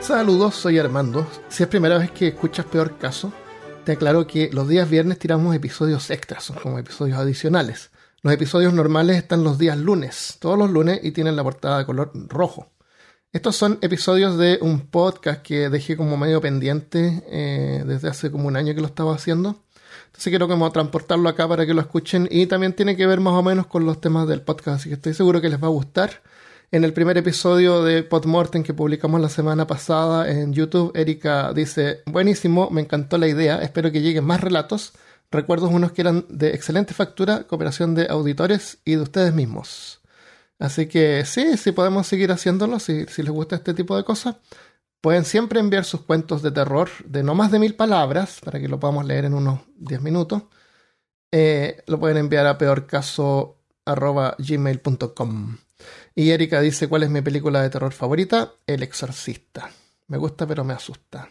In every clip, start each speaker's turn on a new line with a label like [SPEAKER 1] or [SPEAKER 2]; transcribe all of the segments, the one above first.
[SPEAKER 1] Saludos, soy Armando. Si es primera vez que escuchas Peor Caso, te aclaro que los días viernes tiramos episodios extras, son como episodios adicionales. Los episodios normales están los días lunes, todos los lunes, y tienen la portada de color rojo. Estos son episodios de un podcast que dejé como medio pendiente eh, desde hace como un año que lo estaba haciendo. Entonces quiero como transportarlo acá para que lo escuchen y también tiene que ver más o menos con los temas del podcast, así que estoy seguro que les va a gustar. En el primer episodio de Podmortem que publicamos la semana pasada en YouTube, Erika dice, buenísimo, me encantó la idea, espero que lleguen más relatos, recuerdos unos que eran de excelente factura, cooperación de auditores y de ustedes mismos. Así que sí, sí podemos seguir haciéndolo si les gusta este tipo de cosas. Pueden siempre enviar sus cuentos de terror de no más de mil palabras para que lo podamos leer en unos 10 minutos. Eh, lo pueden enviar a peorcaso.gmail.com. Y Erika dice cuál es mi película de terror favorita, El Exorcista. Me gusta pero me asusta.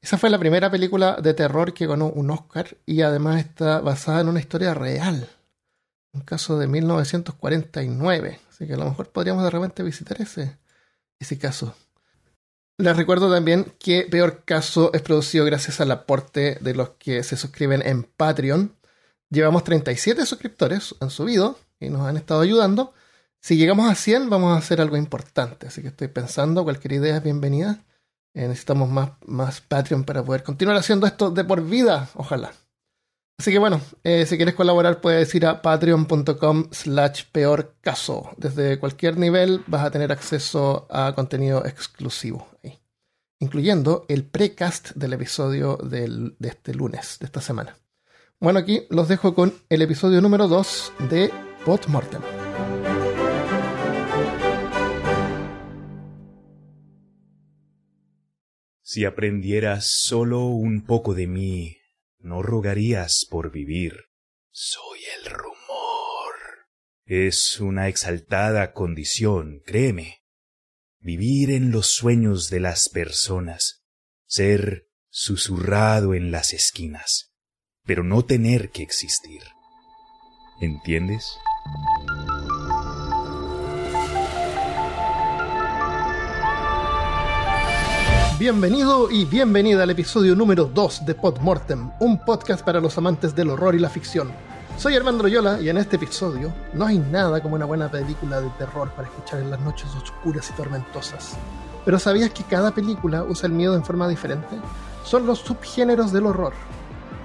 [SPEAKER 1] Esa fue la primera película de terror que ganó un Oscar y además está basada en una historia real. Un caso de 1949. Así que a lo mejor podríamos de repente visitar ese, ese caso. Les recuerdo también que Peor Caso es producido gracias al aporte de los que se suscriben en Patreon. Llevamos 37 suscriptores, han subido y nos han estado ayudando. Si llegamos a 100 vamos a hacer algo importante, así que estoy pensando, cualquier idea es bienvenida. Eh, necesitamos más, más Patreon para poder continuar haciendo esto de por vida, ojalá. Así que bueno, eh, si quieres colaborar puedes ir a patreon.com slash peor caso. Desde cualquier nivel vas a tener acceso a contenido exclusivo, incluyendo el precast del episodio de este lunes, de esta semana. Bueno, aquí los dejo con el episodio número 2 de Mortem.
[SPEAKER 2] Si aprendieras solo un poco de mí, no rogarías por vivir. Soy el rumor. Es una exaltada condición, créeme. Vivir en los sueños de las personas, ser susurrado en las esquinas, pero no tener que existir. ¿Entiendes?
[SPEAKER 1] Bienvenido y bienvenida al episodio número 2 de Podmortem, un podcast para los amantes del horror y la ficción. Soy Armando Loyola y en este episodio no hay nada como una buena película de terror para escuchar en las noches oscuras y tormentosas. Pero ¿sabías que cada película usa el miedo en forma diferente? Son los subgéneros del horror.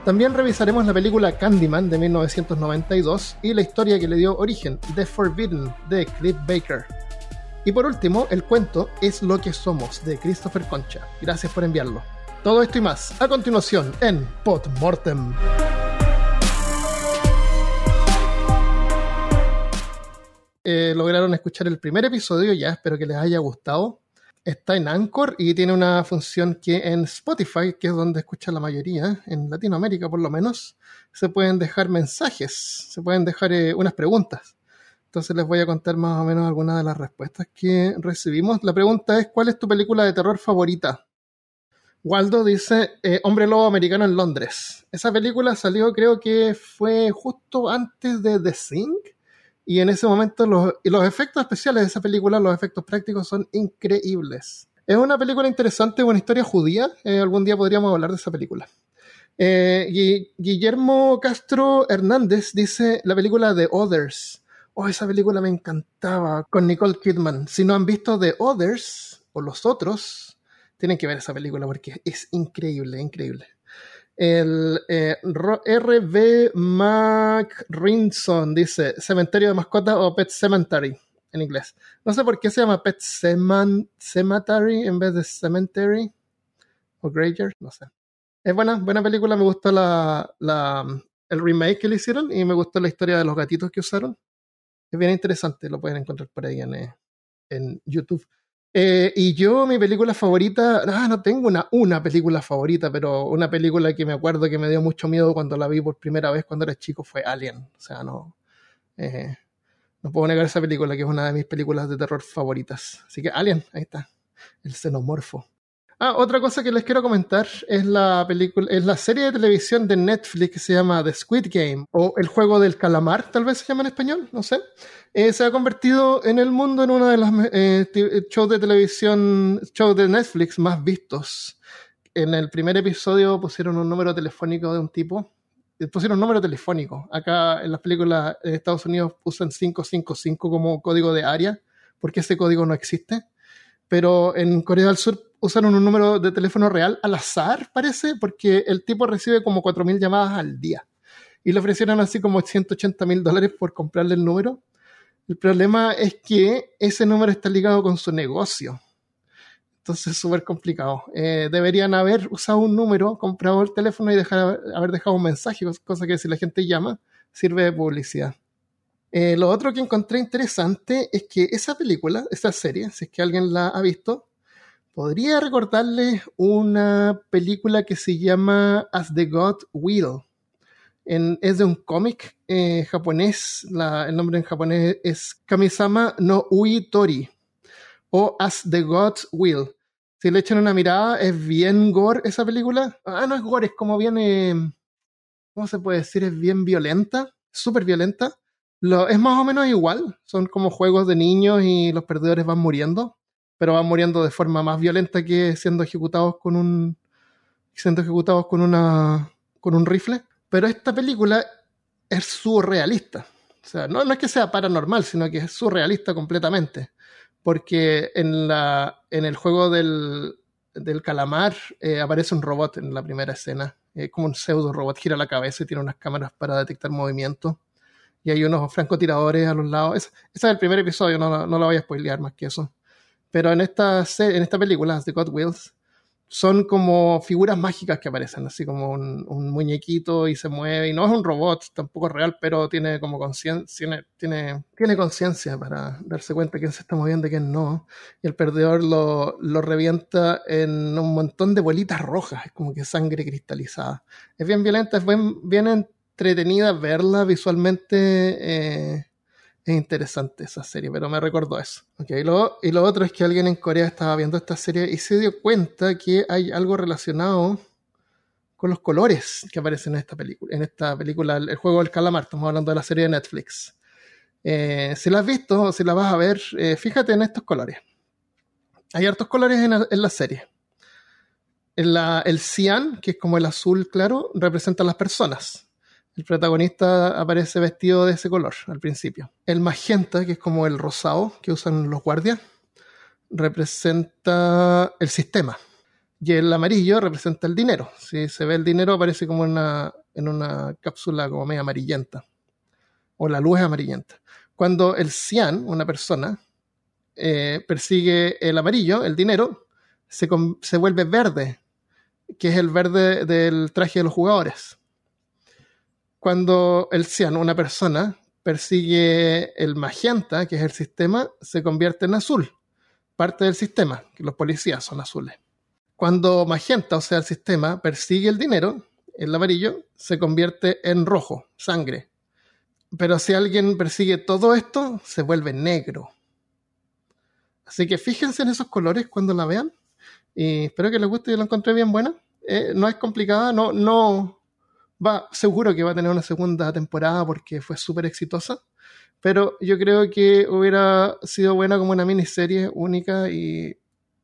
[SPEAKER 1] También revisaremos la película Candyman de 1992 y la historia que le dio origen, The Forbidden, de Cliff Baker. Y por último, el cuento Es lo que somos de Christopher Concha. Gracias por enviarlo. Todo esto y más a continuación en Podmortem. Eh, lograron escuchar el primer episodio ya, espero que les haya gustado. Está en Anchor y tiene una función que en Spotify, que es donde escucha la mayoría, en Latinoamérica por lo menos, se pueden dejar mensajes, se pueden dejar eh, unas preguntas. Entonces les voy a contar más o menos algunas de las respuestas que recibimos. La pregunta es, ¿cuál es tu película de terror favorita? Waldo dice, eh, Hombre Lobo Americano en Londres. Esa película salió creo que fue justo antes de The Thing. Y en ese momento los, efectos especiales de esa película, los efectos prácticos son increíbles. Es una película interesante, una historia judía. Eh, algún día podríamos hablar de esa película. Eh, Guillermo Castro Hernández dice la película The Others oh, esa película me encantaba con Nicole Kidman. Si no han visto The Others o Los Otros, tienen que ver esa película porque es increíble, increíble. El eh, R.B. McRinson dice Cementerio de Mascotas o Pet Cemetery en inglés. No sé por qué se llama Pet Cemetery en vez de Cemetery o Granger, no sé. Es buena, buena película, me gustó la, el remake que le hicieron y me gustó la historia de los gatitos que usaron es bien interesante, lo pueden encontrar por ahí en, eh, en YouTube. Eh, y yo, mi película favorita, ah, no tengo una, una película favorita, pero una película que me acuerdo que me dio mucho miedo cuando la vi por primera vez cuando era chico fue Alien. O sea, no, eh, no puedo negar esa película, que es una de mis películas de terror favoritas. Así que Alien, ahí está, el xenomorfo. Ah, otra cosa que les quiero comentar es la película, es la serie de televisión de Netflix que se llama The Squid Game o El juego del calamar, tal vez se llama en español, no sé. Eh, se ha convertido en el mundo en uno de los eh, shows de televisión, shows de Netflix más vistos. En el primer episodio pusieron un número telefónico de un tipo. Eh, pusieron un número telefónico. Acá en las películas de Estados Unidos usan 555 como código de área, porque ese código no existe. Pero en Corea del Sur usaron un número de teléfono real al azar, parece, porque el tipo recibe como 4.000 llamadas al día. Y le ofrecieron así como 180 mil dólares por comprarle el número. El problema es que ese número está ligado con su negocio. Entonces es súper complicado. Eh, deberían haber usado un número, comprado el teléfono y dejar, haber dejado un mensaje, cosa que si la gente llama, sirve de publicidad. Eh, lo otro que encontré interesante es que esa película, esa serie, si es que alguien la ha visto, podría recordarles una película que se llama As the God Will. es de un cómic eh, japonés, el nombre en japonés es Kamisama no Ui Tori o As the God Will. Si le echan una mirada, es bien gore esa película. Ah, no es gore, es como bien, eh, ¿cómo se puede decir? Es bien violenta, súper violenta. Lo, es más o menos igual, son como juegos de niños y los perdedores van muriendo pero van muriendo de forma más violenta que siendo ejecutados con un siendo ejecutados con una con un rifle. Pero esta película es surrealista. O sea, no, no es que sea paranormal, sino que es surrealista completamente. Porque en, la, en el juego del, del calamar eh, aparece un robot en la primera escena. Es como un pseudo robot, gira la cabeza y tiene unas cámaras para detectar movimiento. Y hay unos francotiradores a los lados. Ese, es el primer episodio, no, no lo voy a spoilear más que eso. Pero en esta, en esta película, The God Wheels, son como figuras mágicas que aparecen, así como un, muñequito y se mueve, y no es un robot, tampoco es real, pero tiene como conciencia, tiene, tiene conciencia para darse cuenta quién se está moviendo y quién no. Y el perdedor lo, lo, revienta en un montón de bolitas rojas, es como que sangre cristalizada. Es bien violenta, es bien, bien entretenida verla visualmente. Eh, es interesante esa serie, pero me recordó eso. Y, lo, y lo otro es que alguien en Corea estaba viendo esta serie y se dio cuenta que hay algo relacionado con los colores que aparecen en esta película. En esta película, El juego del calamar, estamos hablando de la serie de Netflix. Eh, si la has visto o si la vas a ver, eh, fíjate en estos colores. Hay hartos colores en, la serie. El cian, que es como el azul claro, representa a las personas el protagonista aparece vestido de ese color al principio. El magenta, que es como el rosado que usan los guardias, representa el sistema. Y el amarillo representa el dinero. Si se ve el dinero, aparece como una, en una cápsula como media amarillenta. O la luz es amarillenta. Cuando el cian, una persona, eh, persigue el amarillo, el dinero, se, se vuelve verde, que es el verde del traje de los jugadores cuando el cian, una persona, persigue el magenta, que es el sistema, se convierte en azul, parte del sistema, que los policías son azules. Cuando magenta, o sea, el sistema, persigue el dinero, el amarillo, se convierte en rojo, sangre. Pero si alguien persigue todo esto, se vuelve negro. Así que fíjense en esos colores cuando la vean. Y espero que les guste y la encontré bien buena. Eh, no es complicada, no, no, va, seguro que va a tener una segunda temporada porque fue súper exitosa, pero yo creo que hubiera sido buena como una miniserie única y,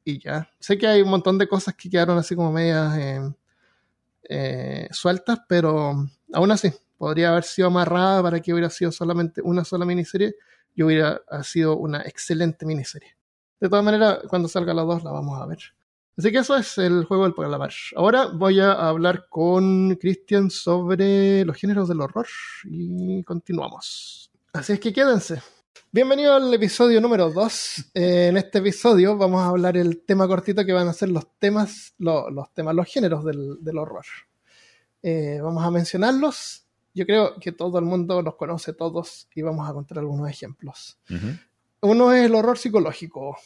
[SPEAKER 1] y ya. Sé que hay un montón de cosas que quedaron así como medias eh, eh, sueltas, pero aún así, podría haber sido amarrada para que hubiera sido solamente una sola miniserie y hubiera sido una excelente miniserie. De todas maneras, cuando salga la dos la vamos a ver. Así que eso es el juego del calamar. Ahora voy a hablar con Cristian sobre los géneros del horror y continuamos. Así es que quédense. Bienvenido al episodio número 2. Eh, en este episodio vamos a hablar el tema cortito que van a ser los temas, los temas, los géneros del, horror. Eh, vamos a mencionarlos. Yo creo que todo el mundo los conoce todos y vamos a contar algunos ejemplos. Uno es el horror psicológico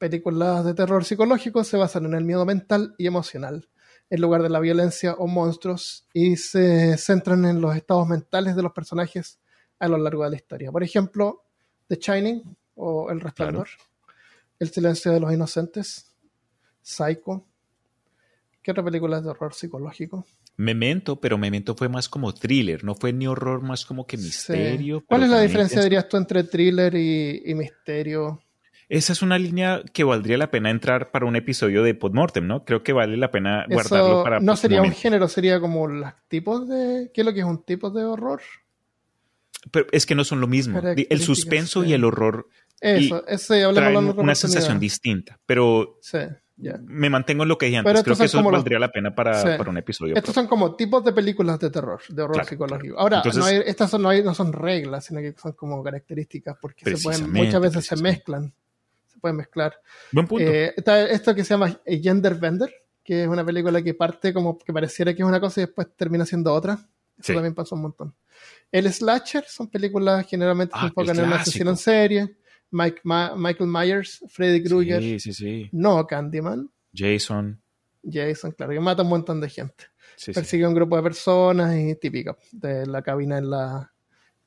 [SPEAKER 1] películas de terror psicológico se basan en el miedo mental y emocional, en lugar de la violencia o monstruos, y se centran en los estados mentales de los personajes a lo largo de la historia. Por ejemplo, The Shining o El Resplandor, El Silencio de los Inocentes, Psycho, ¿Qué otra película es de horror psicológico?
[SPEAKER 2] Memento, pero Memento fue más como thriller, no fue ni horror, más como que misterio.
[SPEAKER 1] Sí. ¿Cuál es la diferencia,
[SPEAKER 2] es-
[SPEAKER 1] dirías tú, entre thriller y, y misterio?
[SPEAKER 2] Esa es una línea que valdría la pena entrar para un episodio de Podmortem, ¿no? Creo que vale la pena guardarlo
[SPEAKER 1] Eso
[SPEAKER 2] para
[SPEAKER 1] no sería un género, sería como los tipos de... ¿Qué es lo que es un tipo de horror?
[SPEAKER 2] Pero es que no son lo mismo. El suspenso
[SPEAKER 1] sí.
[SPEAKER 2] y el horror
[SPEAKER 1] Eso, ese hablamos
[SPEAKER 2] traen una sensación distinta, pero
[SPEAKER 1] Sí, ya.
[SPEAKER 2] me mantengo en lo que dije antes. Creo que eso
[SPEAKER 1] los-
[SPEAKER 2] valdría la pena para,
[SPEAKER 1] Sí.
[SPEAKER 2] para un episodio.
[SPEAKER 1] Estos son como tipos de películas de terror, de horror
[SPEAKER 2] Claro,
[SPEAKER 1] psicológico.
[SPEAKER 2] claro.
[SPEAKER 1] Ahora,
[SPEAKER 2] Entonces-
[SPEAKER 1] no hay- estas son, no, hay- no son reglas, sino que son como características, porque se pueden, muchas veces se mezclan. Pueden mezclar.
[SPEAKER 2] Buen punto.
[SPEAKER 1] Eh, está esto que se llama Gender Bender, que es una película que parte como que pareciera que es una cosa y después termina siendo otra. Eso
[SPEAKER 2] Sí.
[SPEAKER 1] también pasa un montón. El slasher son películas generalmente
[SPEAKER 2] Ah,
[SPEAKER 1] se enfocan en un asesino en serie. Mike Ma- Michael Myers, Freddy Krueger,
[SPEAKER 2] sí, sí, sí.
[SPEAKER 1] no Candyman,
[SPEAKER 2] Jason.
[SPEAKER 1] Jason, claro, que mata un montón de gente.
[SPEAKER 2] Sí, sí.
[SPEAKER 1] Persigue a un grupo de personas y típico, de la cabina en la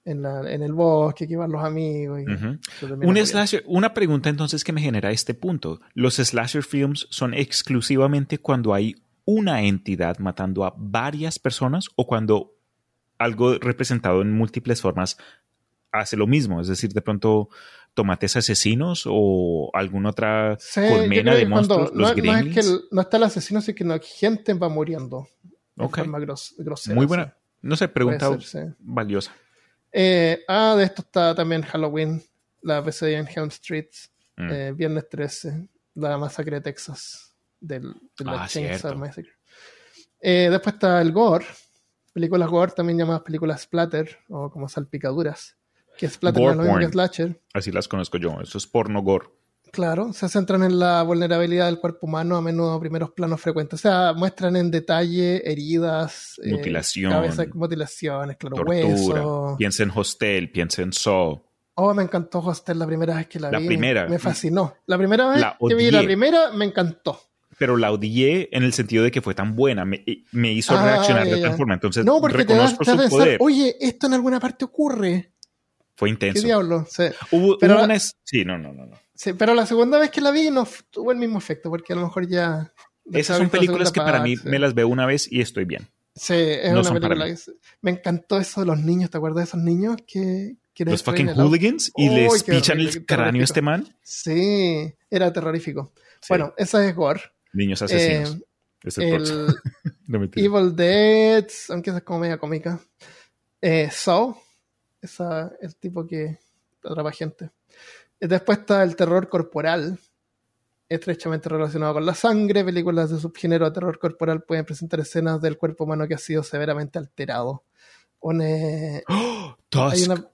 [SPEAKER 1] en, la, en el bosque, que van los amigos. y
[SPEAKER 2] Un
[SPEAKER 1] muriendo.
[SPEAKER 2] slasher, una pregunta entonces que me genera este punto. ¿Los slasher films son exclusivamente cuando hay una entidad matando a varias personas o cuando algo representado en múltiples formas hace lo mismo? Es decir, de pronto tomates asesinos o alguna otra
[SPEAKER 1] Sí,
[SPEAKER 2] colmena de
[SPEAKER 1] que cuando-
[SPEAKER 2] monstruos,
[SPEAKER 1] no,
[SPEAKER 2] los
[SPEAKER 1] no es que el- no está el asesino, sino que no, gente va muriendo de forma gros- grosera.
[SPEAKER 2] Muy buena. No sé, pregunta
[SPEAKER 1] ser, sí.
[SPEAKER 2] valiosa.
[SPEAKER 1] Eh, ah, de esto está también Halloween, la pesadilla en Helm Street,
[SPEAKER 2] Mm.
[SPEAKER 1] eh, Viernes 13, la masacre de Texas, del, de la
[SPEAKER 2] Ah,
[SPEAKER 1] Chainsaw. Massacre. Eh, después está el gore, películas gore, también llamadas películas splatter, o como salpicaduras, que splatter no es lo mismo que slasher.
[SPEAKER 2] Así las conozco yo. Eso es porno gore.
[SPEAKER 1] Claro, se centran en la vulnerabilidad del cuerpo humano, a menudo primeros planos frecuentes. O sea, muestran en detalle heridas, eh,
[SPEAKER 2] Mutilación.
[SPEAKER 1] cabeza- mutilaciones, claro,
[SPEAKER 2] Tortura.
[SPEAKER 1] huesos.
[SPEAKER 2] Piensa en Hostel, piensa en Saw.
[SPEAKER 1] Oh, me encantó Hostel la primera vez que la,
[SPEAKER 2] La
[SPEAKER 1] vi.
[SPEAKER 2] primera.
[SPEAKER 1] Me fascinó. La primera vez
[SPEAKER 2] La
[SPEAKER 1] que vi la primera me encantó.
[SPEAKER 2] pero la odié en el sentido de que fue tan buena, me, me hizo
[SPEAKER 1] Ah,
[SPEAKER 2] reaccionar de tal forma. Entonces,
[SPEAKER 1] No, porque te da,
[SPEAKER 2] reconozco
[SPEAKER 1] te a
[SPEAKER 2] su
[SPEAKER 1] pensar,
[SPEAKER 2] poder.
[SPEAKER 1] oye, esto en alguna parte ocurre.
[SPEAKER 2] Fue
[SPEAKER 1] ¿Qué
[SPEAKER 2] intenso.
[SPEAKER 1] diablo? Sí.
[SPEAKER 2] Hubo,
[SPEAKER 1] Pero
[SPEAKER 2] hubo
[SPEAKER 1] la-
[SPEAKER 2] una Sí, no, no, no. no.
[SPEAKER 1] Sí, pero la segunda vez que la vi no tuvo el mismo efecto, porque a lo mejor ya...
[SPEAKER 2] Esas son películas que para mí
[SPEAKER 1] Sí.
[SPEAKER 2] me las veo una vez y estoy bien.
[SPEAKER 1] Sí, es
[SPEAKER 2] no
[SPEAKER 1] una película que me encantó eso de los niños, ¿te acuerdas de esos niños que
[SPEAKER 2] Los fucking hooligans y les pichan
[SPEAKER 1] horrible,
[SPEAKER 2] el cráneo a este man.
[SPEAKER 1] Sí, era terrorífico.
[SPEAKER 2] Sí,
[SPEAKER 1] Bueno, esa es Gore.
[SPEAKER 2] niños asesinos.
[SPEAKER 1] Eh,
[SPEAKER 2] Es el No.
[SPEAKER 1] Evil Dead, aunque esa es como media cómica. Eh, Saw, esa, el tipo que atrapa gente. Eh, Después está el terror corporal, estrechamente relacionado con la sangre. Películas de subgénero de terror corporal pueden presentar escenas del cuerpo humano que ha sido severamente alterado. Une-
[SPEAKER 2] ¡Oh!
[SPEAKER 1] hay una-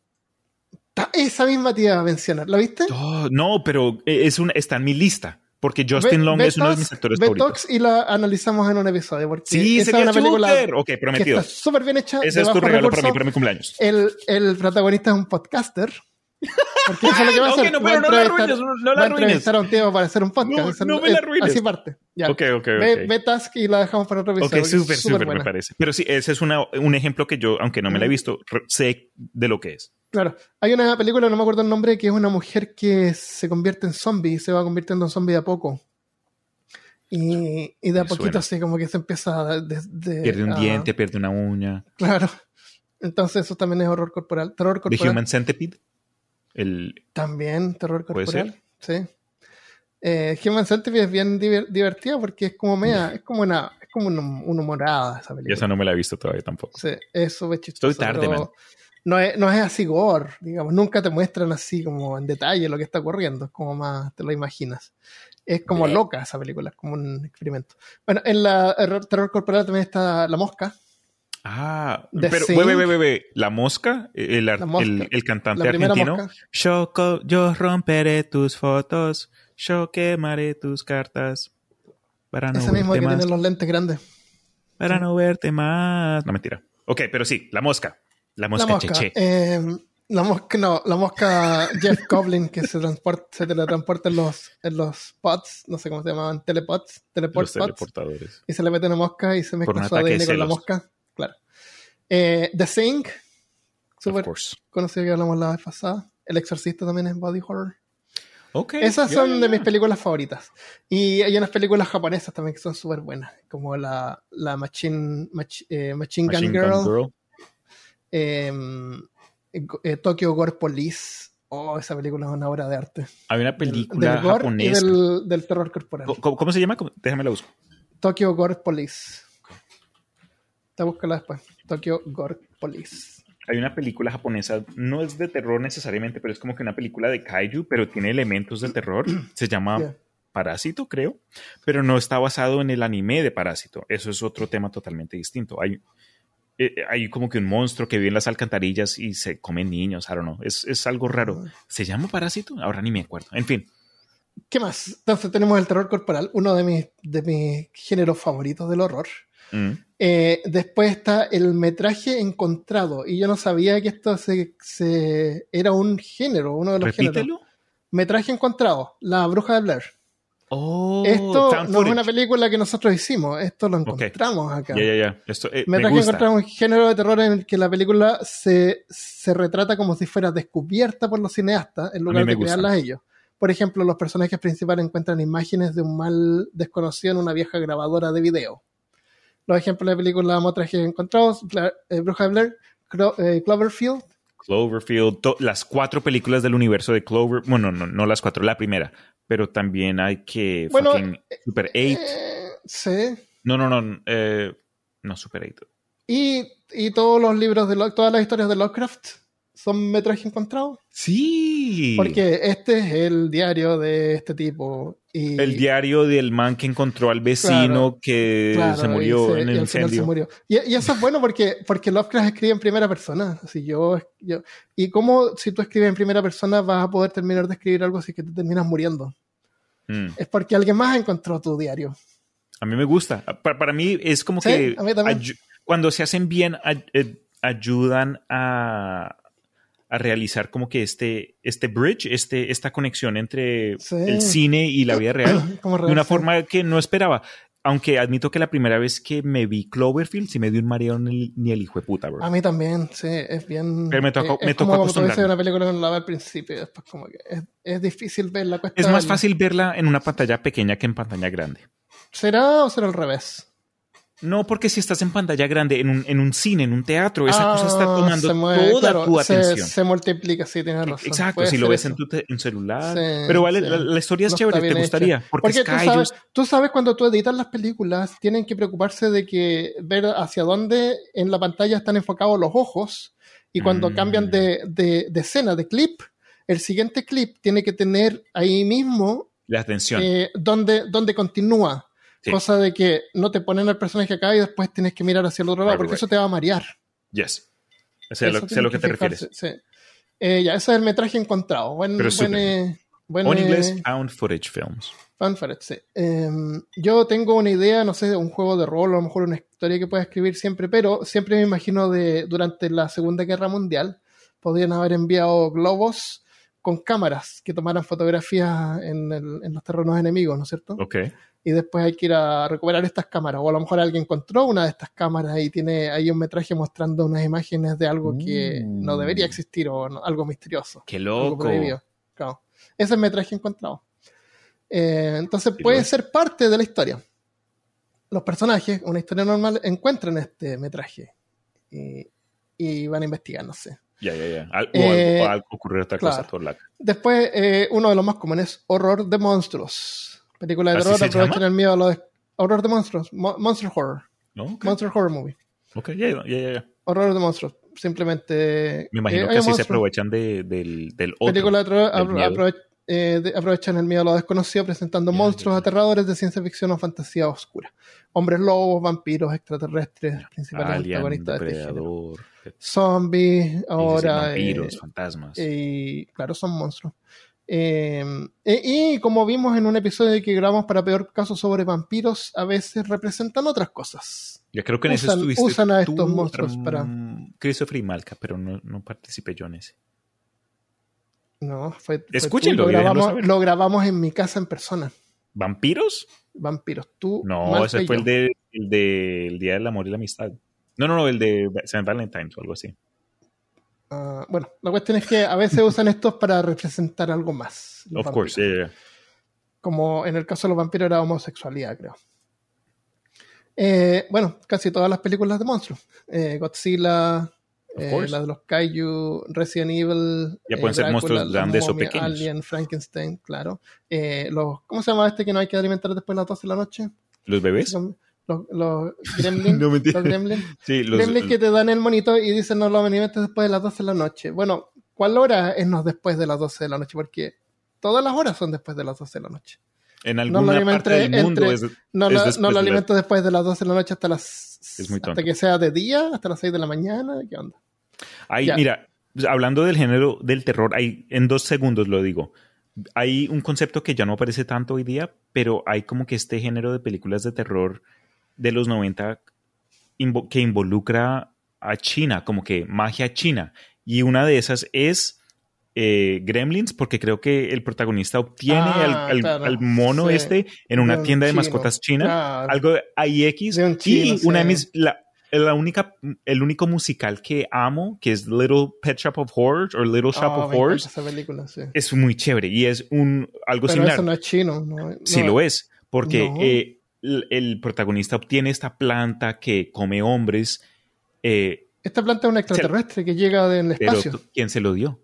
[SPEAKER 1] Esa misma te iba a mencionar. ¿La viste?
[SPEAKER 2] Oh, no, pero es un, está en mi lista. Porque Justin
[SPEAKER 1] Ve-
[SPEAKER 2] Long
[SPEAKER 1] ve
[SPEAKER 2] es uno de mis actores
[SPEAKER 1] ve
[SPEAKER 2] favoritos.
[SPEAKER 1] Y la analizamos en un episodio. Porque
[SPEAKER 2] Sí,
[SPEAKER 1] esa es una película.
[SPEAKER 2] Ok,
[SPEAKER 1] que
[SPEAKER 2] prometido.
[SPEAKER 1] está súper bien hecha.
[SPEAKER 2] Ese es tu regalo para
[SPEAKER 1] recurso.
[SPEAKER 2] mí, para mi cumpleaños.
[SPEAKER 1] el, el protagonista es un podcaster. Porque eso es lo que va a
[SPEAKER 2] Ok,
[SPEAKER 1] hacer.
[SPEAKER 2] no, pero no la arruines, no- la
[SPEAKER 1] va a un tío para hacer un podcast.
[SPEAKER 2] No, me la arruines.
[SPEAKER 1] Así parte. Ya.
[SPEAKER 2] Ok, ok,
[SPEAKER 1] Ve,
[SPEAKER 2] ok.
[SPEAKER 1] ve Task y la dejamos para otro
[SPEAKER 2] Ok,
[SPEAKER 1] episodio. es
[SPEAKER 2] súper,
[SPEAKER 1] súper
[SPEAKER 2] me parece. Pero sí, ese es una- un ejemplo que yo, aunque no me la he visto, sé de lo que es.
[SPEAKER 1] Claro. Hay una película, no me acuerdo el nombre, que es una mujer que se convierte en zombie y se va convirtiendo en zombie de a poco. Y, y de a
[SPEAKER 2] Me
[SPEAKER 1] poquito
[SPEAKER 2] suena.
[SPEAKER 1] así como que se empieza a... de- de-
[SPEAKER 2] Pierde un
[SPEAKER 1] a-
[SPEAKER 2] diente, pierde una uña.
[SPEAKER 1] Claro. Entonces eso también es horror corporal. Terror
[SPEAKER 2] The
[SPEAKER 1] corporal.
[SPEAKER 2] Human Centipede. El,
[SPEAKER 1] También terror
[SPEAKER 2] ¿Puede
[SPEAKER 1] corporal. Sí. Eh, Human Centipede es bien diver- divertida porque es como media, es como una, es como una, una humorada esa
[SPEAKER 2] y
[SPEAKER 1] película.
[SPEAKER 2] esa no me la he visto todavía tampoco.
[SPEAKER 1] Sí, es súper chistoso.
[SPEAKER 2] Estoy tarde, man.
[SPEAKER 1] No es, no es así gore, digamos, nunca te muestran así como en detalle lo que está ocurriendo, es como más te lo imaginas. Es como loca esa película, es como un experimento. Bueno, en la error- terror corporal también está La Mosca,
[SPEAKER 2] Ah,
[SPEAKER 1] The
[SPEAKER 2] pero, ve, ve, ve, La Mosca, el,
[SPEAKER 1] La Mosca.
[SPEAKER 2] el, el cantante argentino.
[SPEAKER 1] mosca.
[SPEAKER 2] Yo, yo romperé tus fotos, yo quemaré tus cartas para no
[SPEAKER 1] Ese mismo que
[SPEAKER 2] más.
[SPEAKER 1] tiene los lentes grandes.
[SPEAKER 2] Para no verte más. No, mentira. Ok, pero sí, La Mosca. La Mosca,
[SPEAKER 1] la mosca.
[SPEAKER 2] Cheche.
[SPEAKER 1] eh, la mosca, no, la mosca Jeff Goblin que se transporta, se teletransporta en los, en los pods, no sé cómo se llamaban, telepods, teleport
[SPEAKER 2] Los
[SPEAKER 1] pods,
[SPEAKER 2] teleportadores.
[SPEAKER 1] y se le mete una mosca y se mezcla su ADN con la mosca. Eh, The súper
[SPEAKER 2] course.
[SPEAKER 1] conocido que hablamos la vez pasada. El Exorcista también es body horror.
[SPEAKER 2] Okay,
[SPEAKER 1] Esas son de mis películas favoritas. Y hay unas películas japonesas también que son súper buenas, como la, la Machine, Mach- eh, Machine Gun
[SPEAKER 2] Machine
[SPEAKER 1] Girl,
[SPEAKER 2] Gun Girl.
[SPEAKER 1] em, eh, Tokyo Gore Police. Oh, esa película es una obra de arte.
[SPEAKER 2] Hay una
[SPEAKER 1] Del-
[SPEAKER 2] película
[SPEAKER 1] del gore
[SPEAKER 2] japonesa.
[SPEAKER 1] y del, del terror corporal.
[SPEAKER 2] ¿Cómo, cómo se llama? ¿Cómo- Déjame la busco.
[SPEAKER 1] Tokyo Gore Police. Te búscala después. Tokyo Gore Police.
[SPEAKER 2] Hay una película japonesa, no es de terror necesariamente, pero es como que una película de kaiju, pero tiene elementos de terror. Se llama
[SPEAKER 1] Yeah.
[SPEAKER 2] Parásito, creo, pero no está basado en el anime de Parásito. Eso es otro tema totalmente distinto. Hay, eh, hay como que un monstruo que vive en las alcantarillas y se comen niños, I don't know. Es, es algo raro. ¿Se llama Parásito? Ahora ni me acuerdo. En fin,
[SPEAKER 1] ¿Qué más? Entonces tenemos el terror corporal, uno de mis, de mis géneros favoritos del horror.
[SPEAKER 2] Mm,
[SPEAKER 1] Eh, después está el metraje encontrado. Y yo no sabía que esto se, se- era un género, uno de los géneros.
[SPEAKER 2] repítelo.
[SPEAKER 1] Metraje encontrado, La Bruja de Blair.
[SPEAKER 2] Oh,
[SPEAKER 1] esto no es una película que nosotros hicimos, esto lo encontramos acá.
[SPEAKER 2] Ya, ya, ya. Esto, eh, me
[SPEAKER 1] Metraje
[SPEAKER 2] gusta.
[SPEAKER 1] encontrado es un género de terror en el que la película se, se retrata como si fuera descubierta por los cineastas en lugar de
[SPEAKER 2] gusta.
[SPEAKER 1] crearlas ellos. Por ejemplo, los personajes principales encuentran imágenes de un mal desconocido en una vieja grabadora de video. Los ejemplos de películas metrajes encontrados, eh, Bruja de Blair, Clo- eh, Cloverfield,
[SPEAKER 2] Cloverfield, las cuatro películas del universo de Clover, bueno, no, no las cuatro, la primera, pero también hay que
[SPEAKER 1] Bueno,
[SPEAKER 2] fucking Super 8.
[SPEAKER 1] eh, sí,
[SPEAKER 2] No, no, no, eh, no Super 8.
[SPEAKER 1] y, y todos los libros de Lo- todas las historias de Lovecraft son metraje encontrado.
[SPEAKER 2] Sí.
[SPEAKER 1] Porque este es el diario de este tipo. Y,
[SPEAKER 2] el diario del man que encontró al vecino que
[SPEAKER 1] claro,
[SPEAKER 2] se
[SPEAKER 1] y
[SPEAKER 2] murió
[SPEAKER 1] se-
[SPEAKER 2] en
[SPEAKER 1] y
[SPEAKER 2] el
[SPEAKER 1] al final se
[SPEAKER 2] incendio.
[SPEAKER 1] murió. Y, y eso es bueno porque, porque Lovecraft escribe en primera persona. Así yo, yo, y cómo si tú escribes en primera persona vas a poder terminar de escribir algo así que te terminas muriendo.
[SPEAKER 2] Mm.
[SPEAKER 1] Es porque alguien más encontró tu diario.
[SPEAKER 2] A mí me gusta. Pa- Para, mí es como
[SPEAKER 1] Sí,
[SPEAKER 2] que
[SPEAKER 1] a mí
[SPEAKER 2] cuando se hacen bien ay- eh, ayudan a, a realizar como que este, este bridge, este, esta conexión entre
[SPEAKER 1] Sí.
[SPEAKER 2] el cine y la vida real
[SPEAKER 1] Como
[SPEAKER 2] de una forma que no esperaba. Aunque admito que la primera vez que me vi Cloverfield sí me dio un mareo ni, ni el hijo de puta, bro.
[SPEAKER 1] A mí también, sí, es bien.
[SPEAKER 2] Pero me tocó-
[SPEAKER 1] es
[SPEAKER 2] me tocó
[SPEAKER 1] como
[SPEAKER 2] acostumbrarme.
[SPEAKER 1] una película que no la ve al principio después, como que es, es difícil verla. cuesta
[SPEAKER 2] es más
[SPEAKER 1] verla.
[SPEAKER 2] fácil verla en una pantalla pequeña que en pantalla grande.
[SPEAKER 1] ¿Será o será al revés?
[SPEAKER 2] No, porque si estás en pantalla grande, en un, en un cine, en un teatro, esa cosa está
[SPEAKER 1] Ah,
[SPEAKER 2] tomando
[SPEAKER 1] se mueve,
[SPEAKER 2] toda
[SPEAKER 1] claro,
[SPEAKER 2] tu
[SPEAKER 1] se-
[SPEAKER 2] atención.
[SPEAKER 1] Se, multiplica, sí, tienes razón.
[SPEAKER 2] Exacto, si lo ves
[SPEAKER 1] eso.
[SPEAKER 2] en tu te- en celular.
[SPEAKER 1] Sí,
[SPEAKER 2] pero vale,
[SPEAKER 1] sí.
[SPEAKER 2] la, la historia es
[SPEAKER 1] No
[SPEAKER 2] chévere, te gustaría.
[SPEAKER 1] hecha.
[SPEAKER 2] Porque,
[SPEAKER 1] Porque tú sabes, tú sabes cuando tú editas las películas, tienen que preocuparse de que ver hacia dónde en la pantalla están enfocados los ojos y cuando
[SPEAKER 2] Mm.
[SPEAKER 1] cambian de, de- de escena, de clip, el siguiente clip tiene que tener ahí mismo
[SPEAKER 2] La atención.
[SPEAKER 1] eh, donde, donde continúa.
[SPEAKER 2] Sí.
[SPEAKER 1] Cosa de que no te ponen al personaje acá y después tienes que mirar hacia el otro lado,
[SPEAKER 2] Right,
[SPEAKER 1] porque
[SPEAKER 2] right.
[SPEAKER 1] eso te va a marear.
[SPEAKER 2] yes. Sé,
[SPEAKER 1] Eso
[SPEAKER 2] lo, que te
[SPEAKER 1] fijarse,
[SPEAKER 2] refieres.
[SPEAKER 1] sí. Eh, ya, ese es el metraje encontrado. Buen,
[SPEAKER 2] Pero
[SPEAKER 1] buen, eh, buen,
[SPEAKER 2] O en
[SPEAKER 1] eh,
[SPEAKER 2] inglés, Found Footage Films.
[SPEAKER 1] Fan footage, sí. Em, yo tengo una idea, no sé, de un juego de rol, a lo mejor una historia que pueda escribir siempre, pero siempre me imagino de durante la Segunda Guerra Mundial podrían haber enviado globos con cámaras que tomaran fotografías en, el- en los terrenos enemigos, ¿no es cierto?
[SPEAKER 2] Ok.
[SPEAKER 1] Y después hay que ir a recuperar estas cámaras, o a lo mejor alguien encontró una de estas cámaras y tiene ahí un metraje mostrando unas imágenes de algo que
[SPEAKER 2] Mm.
[SPEAKER 1] no debería existir o no- algo misterioso.
[SPEAKER 2] Qué loco.
[SPEAKER 1] Claro. Ese es el metraje encontrado. Eh, entonces puede ser parte de la historia. Los personajes, una historia normal, encuentran este metraje y, y van a investigar, no sé.
[SPEAKER 2] Ya, ya, ya. Al- o
[SPEAKER 1] Eh,
[SPEAKER 2] algo, o algo ocurre otra cosa.
[SPEAKER 1] claro.
[SPEAKER 2] todo la-
[SPEAKER 1] Después, eh, uno de los más comunes, horror de monstruos. Película de
[SPEAKER 2] ¿Así
[SPEAKER 1] terror, aprovechan el miedo a los... Horror de monstruos, Mo- Monster Horror.
[SPEAKER 2] ¿No?
[SPEAKER 1] Monster Horror Movie.
[SPEAKER 2] ok, ya, ya, ya.
[SPEAKER 1] Horror de monstruos. Simplemente...
[SPEAKER 2] Me imagino
[SPEAKER 1] eh,
[SPEAKER 2] que así se aprovechan de, del, del otro.
[SPEAKER 1] película de terror apro- eh, de- aprovechan el miedo a lo desconocido presentando monstruos aterradores de ciencia ficción o fantasía oscura. Hombres lobos, vampiros, extraterrestres, principales
[SPEAKER 2] Alien,
[SPEAKER 1] antagonistas de este género. Zombies, ahora.
[SPEAKER 2] vampiros,
[SPEAKER 1] eh,
[SPEAKER 2] fantasmas.
[SPEAKER 1] y claro, son monstruos. Eh, e- y como vimos en un episodio que grabamos para peor caso sobre vampiros, a veces representan otras cosas.
[SPEAKER 2] Ya creo que en ese
[SPEAKER 1] usan-
[SPEAKER 2] estuviste
[SPEAKER 1] usan a
[SPEAKER 2] tú,
[SPEAKER 1] estos monstruos
[SPEAKER 2] mm,
[SPEAKER 1] para-
[SPEAKER 2] Christopher y Malca, pero no, no participé yo en ese.
[SPEAKER 1] No, fue, fue
[SPEAKER 2] Escúchenlo,
[SPEAKER 1] tú, lo, grabamos, lo grabamos en mi casa en persona.
[SPEAKER 2] ¿Vampiros?
[SPEAKER 1] Vampiros. Tú,
[SPEAKER 2] No, ese fue el de, el de el Día del Amor y la Amistad. No, no, no, el de St. Valentine's o algo así.
[SPEAKER 1] Ah, bueno, la cuestión es que a veces usan estos para representar algo más.
[SPEAKER 2] Of course, yeah, yeah.
[SPEAKER 1] Como en el caso de los vampiros era homosexualidad, creo. Eh, bueno, casi todas las películas de monstruos. Eh, Godzilla, eh, la de los Kaiju, Resident Evil.
[SPEAKER 2] Ya
[SPEAKER 1] eh,
[SPEAKER 2] pueden ser monstruos grandes o pequeños.
[SPEAKER 1] Alien, Frankenstein, claro. Eh, los, ¿Cómo se llama este que no hay que alimentar después de las 12 de la noche?
[SPEAKER 2] ¿Los bebés?
[SPEAKER 1] Los, los Gremlins.
[SPEAKER 2] No,
[SPEAKER 1] los Gremlins.
[SPEAKER 2] Sí, los,
[SPEAKER 1] Gremlins que te dan el monito y dicen no lo alimentes después de las 12 de la noche. Bueno, ¿cuál hora es no después de las 12 de la noche? Porque todas las horas son después de las 12 de la noche.
[SPEAKER 2] En
[SPEAKER 1] no lo
[SPEAKER 2] parte mundo es,
[SPEAKER 1] No,
[SPEAKER 2] es después
[SPEAKER 1] no lo alimento después de las 12 de la noche hasta las
[SPEAKER 2] Es muy
[SPEAKER 1] hasta que sea de día, hasta las 6 de la mañana. ¿Qué onda?
[SPEAKER 2] Hay,
[SPEAKER 1] Ya.
[SPEAKER 2] mira, hablando del género del terror, hay, en dos segundos lo digo. Hay un concepto que ya no aparece tanto hoy día, pero hay como que este género de películas de terror de los 90 invo- que involucra a China, como que magia china. Y una de esas es eh, Gremlins, porque creo que el protagonista obtiene
[SPEAKER 1] Ah,
[SPEAKER 2] al, al-
[SPEAKER 1] claro,
[SPEAKER 2] al mono
[SPEAKER 1] sí.
[SPEAKER 2] este en una
[SPEAKER 1] De un
[SPEAKER 2] tienda de mascotas china.
[SPEAKER 1] claro.
[SPEAKER 2] Algo de IX.
[SPEAKER 1] De un chino,
[SPEAKER 2] y una de mis. La, la única, el único musical que amo, que es Little Pet Shop of Horrors o Little Shop
[SPEAKER 1] Ah,
[SPEAKER 2] of Horrors,
[SPEAKER 1] sí.
[SPEAKER 2] es muy chévere y es un algo
[SPEAKER 1] Pero
[SPEAKER 2] similar.
[SPEAKER 1] eso no es chino. No,
[SPEAKER 2] Sí lo es, porque
[SPEAKER 1] No.
[SPEAKER 2] eh, el, el protagonista obtiene esta planta que come hombres, eh,
[SPEAKER 1] Esta planta es un extraterrestre que llega del espacio.
[SPEAKER 2] ¿quién se lo dio?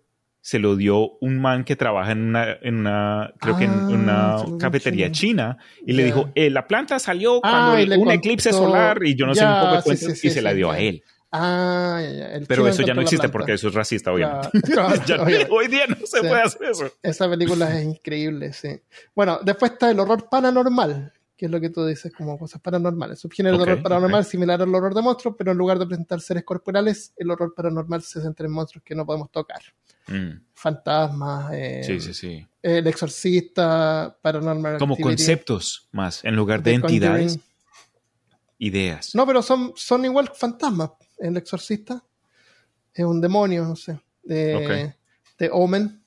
[SPEAKER 2] Se lo dio un man que trabaja en una, en una creo que en
[SPEAKER 1] Ah,
[SPEAKER 2] una cafetería china y le dijo, eh, la planta salió
[SPEAKER 1] Ah,
[SPEAKER 2] cuando el- un
[SPEAKER 1] contó-
[SPEAKER 2] eclipse solar y yo no sé un poco de
[SPEAKER 1] sí,
[SPEAKER 2] cuentos
[SPEAKER 1] sí,
[SPEAKER 2] y
[SPEAKER 1] sí,
[SPEAKER 2] se la dio a él.
[SPEAKER 1] Ah. El
[SPEAKER 2] Pero eso ya no existe porque eso es racista, obviamente.
[SPEAKER 1] Ya, claro,
[SPEAKER 2] Ya-
[SPEAKER 1] obviamente.
[SPEAKER 2] hoy día no se puede hacer eso.
[SPEAKER 1] Esa película es increíble, sí. Bueno, después está el horror paranormal, que es lo que tú dices como cosas paranormales. Subgénero de horror paranormal similar al horror de monstruos, pero en lugar de presentar seres corporales, el horror paranormal se centra en monstruos que no podemos tocar.
[SPEAKER 2] Mm,
[SPEAKER 1] Fantasmas, eh,
[SPEAKER 2] sí, sí, sí.
[SPEAKER 1] El Exorcista, Paranormal
[SPEAKER 2] Como
[SPEAKER 1] Activity,
[SPEAKER 2] conceptos más, en lugar de entidades, ideas.
[SPEAKER 1] No, pero son, son igual fantasmas. El Exorcista es un demonio, no sé. De, de Omen.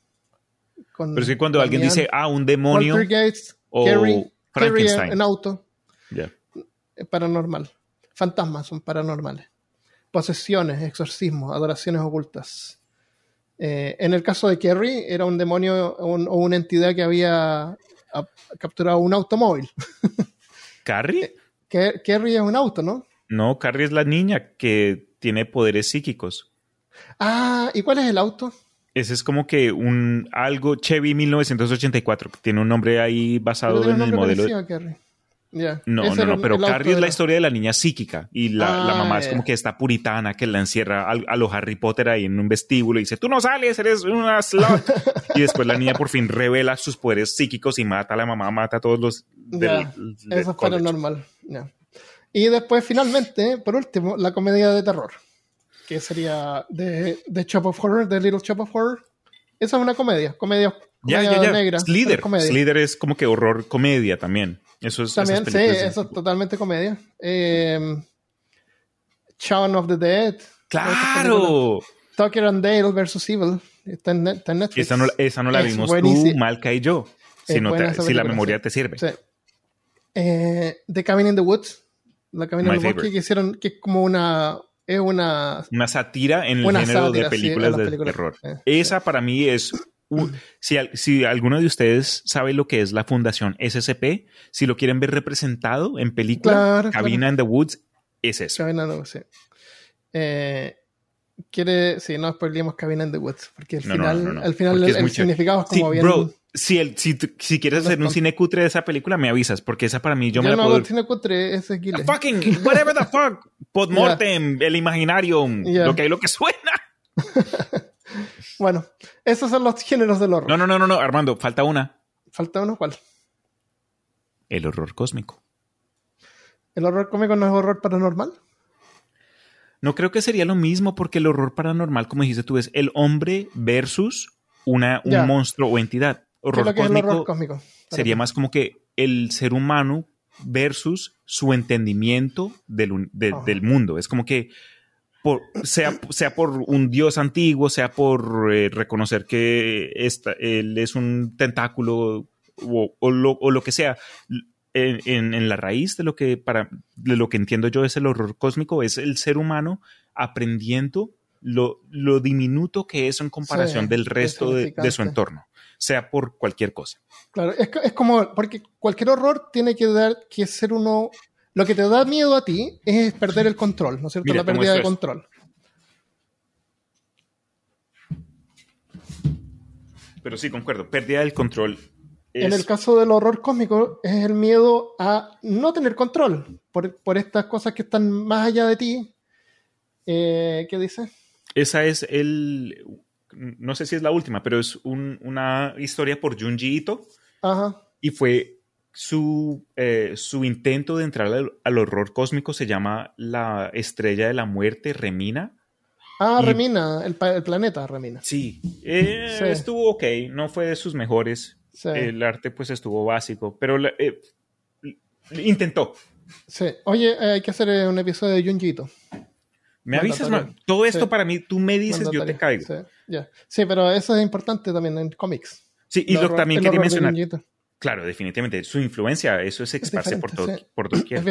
[SPEAKER 1] con
[SPEAKER 2] Pero es que cuando alguien dice, ah, un demonio o
[SPEAKER 1] Carrie, Carrie
[SPEAKER 2] Frankenstein.
[SPEAKER 1] en auto. Es paranormal. Fantasmas son paranormales. Posesiones, exorcismos, adoraciones ocultas. Eh, en el caso de Kerry, era un demonio un- o una entidad que había capturado un automóvil.
[SPEAKER 2] ¿Carrie?
[SPEAKER 1] Ke- Kerry es un auto, ¿no?
[SPEAKER 2] No, Carrie es la niña que tiene poderes psíquicos.
[SPEAKER 1] Ah, ¿y cuál es el auto?
[SPEAKER 2] Ese es como que un algo Chevy 1984, que tiene un nombre ahí basado en el modelo.
[SPEAKER 1] A. Ya.
[SPEAKER 2] No,
[SPEAKER 1] Ese
[SPEAKER 2] no, no, pero Carrie es la historia de la niña psíquica y la, la
[SPEAKER 1] Ah,
[SPEAKER 2] mamá es
[SPEAKER 1] ya.
[SPEAKER 2] como que esta puritana que la encierra a, los Harry Potter ahí en un vestíbulo y dice, tú no sales, eres una slut. y después la niña por fin revela sus poderes psíquicos y mata a la mamá, mata a todos los del,
[SPEAKER 1] Ya,
[SPEAKER 2] del
[SPEAKER 1] Eso es paranormal. Y después, finalmente, por último, la comedia de terror. Que sería de, de Chop of Horror, de Little Chop of Horror. Esa es una comedia, comedia, comedia
[SPEAKER 2] ya, ya.
[SPEAKER 1] negra.
[SPEAKER 2] Slither.
[SPEAKER 1] comedia.
[SPEAKER 2] Slither es como que horror comedia también. Eso es
[SPEAKER 1] También, sí, eso es totalmente comedia. Eh, Shaun of the Dead.
[SPEAKER 2] ¡Claro!
[SPEAKER 1] Tucker and Dale versus Evil. Está en, está en Netflix.
[SPEAKER 2] Esa no, esa no la
[SPEAKER 1] Es
[SPEAKER 2] vimos tú, Malca y yo. Si, no te- si la memoria te sirve.
[SPEAKER 1] Sí. Eh, The Cabin in the Woods. La Cabin in the Woods que hicieron, que es como una. Es una.
[SPEAKER 2] Una sátira en el género
[SPEAKER 1] sátira,
[SPEAKER 2] de películas de
[SPEAKER 1] películas.
[SPEAKER 2] terror.
[SPEAKER 1] Eh,
[SPEAKER 2] Esa para mí es. Si, si alguno de ustedes sabe lo que es la Fundación SCP, si lo quieren ver representado en película,
[SPEAKER 1] Claro,
[SPEAKER 2] Cabina in the Woods, es eso.
[SPEAKER 1] Cabin in the Woods, sí. Eh, quiere. Sí, no spoilemos Cabin in the Woods. Porque al
[SPEAKER 2] No,
[SPEAKER 1] final,
[SPEAKER 2] no, no,
[SPEAKER 1] al final el, significado es
[SPEAKER 2] Sí,
[SPEAKER 1] como bien.
[SPEAKER 2] bro, si, el- si, si quieres hacer un cine cutre de esa película, me avisas, porque esa para mí yo,
[SPEAKER 1] yo
[SPEAKER 2] me la
[SPEAKER 1] no
[SPEAKER 2] puedo.
[SPEAKER 1] hago cine cutre, es Guile.
[SPEAKER 2] Fucking, whatever the fuck. Podmortem, el imaginario, lo que hay, lo que suena.
[SPEAKER 1] Bueno, esos son los géneros del horror.
[SPEAKER 2] No, no, no, no, no, Armando, falta una.
[SPEAKER 1] Falta uno, ¿cuál?
[SPEAKER 2] El horror cósmico.
[SPEAKER 1] ¿El horror cómico no es horror paranormal?
[SPEAKER 2] No creo que sería lo mismo porque el horror paranormal, como dijiste tú, es el hombre versus una, un
[SPEAKER 1] Ya.
[SPEAKER 2] monstruo o entidad.
[SPEAKER 1] ¿Qué es
[SPEAKER 2] Horror
[SPEAKER 1] que es el
[SPEAKER 2] cósmico
[SPEAKER 1] horror cósmico?
[SPEAKER 2] Sería más como que el ser humano versus su entendimiento del, de- del mundo. Es como que por, sea, sea por un dios antiguo, sea por eh, reconocer que esta- él es un tentáculo o, o lo, o lo que sea. En, en- en la raíz de lo que para de lo que entiendo yo es el horror cósmico, es el ser humano aprendiendo lo, lo diminuto que es en comparación
[SPEAKER 1] Sí,
[SPEAKER 2] del resto de, de su entorno, sea por cualquier cosa.
[SPEAKER 1] Claro, es, es como, porque cualquier horror tiene que dar, que ser uno, lo que te da miedo a ti es perder el control, ¿no es cierto?
[SPEAKER 2] Mira,
[SPEAKER 1] la pérdida de control.
[SPEAKER 2] Pero sí, concuerdo, pérdida del control es...
[SPEAKER 1] En el caso del horror cósmico es el miedo a no tener control por, por estas cosas que están más allá de ti. Eh, ¿Qué dice?
[SPEAKER 2] Esa es el... No sé si es la última, pero es un- una historia por Junji Ito
[SPEAKER 1] Ajá.
[SPEAKER 2] y fue su, eh, su intento de entrar al, al horror cósmico se llama La Estrella de la Muerte, Remina.
[SPEAKER 1] Ah,
[SPEAKER 2] Y-
[SPEAKER 1] Remina, el, el planeta Remina.
[SPEAKER 2] Sí, eh,
[SPEAKER 1] Sí.
[SPEAKER 2] estuvo ok, no fue de sus mejores.
[SPEAKER 1] Sí,
[SPEAKER 2] El arte pues estuvo básico, pero la- eh, intentó.
[SPEAKER 1] sí. Oye, hay que hacer un episodio de Junjito.
[SPEAKER 2] Me avisas, todo esto
[SPEAKER 1] Sí.
[SPEAKER 2] para mí, tú me dices, yo te caigo.
[SPEAKER 1] Sí. Sí, pero eso es importante también en cómics.
[SPEAKER 2] Sí, y lo también quería mencionar. Claro, definitivamente, su influencia, eso es esparce por, todo,
[SPEAKER 1] sí.
[SPEAKER 2] por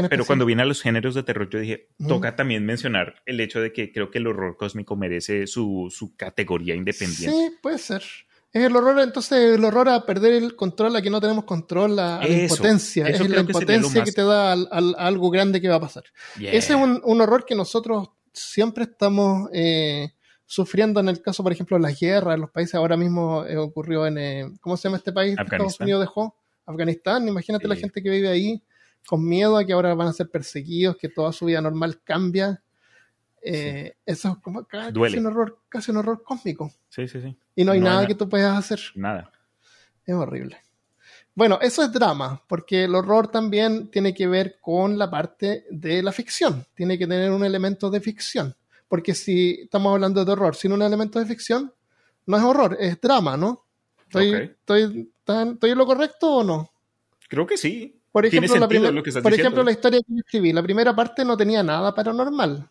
[SPEAKER 2] Pero cuando viene a los géneros de terror, yo dije, toca también mencionar el hecho de que creo que el horror cósmico merece su, su categoría independiente.
[SPEAKER 1] Sí, puede ser. Es el horror, entonces, el horror a perder el control, a que no tenemos control, a, a la impotencia.
[SPEAKER 2] eso
[SPEAKER 1] es la
[SPEAKER 2] que
[SPEAKER 1] impotencia que te da al- al- a algo grande que va a pasar.
[SPEAKER 2] Yeah.
[SPEAKER 1] Ese es un, un horror que nosotros siempre estamos eh, sufriendo en el caso, por ejemplo, de las guerras en los países. Ahora mismo eh, ocurrió en, eh, ¿cómo se llama este país Estados. Unidos dejó? Afganistán. Imagínate la gente que vive ahí con miedo a que ahora van a ser perseguidos, que toda su vida normal cambia. Eh, Eso es como casi
[SPEAKER 2] Duele.
[SPEAKER 1] un, horror, casi un horror cósmico.
[SPEAKER 2] Sí, sí, sí.
[SPEAKER 1] Y no hay
[SPEAKER 2] No hay
[SPEAKER 1] nada
[SPEAKER 2] na-
[SPEAKER 1] que tú puedas hacer.
[SPEAKER 2] Nada.
[SPEAKER 1] Es horrible. Bueno, eso es drama, porque el horror también tiene que ver con la parte de la ficción. Tiene que tener un elemento de ficción. Porque si estamos hablando de horror sin un elemento de ficción, no es horror, es drama, ¿no? ¿Estoy, estoy, tan- ¿estoy en lo correcto o no?
[SPEAKER 2] Creo que sí.
[SPEAKER 1] Por ejemplo, la,
[SPEAKER 2] sentido
[SPEAKER 1] primer-
[SPEAKER 2] lo que
[SPEAKER 1] por
[SPEAKER 2] diciendo.
[SPEAKER 1] ejemplo la historia que escribí, la primera parte no tenía nada paranormal.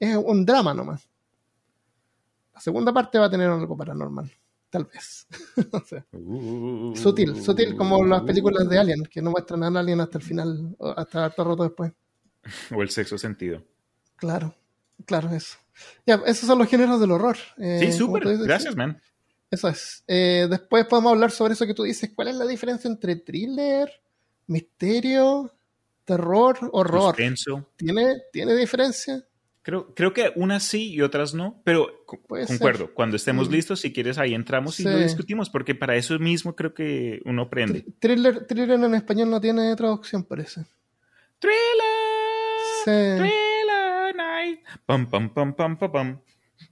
[SPEAKER 1] Es un drama nomás. La segunda parte va a tener algo paranormal. Tal vez. no sé.
[SPEAKER 2] Uh,
[SPEAKER 1] Sutil, sutil, como las películas de Alien, que no muestran a Alien hasta el final, hasta harto rato después.
[SPEAKER 2] O el sexo sentido.
[SPEAKER 1] Claro, claro, eso. Ya, esos son los géneros del horror. eh,
[SPEAKER 2] Sí, súper. Gracias, man.
[SPEAKER 1] Eso es. Eh, después podemos hablar sobre eso que tú dices. ¿Cuál es la diferencia entre thriller, misterio, terror, horror?
[SPEAKER 2] Suspenso.
[SPEAKER 1] ¿Tiene, ¿Tiene diferencia?
[SPEAKER 2] Creo, creo que unas sí y otras no, pero
[SPEAKER 1] Puede
[SPEAKER 2] concuerdo. Cuando estemos
[SPEAKER 1] Mm.
[SPEAKER 2] listos, si quieres, ahí entramos y lo discutimos, porque para eso mismo creo que uno aprende.
[SPEAKER 1] Thr- Thriller, thriller en español no tiene traducción, parece.
[SPEAKER 2] Thriller,
[SPEAKER 1] Sí.
[SPEAKER 2] Thriller. Pam, pam, pam, pam, pam, pam.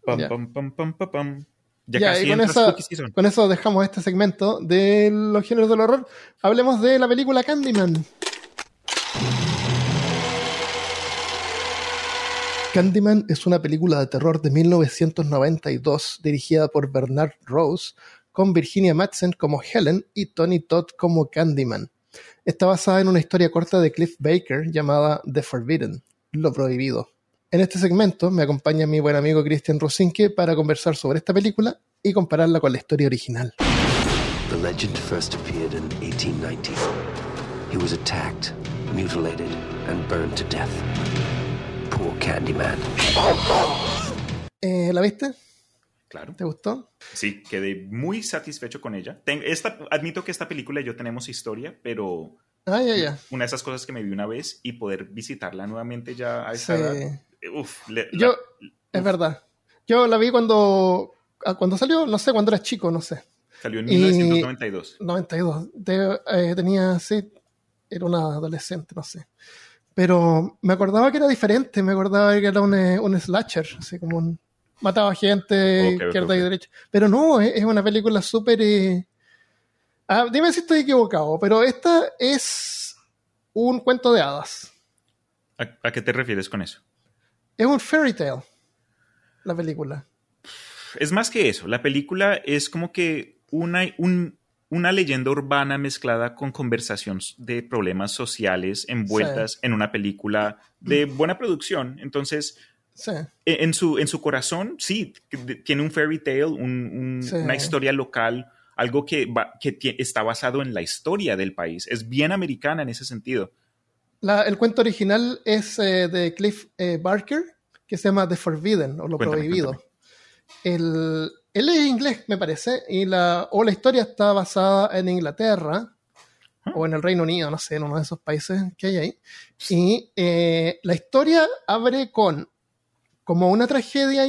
[SPEAKER 2] Pam,
[SPEAKER 1] Ya.
[SPEAKER 2] pam, pam, pam, pam, pam. Ya,
[SPEAKER 1] Ya,
[SPEAKER 2] casi
[SPEAKER 1] y con esa-. Con eso dejamos este segmento de los géneros del horror. Hablemos de la película Candyman. Candyman es una película de terror de 1992 dirigida por Bernard Rose, con Virginia Madsen como Helen y Tony Todd como Candyman. Está basada en una historia corta de Cliff Baker llamada The Forbidden, lo prohibido. En este segmento me acompaña mi buen amigo Christian Rosinke para conversar sobre esta película y compararla con la historia original.
[SPEAKER 3] The legend first appeared in 1890. He was attacked, mutilated, and burned to death. Poor Candyman.
[SPEAKER 1] Eh, ¿La viste?
[SPEAKER 2] Claro.
[SPEAKER 1] ¿Te gustó?
[SPEAKER 2] Sí, quedé muy satisfecho con ella. Ten- esta, admito que esta película y yo tenemos historia, pero
[SPEAKER 1] Ah, ya, ya.
[SPEAKER 2] una de esas cosas que me vi una vez y poder visitarla nuevamente ya a
[SPEAKER 1] Sí.
[SPEAKER 2] esa edad. Uf, le- la-
[SPEAKER 1] Yo, es verdad. Yo la vi cuando, ah, cuando salió, no sé, cuando era chico, no sé.
[SPEAKER 2] salió en
[SPEAKER 1] y-
[SPEAKER 2] 1992.
[SPEAKER 1] 92. De- eh, tenía, sí, era una adolescente, no sé. Pero me acordaba que era diferente, me acordaba que era un, eh, un slasher, así como un... Mataba gente izquierda y derecha. Pero no, es, es una película súper... eh, ah, dime si estoy equivocado, pero esta es un cuento de hadas.
[SPEAKER 2] ¿A, a qué te refieres con eso?
[SPEAKER 1] Es un fairy tale, la película.
[SPEAKER 2] Es más que eso. La película es como que una, un- una leyenda urbana mezclada con conversación de problemas sociales envueltas en una película de buena producción. Entonces,
[SPEAKER 1] Sí.
[SPEAKER 2] e- en su, en su corazón, sí, tiene un fairy tale, un- un-
[SPEAKER 1] Sí.
[SPEAKER 2] una historia local, algo que, va- que está basado en la historia del país. Es bien americana en ese sentido.
[SPEAKER 1] La- el cuento original es eh, de Cliff eh, Barker, que se llama The Forbidden, o Lo
[SPEAKER 2] Cuéntame,
[SPEAKER 1] Prohibido.
[SPEAKER 2] cuéntame.
[SPEAKER 1] el, él es inglés, me parece, y la, o la historia está basada en Inglaterra o en el Reino Unido, no sé, en uno de esos países que hay ahí. Y eh, la historia abre con como una tragedia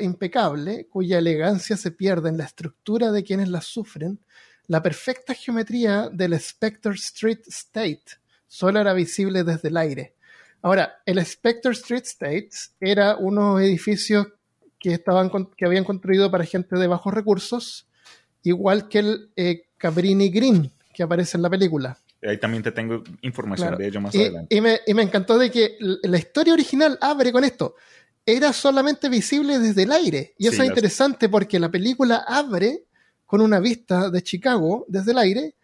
[SPEAKER 1] impecable cuya elegancia se pierde en la estructura de quienes la sufren, la perfecta geometría del Spectre Street State solo era visible desde el aire. Ahora, el Spectre Street State era unos edificios que, estaban, que habían construido para gente de bajos recursos, igual que el eh, Cabrini Green, que aparece en la película.
[SPEAKER 2] Ahí también te tengo información de ello más adelante.
[SPEAKER 1] Y me, y me, encantó de que la historia original abre con esto. Era solamente visible desde el aire. Y eso es interesante porque la película abre con una vista de Chicago desde el aire,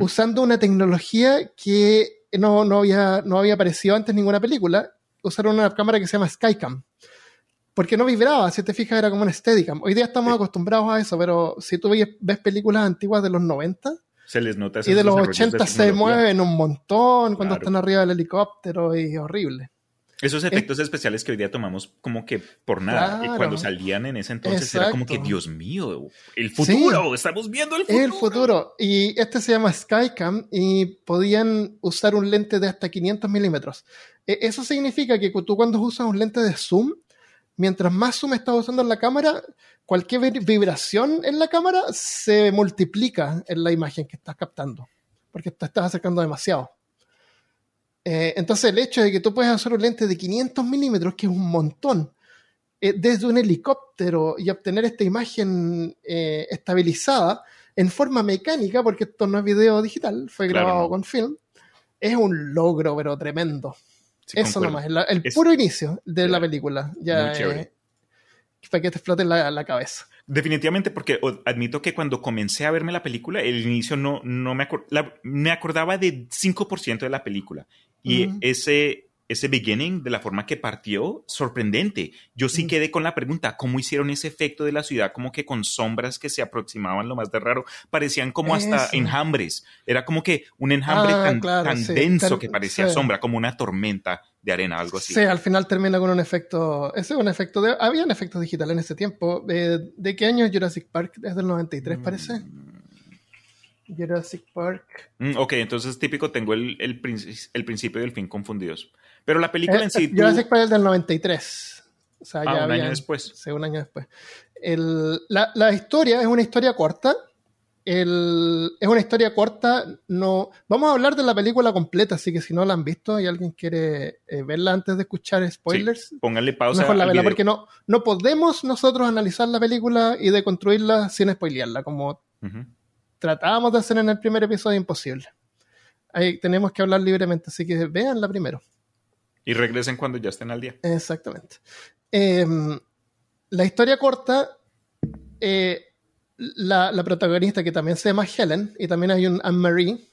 [SPEAKER 1] usando una tecnología que no, no, había, no había aparecido antes ninguna película. Usaron una cámara que se llama Skycam. Porque no vibraba, si te fijas, era como un Steadicam. Hoy día estamos acostumbrados a eso, pero si tú ves películas antiguas de los 90,
[SPEAKER 2] se les nota
[SPEAKER 1] Y de los 80 se mueven un montón cuando están arriba del helicóptero y es horrible.
[SPEAKER 2] Esos efectos especiales que hoy día tomamos como que por nada. Y cuando salían en ese entonces era como que, Dios mío, el futuro, estamos viendo el futuro.
[SPEAKER 1] El futuro. Y este se llama Skycam y podían usar un lente de hasta 500 milímetros. E, eso significa que tú cuando usas un lente de zoom, mientras más zoom estás usando en la cámara, cualquier vibración en la cámara se multiplica en la imagen que estás captando, porque te estás acercando demasiado. Eh, entonces el hecho de que tú puedes hacer un lente de 500 milímetros, que es un montón, eh, desde un helicóptero y obtener esta imagen eh, estabilizada en forma mecánica, porque esto no es video digital, fue grabado con film, es un logro, pero tremendo. Eso nomás, el, puro inicio de la película. Ya, para que te flote la, la cabeza.
[SPEAKER 2] Definitivamente, porque admito que cuando comencé a verme la película, el inicio no, no me, me acordaba de 5% de la película. Y ese, ese beginning, de la forma que partió, sorprendente. Yo sí quedé con la pregunta, ¿cómo hicieron ese efecto de la ciudad? Como que con sombras que se aproximaban lo más de raro, parecían como hasta enjambres. Era como que un enjambre ah, tan, denso que parecía sombra, como una tormenta de arena, algo así.
[SPEAKER 1] Sí, al final termina con un efecto. Ese es un efecto de. Habían efectos digitales en ese tiempo. ¿De qué año Jurassic Park? Es del 93, parece. Jurassic Park.
[SPEAKER 2] Mm, ok, entonces típico tengo el, el, el, principio y el fin confundidos. Pero la película en sí.
[SPEAKER 1] Jurassic Park es del 93. O
[SPEAKER 2] sea, ah, un año después.
[SPEAKER 1] Sí, un año después. El, la, la, historia es una historia corta es una historia corta. No, vamos a hablar de la película completa, así que si no la han visto y alguien quiere eh, verla antes de escuchar spoilers,
[SPEAKER 2] pónganle pausa.
[SPEAKER 1] Mejor la verla, porque no, no podemos nosotros analizar la película y deconstruirla sin spoilearla, como tratábamos de hacer en el primer episodio, imposible. Ahí tenemos que hablar libremente, así que véanla primero.
[SPEAKER 2] Y regresen cuando ya estén al día.
[SPEAKER 1] Exactamente. Em, la historia corta. Eh, la, protagonista, que también se llama Helen, y también hay un Anne-Marie,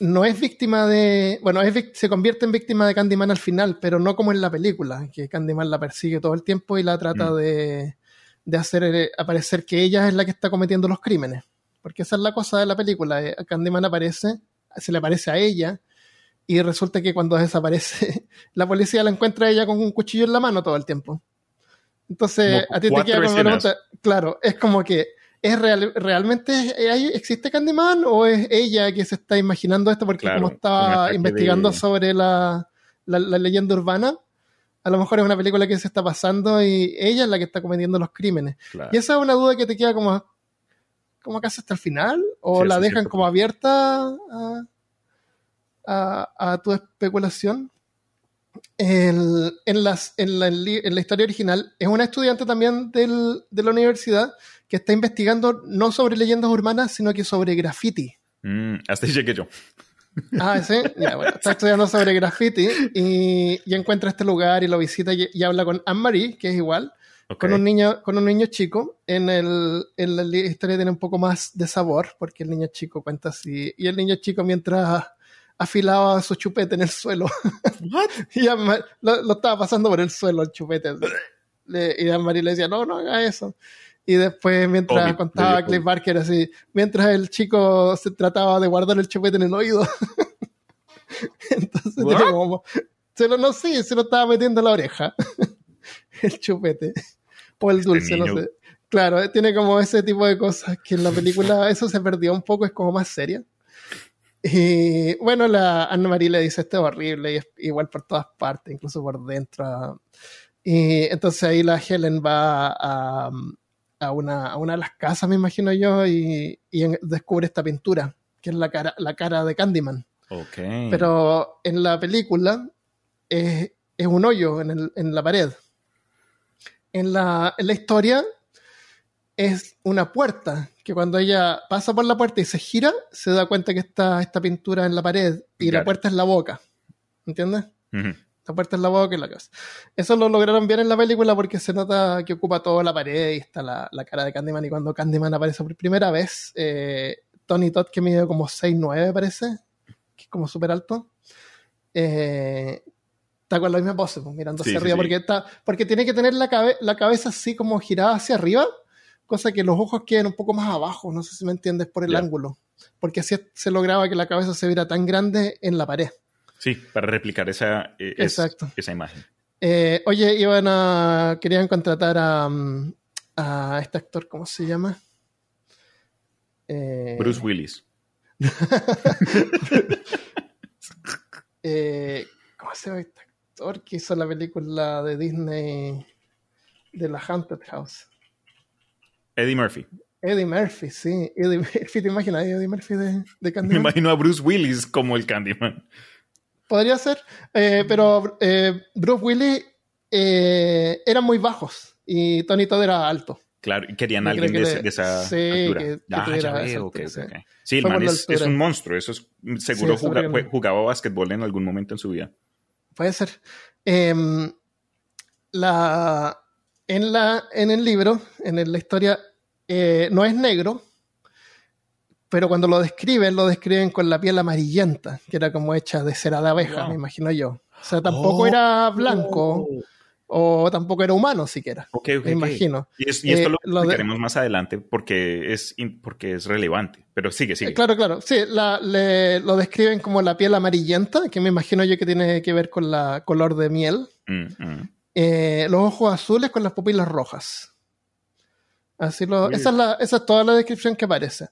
[SPEAKER 1] no es víctima de. Bueno, se convierte en víctima de Candyman al final, pero no como en la película, que Candyman la persigue todo el tiempo y la trata mm. de, de, hacer eh, aparecer que ella es la que está cometiendo los crímenes. Porque esa es la cosa de la película. Eh, Candyman aparece, se le aparece a ella, y resulta que cuando desaparece, la policía la encuentra a ella con un cuchillo en la mano todo el tiempo. Entonces, a ti te queda como pregunta, claro, es como que, ¿es real, ¿realmente existe Candyman o es ella que se está imaginando esto porque como estaba investigando sobre la, la, leyenda urbana? A lo mejor es una película que se está pasando y ella es la que está cometiendo los crímenes. Y esa es una duda que te queda como, como acaso hasta el final o la dejan como abierta a, a, a tu especulación en, las, en, la, historia original, es una estudiante también de la universidad que está investigando no sobre leyendas urbanas, sino que sobre graffiti.
[SPEAKER 2] Mm, hasta ahí llegué yo.
[SPEAKER 1] Ah, sí, está estudiando sobre graffiti y, encuentra este lugar y lo visita y, habla con Anne-Marie, que es igual, con, un niño, con un niño chico. En, el, en la historia tiene un poco más de sabor, porque el niño chico cuenta así. Y el niño chico, mientras afilaba su chupete en el suelo. y lo, estaba pasando por el suelo el chupete. y a María le decía, no, no haga eso. Y después, mientras contaba Cliff Barker así, mientras el chico se trataba de guardar el chupete en el oído. Entonces, como, se lo, no sé, se lo estaba metiendo en la oreja. el chupete. El
[SPEAKER 2] Este
[SPEAKER 1] dulce, no sé. Claro, eh, tiene como ese tipo de cosas que en la película eso se perdió un poco, es como más seria. Y bueno, la Anne Marie le dice esto es horrible y es igual por todas partes, incluso por dentro. Y entonces ahí la Helen va a, a una, a una de las casas, me imagino yo, y, y descubre esta pintura, que es la cara, la cara de Candyman.
[SPEAKER 2] Ok.
[SPEAKER 1] Pero en la película es, es un hoyo en, el- en la pared. En la, en la historia es una puerta, que cuando ella pasa por la puerta y se gira, se da cuenta que está esta pintura en la pared y la
[SPEAKER 2] Claro.
[SPEAKER 1] puerta es la boca. ¿Entiendes?
[SPEAKER 2] Ujú.
[SPEAKER 1] La puerta es la boca y la cabeza. Eso lo lograron bien en la película porque se nota que ocupa toda la pared y está la, la cara de Candyman. Y cuando Candyman aparece por primera vez, eh, Tony Todd, que mide como 6'9, parece, que es como súper alto, eh, está con la misma pose, pues, mirando hacia
[SPEAKER 2] sí,
[SPEAKER 1] arriba,
[SPEAKER 2] sí.
[SPEAKER 1] Porque, está, porque tiene que tener la, cabe- la cabeza así como girada hacia arriba, cosa que los ojos queden un poco más abajo, no sé si me entiendes, por el ángulo. Porque así se lograba que la cabeza se viera tan grande en la pared.
[SPEAKER 2] Sí, para replicar esa, eh, es-
[SPEAKER 1] Exacto.
[SPEAKER 2] esa imagen.
[SPEAKER 1] Eh, oye, iban a. Querían contratar a, mm, a este actor, ¿cómo se llama? Eh,
[SPEAKER 2] Bruce Willis.
[SPEAKER 1] eh, ¿Cómo se llama este que hizo la película de Disney de la Haunted House?
[SPEAKER 2] Eddie Murphy.
[SPEAKER 1] Eddie Murphy, sí. Eddie Murphy, ¿te imaginas Eddie Murphy de, de
[SPEAKER 2] Me
[SPEAKER 1] Candyman?
[SPEAKER 2] imagino a Bruce Willis como el Candyman.
[SPEAKER 1] Podría ser, eh, pero eh, Bruce Willis eh, eran muy bajos y Tony Todd era alto.
[SPEAKER 2] Claro, y querían a alguien de,
[SPEAKER 1] que le-
[SPEAKER 2] de esa
[SPEAKER 1] sí,
[SPEAKER 2] altura.
[SPEAKER 1] que-
[SPEAKER 2] ah, ya veo,
[SPEAKER 1] sí.
[SPEAKER 2] el man es, un monstruo. Eso es, seguro
[SPEAKER 1] Sí,
[SPEAKER 2] juga-
[SPEAKER 1] sobre-
[SPEAKER 2] jue- jugaba básquetbol en algún momento en su vida.
[SPEAKER 1] Puede ser. Em, la, en, la, en el libro, en la historia, eh, no es negro, pero cuando lo describen, lo describen con la piel amarillenta, que era como hecha de cera de abeja,
[SPEAKER 2] Wow.
[SPEAKER 1] me imagino yo. O sea, tampoco
[SPEAKER 2] Oh.
[SPEAKER 1] era blanco o tampoco era humano siquiera,
[SPEAKER 2] Ok, ok,
[SPEAKER 1] me imagino.
[SPEAKER 2] Y, es- y esto
[SPEAKER 1] Eh,
[SPEAKER 2] lo
[SPEAKER 1] lo de-
[SPEAKER 2] explicaremos más adelante porque es, porque es relevante. Pero sigue, sigue.
[SPEAKER 1] Eh, Claro, claro. Sí, la- le- lo describen como la piel amarillenta, que me imagino yo que tiene que ver con la color de miel.
[SPEAKER 2] Mm, mm.
[SPEAKER 1] Eh, los ojos azules con las pupilas rojas. Así lo, esa, es la, esa es toda la descripción que aparece.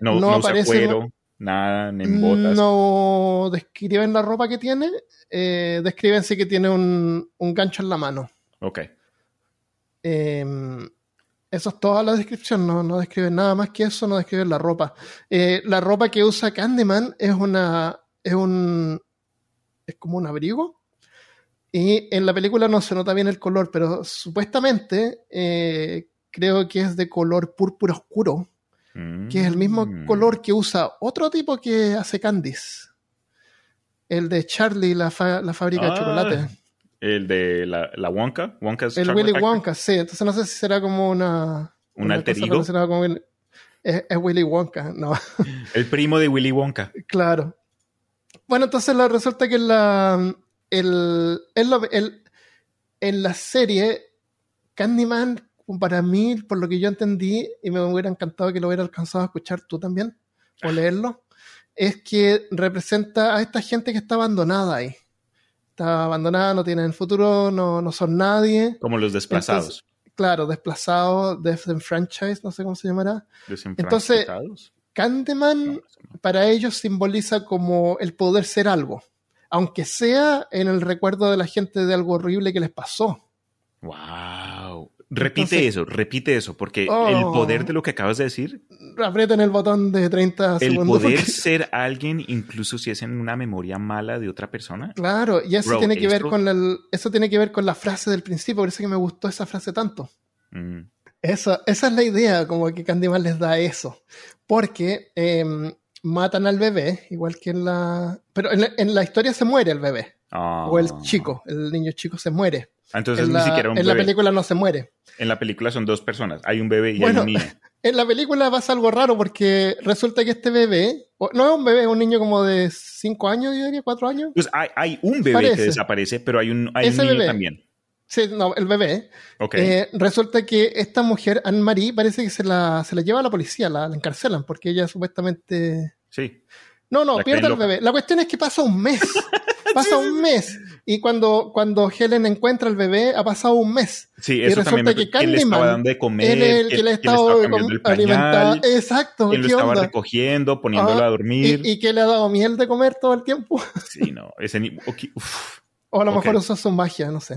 [SPEAKER 2] No,
[SPEAKER 1] no, aparece.
[SPEAKER 2] cuero, nada, ni en botas.
[SPEAKER 1] No describen la ropa que tiene, eh, describen sí que tiene un, un gancho en la mano.
[SPEAKER 2] Ok.
[SPEAKER 1] Eh, eso es toda la descripción, no, no describen nada más que eso, no describen la ropa. Eh, la ropa que usa Candyman es una. es un. es como un abrigo. Y en la película no se nota bien el color, pero supuestamente eh, creo que es de color púrpura oscuro, que es el mismo
[SPEAKER 2] Mm.
[SPEAKER 1] color que usa otro tipo que hace candies. El de Charlie, la, fa- la fábrica
[SPEAKER 2] Ah,
[SPEAKER 1] de chocolate.
[SPEAKER 2] El de la, la Wonka. Wonka's
[SPEAKER 1] El Willy
[SPEAKER 2] Factory.
[SPEAKER 1] Wonka, sí. Entonces no sé si será como una.
[SPEAKER 2] ¿Un
[SPEAKER 1] una
[SPEAKER 2] alter ego?
[SPEAKER 1] con Willy- Es, es Willy Wonka, no,
[SPEAKER 2] El primo de Willy Wonka.
[SPEAKER 1] claro. Bueno, entonces la- resulta que en la. El, el- en la serie, Candyman, para mí, por lo que yo entendí, y me hubiera encantado que lo hubiera alcanzado a escuchar tú también, o leerlo, es que representa a esta gente que está abandonada ahí. Está abandonada, no tienen futuro, no, no son nadie.
[SPEAKER 2] Como los desplazados.
[SPEAKER 1] claro, desplazado, Franchise, no sé cómo se llamará. entonces. Candyman
[SPEAKER 2] No, eso no.
[SPEAKER 1] para ellos simboliza como el poder ser algo, aunque sea en el recuerdo de la gente de algo horrible que les pasó.
[SPEAKER 2] Wow. Repite
[SPEAKER 1] Entonces-
[SPEAKER 2] eso, repite eso, porque
[SPEAKER 1] Oh.
[SPEAKER 2] el poder de lo que acabas de decir,
[SPEAKER 1] Aprieten el botón de 30
[SPEAKER 2] el
[SPEAKER 1] segundos.
[SPEAKER 2] poder
[SPEAKER 1] porque-
[SPEAKER 2] ser alguien, incluso si es en una memoria mala de otra persona.
[SPEAKER 1] Claro, y eso
[SPEAKER 2] Bro,
[SPEAKER 1] tiene que ver con el, eso tiene que ver con la frase del principio, por eso es que me gustó esa frase tanto.
[SPEAKER 2] Mm,
[SPEAKER 1] Esa, esa es la idea, como que Candyman les da eso. Porque em, matan al bebé, igual que en la. Pero en la, en la historia se muere el bebé.
[SPEAKER 2] Ah.
[SPEAKER 1] O el chico, el niño chico se muere.
[SPEAKER 2] Entonces
[SPEAKER 1] en
[SPEAKER 2] ni
[SPEAKER 1] la,
[SPEAKER 2] siquiera un
[SPEAKER 1] en la película no se muere.
[SPEAKER 2] En la película son dos personas. Hay un bebé y
[SPEAKER 1] Bueno,
[SPEAKER 2] hay un niño.
[SPEAKER 1] En la película pasa algo raro porque resulta que este bebé, no es un bebé, es un niño como de 5 años, yo diría, 4 años.
[SPEAKER 2] Pues hay, hay un bebé
[SPEAKER 1] Parece.
[SPEAKER 2] que desaparece, pero hay un, hay un
[SPEAKER 1] Ese
[SPEAKER 2] niño
[SPEAKER 1] bebé.
[SPEAKER 2] también.
[SPEAKER 1] Sí, no, el bebé. Eh, resulta que esta mujer, Anne-Marie, parece que se la, se la lleva a la policía, la, la encarcelan, porque ella supuestamente...
[SPEAKER 2] sí.
[SPEAKER 1] No, no, pierde el bebé. La cuestión es que pasa un mes. Pasa un mes. Y cuando, cuando Helen encuentra al bebé, ha pasado un mes.
[SPEAKER 2] Sí,
[SPEAKER 1] y
[SPEAKER 2] eso
[SPEAKER 1] resulta
[SPEAKER 2] también.
[SPEAKER 1] que
[SPEAKER 2] ¿Quién le estaba
[SPEAKER 1] Candyman,
[SPEAKER 2] dando de comer?
[SPEAKER 1] él es el que
[SPEAKER 2] ¿Quién-
[SPEAKER 1] le
[SPEAKER 2] el
[SPEAKER 1] alimentando. Exacto,
[SPEAKER 2] ¿Quién lo
[SPEAKER 1] ¿qué
[SPEAKER 2] estaba
[SPEAKER 1] onda?
[SPEAKER 2] recogiendo, poniéndolo
[SPEAKER 1] Ah,
[SPEAKER 2] a dormir?
[SPEAKER 1] Y, y que le ha dado miel de comer todo el tiempo.
[SPEAKER 2] Sí, no. Ese ni- uf,
[SPEAKER 1] O a lo mejor usa su magia, no sé.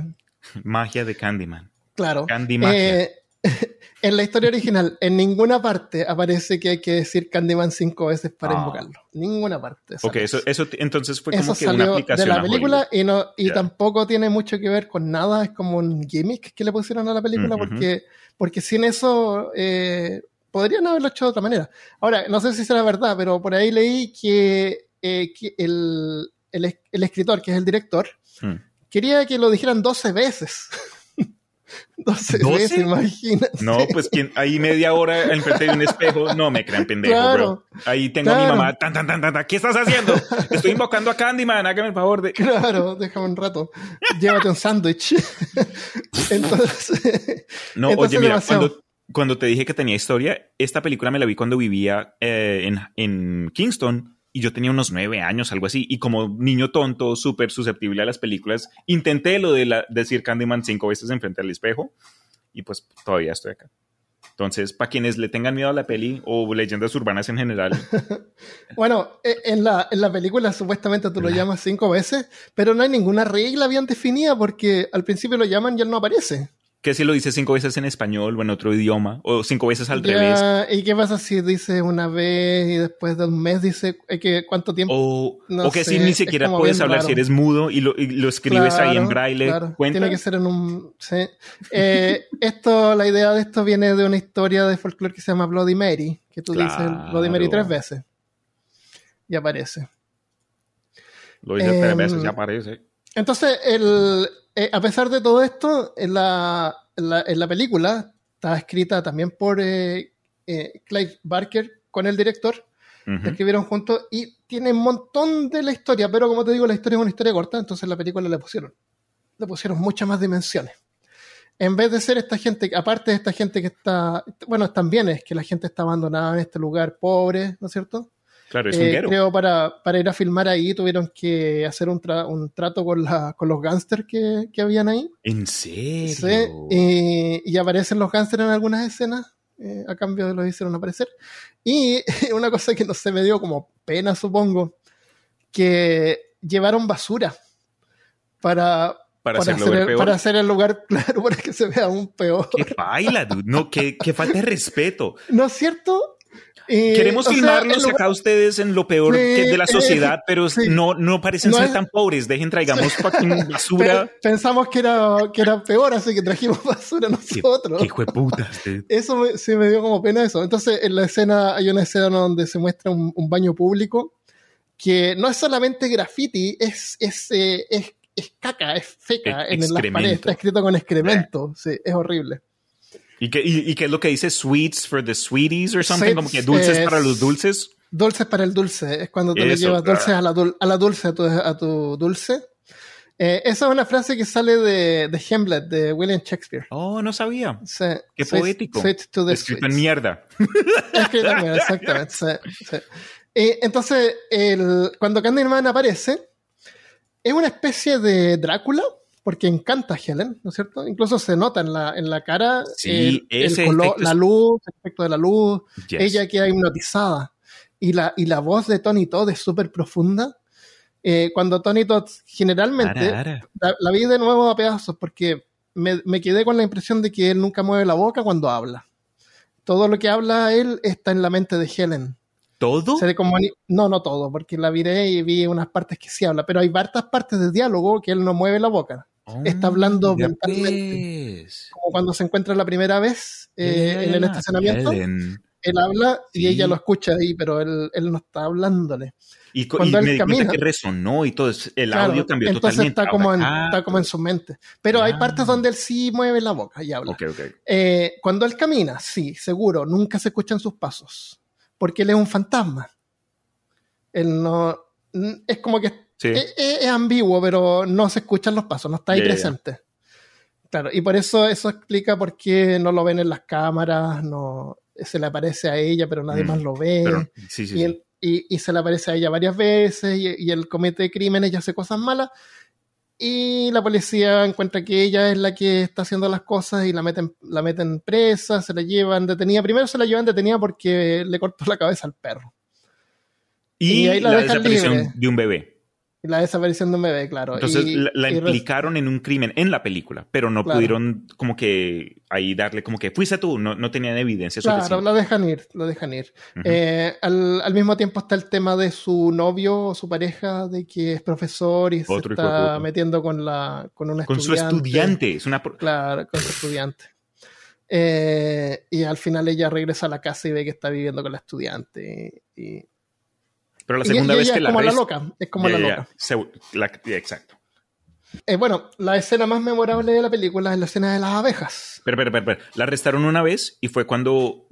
[SPEAKER 2] magia de Candyman.
[SPEAKER 1] Claro.
[SPEAKER 2] Candy magia.
[SPEAKER 1] Eh, en la historia original, en ninguna parte aparece que hay que decir Candyman cinco veces para
[SPEAKER 2] Ah.
[SPEAKER 1] invocarlo. Ninguna parte.
[SPEAKER 2] ok,
[SPEAKER 1] sale
[SPEAKER 2] eso, eso entonces fue
[SPEAKER 1] Eso
[SPEAKER 2] como que una
[SPEAKER 1] salió
[SPEAKER 2] aplicación
[SPEAKER 1] de la película y, no, y
[SPEAKER 2] Ya.
[SPEAKER 1] tampoco tiene mucho que ver con nada, es como un gimmick que le pusieron a la película
[SPEAKER 2] Ujú.
[SPEAKER 1] porque, porque sin eso eh, podrían haberlo hecho de otra manera. Ahora, no sé si será verdad, pero por ahí leí que, eh, que el, el, el escritor, que es el director.
[SPEAKER 2] Hmm.
[SPEAKER 1] quería que lo dijeran 12 veces. 12,
[SPEAKER 2] ¿12?
[SPEAKER 1] veces, imagínate.
[SPEAKER 2] No, pues ahí media hora enfrente de un espejo, no me crean pendejo,
[SPEAKER 1] Claro,
[SPEAKER 2] bro. Ahí tengo a mi mamá, tan, tan, tan, tan, ¿qué estás haciendo? Estoy invocando a Candyman, hágame el favor de...
[SPEAKER 1] Claro, déjame un rato. Llévate un sándwich. Entonces,
[SPEAKER 2] No,
[SPEAKER 1] Entonces,
[SPEAKER 2] oye, mira, cuando te dije que tenía historia, esta película me la vi cuando vivía eh, en, en Kingston y yo tenía unos nueve años, algo así, y como niño tonto, súper susceptible a las películas, intenté lo de la- decir Candyman cinco veces enfrente al espejo y pues todavía estoy acá. Entonces, para quienes le tengan miedo a la peli o leyendas urbanas en general,
[SPEAKER 1] Bueno, e- en la, en la película supuestamente tú lo llamas cinco veces, pero no hay ninguna regla bien definida porque al principio lo llaman y él no aparece.
[SPEAKER 2] Que si lo dice cinco veces en español o en otro idioma, o cinco veces al revés,
[SPEAKER 1] ¿Y qué pasa si dice una vez y después de un mes dice eh, que cuánto tiempo?
[SPEAKER 2] o,
[SPEAKER 1] no
[SPEAKER 2] o que si ni siquiera puedes hablar
[SPEAKER 1] raro.
[SPEAKER 2] si eres mudo y lo, y lo escribes ahí en braille,
[SPEAKER 1] claro.
[SPEAKER 2] ¿cuenta?
[SPEAKER 1] Tiene que ser en un. sí. Eh, esto, la idea de esto viene de una historia de folclore que se llama Bloody Mary, que tú dices. Bloody Mary tres veces. Y aparece.
[SPEAKER 2] Lo dice tres
[SPEAKER 1] Em,
[SPEAKER 2] veces y aparece.
[SPEAKER 1] Entonces, el, eh, a pesar de todo esto, en la, en la, en la película está escrita también por eh, eh, Clive Barker con el director. La escribieron juntos y tiene un montón de la historia, pero como te digo, la historia es una historia corta, entonces la película le pusieron, le pusieron muchas más dimensiones. En vez de ser esta gente, aparte de esta gente que está, bueno, también es que la gente está abandonada en este lugar pobre, ¿no es cierto?
[SPEAKER 2] Claro, es
[SPEAKER 1] Eh,
[SPEAKER 2] un guero.
[SPEAKER 1] creo para, para ir a filmar ahí tuvieron que hacer un, tra- un trato con, la, con los gángsters que, que habían ahí.
[SPEAKER 2] ¿En serio?
[SPEAKER 1] Sí, y, y aparecen los gángsters en algunas escenas, eh, a cambio de los hicieron aparecer. Y una cosa que no se me dio como pena, supongo, que llevaron basura para,
[SPEAKER 2] para,
[SPEAKER 1] para,
[SPEAKER 2] hacerlo
[SPEAKER 1] hacer
[SPEAKER 2] ver
[SPEAKER 1] el,
[SPEAKER 2] peor.
[SPEAKER 1] para hacer el lugar claro, para que se vea aún peor.
[SPEAKER 2] Qué baila, dude. No, qué, qué falta de respeto.
[SPEAKER 1] ¿No es cierto? Eh,
[SPEAKER 2] Queremos
[SPEAKER 1] sea,
[SPEAKER 2] filmarlos
[SPEAKER 1] lugar-
[SPEAKER 2] acá ustedes en lo peor que de la
[SPEAKER 1] eh,
[SPEAKER 2] sociedad, pero
[SPEAKER 1] sí.
[SPEAKER 2] no, no parecen
[SPEAKER 1] No
[SPEAKER 2] ser
[SPEAKER 1] es-
[SPEAKER 2] tan pobres. Dejen, traigamos fucking basura.
[SPEAKER 1] pensamos que era, que era peor, así que trajimos basura nosotros.
[SPEAKER 2] qué hijo de dude.
[SPEAKER 1] Eso me, sí me dio como pena eso. Entonces, en la escena, hay una escena donde se muestra un, un baño público que no es solamente graffiti, es, es, eh, es, es caca, es feca
[SPEAKER 2] E-
[SPEAKER 1] en las paredes, está escrito con excremento. Sí, es horrible.
[SPEAKER 2] ¿Y qué, y, y qué es lo que dice? Sweets for the sweeties or something?
[SPEAKER 1] Sweets
[SPEAKER 2] Como que dulces
[SPEAKER 1] es-
[SPEAKER 2] para los dulces.
[SPEAKER 1] Dulces para el dulce, es cuando tú le
[SPEAKER 2] Eso,
[SPEAKER 1] llevas
[SPEAKER 2] claro.
[SPEAKER 1] dulces a la, dul- a la dulce, a tu, a tu dulce. Eh, esa es una frase que sale de, de Hamlet, de William Shakespeare.
[SPEAKER 2] Oh, no sabía.
[SPEAKER 1] Sí,
[SPEAKER 2] Qué
[SPEAKER 1] sweet-
[SPEAKER 2] poético.
[SPEAKER 1] sweet to the
[SPEAKER 2] Escrito en mierda.
[SPEAKER 1] Escrito en mierda, exactamente. sí, sí. Eh, entonces, el, cuando Candyman aparece, es una especie de Drácula, porque encanta a Helen, ¿no es cierto? Incluso se nota en la, en la cara
[SPEAKER 2] Sí,
[SPEAKER 1] el, el color,
[SPEAKER 2] es-
[SPEAKER 1] la luz, el efecto de la luz.
[SPEAKER 2] Yes.
[SPEAKER 1] Ella queda hipnotizada. Y la, y la voz de Tony Todd es súper profunda. Eh, cuando Tony Todd generalmente
[SPEAKER 2] Ara, ara.
[SPEAKER 1] la, la vi de nuevo a pedazos porque me, me quedé con la impresión de que él nunca mueve la boca cuando habla. Todo lo que habla él está en la mente de Helen.
[SPEAKER 2] ¿Todo?
[SPEAKER 1] Se no, no todo, porque la viré y vi unas partes que sí habla, pero hay hartas partes de diálogo que él no mueve la boca. Está hablando
[SPEAKER 2] ya
[SPEAKER 1] mentalmente.
[SPEAKER 2] pues.
[SPEAKER 1] Como cuando se encuentra la primera vez eh, en el estacionamiento,
[SPEAKER 2] Helen.
[SPEAKER 1] él habla y
[SPEAKER 2] Sí.
[SPEAKER 1] ella lo escucha ahí, pero él, él no está hablándole.
[SPEAKER 2] Y,
[SPEAKER 1] Cuando
[SPEAKER 2] y
[SPEAKER 1] él
[SPEAKER 2] me di cuenta
[SPEAKER 1] camina.
[SPEAKER 2] que resonó y todo. El
[SPEAKER 1] Claro,
[SPEAKER 2] audio cambió
[SPEAKER 1] entonces
[SPEAKER 2] totalmente.
[SPEAKER 1] está como, en,
[SPEAKER 2] Ah,
[SPEAKER 1] está como en su mente. Pero hay
[SPEAKER 2] Ya.
[SPEAKER 1] partes donde él sí mueve la boca y habla.
[SPEAKER 2] Ok, ok.
[SPEAKER 1] Eh, cuando él camina, sí, seguro, nunca se escuchan sus pasos, porque él es un fantasma. Él no... Es como que
[SPEAKER 2] Sí.
[SPEAKER 1] es, es- ambiguo, pero no se escuchan los pasos, no está ahí presente. Claro, y por eso eso explica por qué no lo ven en las cámaras, no se le aparece a ella, pero nadie
[SPEAKER 2] Mm,
[SPEAKER 1] más lo ve.
[SPEAKER 2] Pero, sí, sí,
[SPEAKER 1] y, se le aparece a ella varias veces y, y él comete crímenes y hace cosas malas. Y la policía encuentra que ella es la que está haciendo las cosas y la meten, la meten presa, se la llevan detenida. Primero se la llevan detenida porque le cortó la cabeza al perro.
[SPEAKER 2] Y,
[SPEAKER 1] Y ahí la
[SPEAKER 2] la, desaparición
[SPEAKER 1] libre.
[SPEAKER 2] de un bebé.
[SPEAKER 1] La desaparición de un bebé, claro.
[SPEAKER 2] Entonces
[SPEAKER 1] Y-
[SPEAKER 2] la, la
[SPEAKER 1] y res-
[SPEAKER 2] implicaron en un crimen en la película, pero no
[SPEAKER 1] Claro.
[SPEAKER 2] pudieron como que ahí darle como que fuiste tú, no, no tenían evidencia
[SPEAKER 1] Claro,
[SPEAKER 2] suficiente.
[SPEAKER 1] lo dejan ir, lo dejan ir. Eh, al, al mismo tiempo está el tema de su novio o su pareja, de que es profesor y
[SPEAKER 2] Otro
[SPEAKER 1] se está metiendo con, la, con una
[SPEAKER 2] Con su
[SPEAKER 1] estudiante.
[SPEAKER 2] estudiante. Es una...
[SPEAKER 1] Claro, con su estudiante. Eh, y al final ella regresa a la casa y ve que está viviendo con la estudiante. Y, y-
[SPEAKER 2] Pero la segunda
[SPEAKER 1] y
[SPEAKER 2] vez que
[SPEAKER 1] es
[SPEAKER 2] la
[SPEAKER 1] como la loca, es como la loca.
[SPEAKER 2] ya. Segu- la- ya, exacto.
[SPEAKER 1] Eh, bueno, la escena más memorable de la película es la escena de las abejas.
[SPEAKER 2] Pero, pero, pero, pero, la arrestaron una vez y fue cuando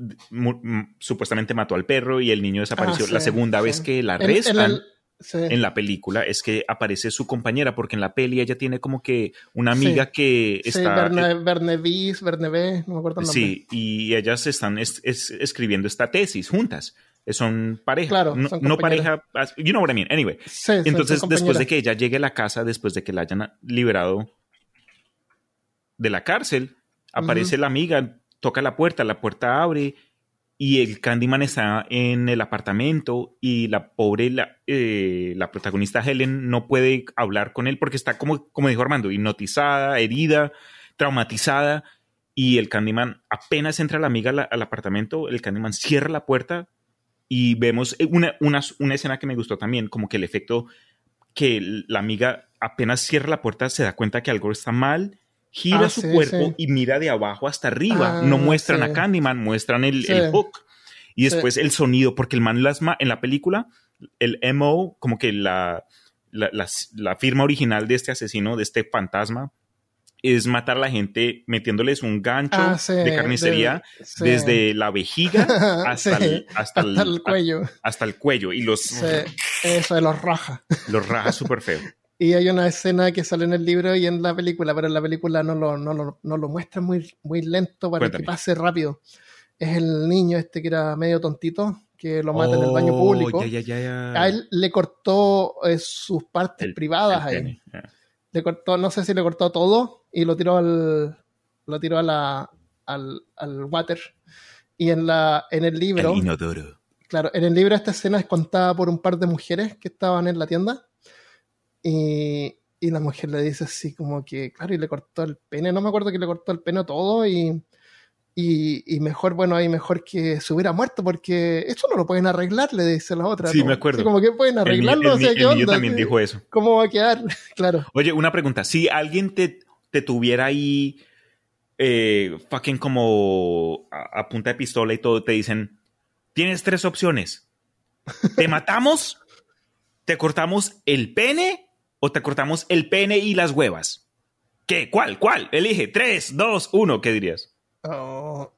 [SPEAKER 2] supuestamente mató al perro y el niño desapareció.
[SPEAKER 1] Ah, sí,
[SPEAKER 2] la segunda
[SPEAKER 1] sí.
[SPEAKER 2] vez que la
[SPEAKER 1] En- en
[SPEAKER 2] arrestan
[SPEAKER 1] el- sí.
[SPEAKER 2] en la película es que aparece su compañera, porque en la peli ella tiene como que una amiga que
[SPEAKER 1] Sí,
[SPEAKER 2] está...
[SPEAKER 1] Berne, Bernevis, Bernabé, no me acuerdo el nombre.
[SPEAKER 2] Sí, y ellas están es- es- escribiendo esta tesis juntas. Son pareja.
[SPEAKER 1] Claro,
[SPEAKER 2] no,
[SPEAKER 1] son
[SPEAKER 2] no pareja. You know what I mean. Anyway.
[SPEAKER 1] Sí,
[SPEAKER 2] Entonces,
[SPEAKER 1] son
[SPEAKER 2] después de que ella llegue a la casa, después de que la hayan liberado de la cárcel, aparece la amiga, toca la puerta, la puerta abre y el Candyman está en el apartamento y la pobre, la, eh, la protagonista Helen no puede hablar con él porque está como, como dijo Armando, hipnotizada, herida, traumatizada y el Candyman apenas entra la amiga la- al apartamento, el Candyman cierra la puerta y vemos una, una, una escena que me gustó también, como que el efecto que la amiga apenas cierra la puerta se da cuenta que algo está mal, gira
[SPEAKER 1] Ah,
[SPEAKER 2] su
[SPEAKER 1] sí,
[SPEAKER 2] cuerpo
[SPEAKER 1] sí.
[SPEAKER 2] y mira de abajo hasta arriba.
[SPEAKER 1] Ah,
[SPEAKER 2] no muestran
[SPEAKER 1] sí.
[SPEAKER 2] a Candyman, muestran el, el hook. Y después el sonido, porque el man las en la película, el MO, como que la, la, la- la firma original de este asesino, de este fantasma, es matar a la gente metiéndoles un gancho
[SPEAKER 1] Ah, sí,
[SPEAKER 2] de carnicería
[SPEAKER 1] de- sí.
[SPEAKER 2] desde la vejiga hasta,
[SPEAKER 1] Sí,
[SPEAKER 2] el, hasta, el,
[SPEAKER 1] hasta el cuello.
[SPEAKER 2] hasta el cuello y los,
[SPEAKER 1] eso de los rajas.
[SPEAKER 2] los raja súper feo.
[SPEAKER 1] Y hay una escena que sale en el libro y en la película, pero en la película no lo, no lo, no lo muestran muy, muy lento para
[SPEAKER 2] Cuéntame.
[SPEAKER 1] que pase rápido. Es el niño este que era medio tontito, que lo mata en el baño
[SPEAKER 2] Oh,
[SPEAKER 1] público.
[SPEAKER 2] ya, ya, ya, ya.
[SPEAKER 1] A él le cortó eh, sus partes
[SPEAKER 2] El-
[SPEAKER 1] privadas ahí. Le cortó, no sé si le cortó todo y lo tiró al, lo tiró a la, al, al water. Y en la, en el libro.
[SPEAKER 2] El inodoro.
[SPEAKER 1] Claro, en el libro esta escena es contada por un par de mujeres que estaban en la tienda y, y la mujer le dice así como que, claro, y le cortó el pene, no me acuerdo que le cortó el pene todo y, y, y mejor, bueno, ahí mejor que se hubiera muerto porque eso no lo pueden arreglar, le dice la otra.
[SPEAKER 2] Sí, me acuerdo.
[SPEAKER 1] así como que pueden arreglarlo,
[SPEAKER 2] el
[SPEAKER 1] o sea,
[SPEAKER 2] ni-
[SPEAKER 1] ¿qué
[SPEAKER 2] el
[SPEAKER 1] onda?
[SPEAKER 2] también
[SPEAKER 1] ¿Qué-
[SPEAKER 2] dijo eso.
[SPEAKER 1] ¿Cómo va a quedar? claro.
[SPEAKER 2] Oye, una pregunta. Si alguien te, te tuviera ahí eh, fucking como a, a punta de pistola y todo, te dicen, tienes tres opciones. ¿Te matamos? ¿Te cortamos el pene? ¿O te cortamos el pene y las huevas? ¿Qué? ¿Cuál? ¿Cuál? Elige. Tres, dos, uno. ¿Qué dirías?
[SPEAKER 1] Oh,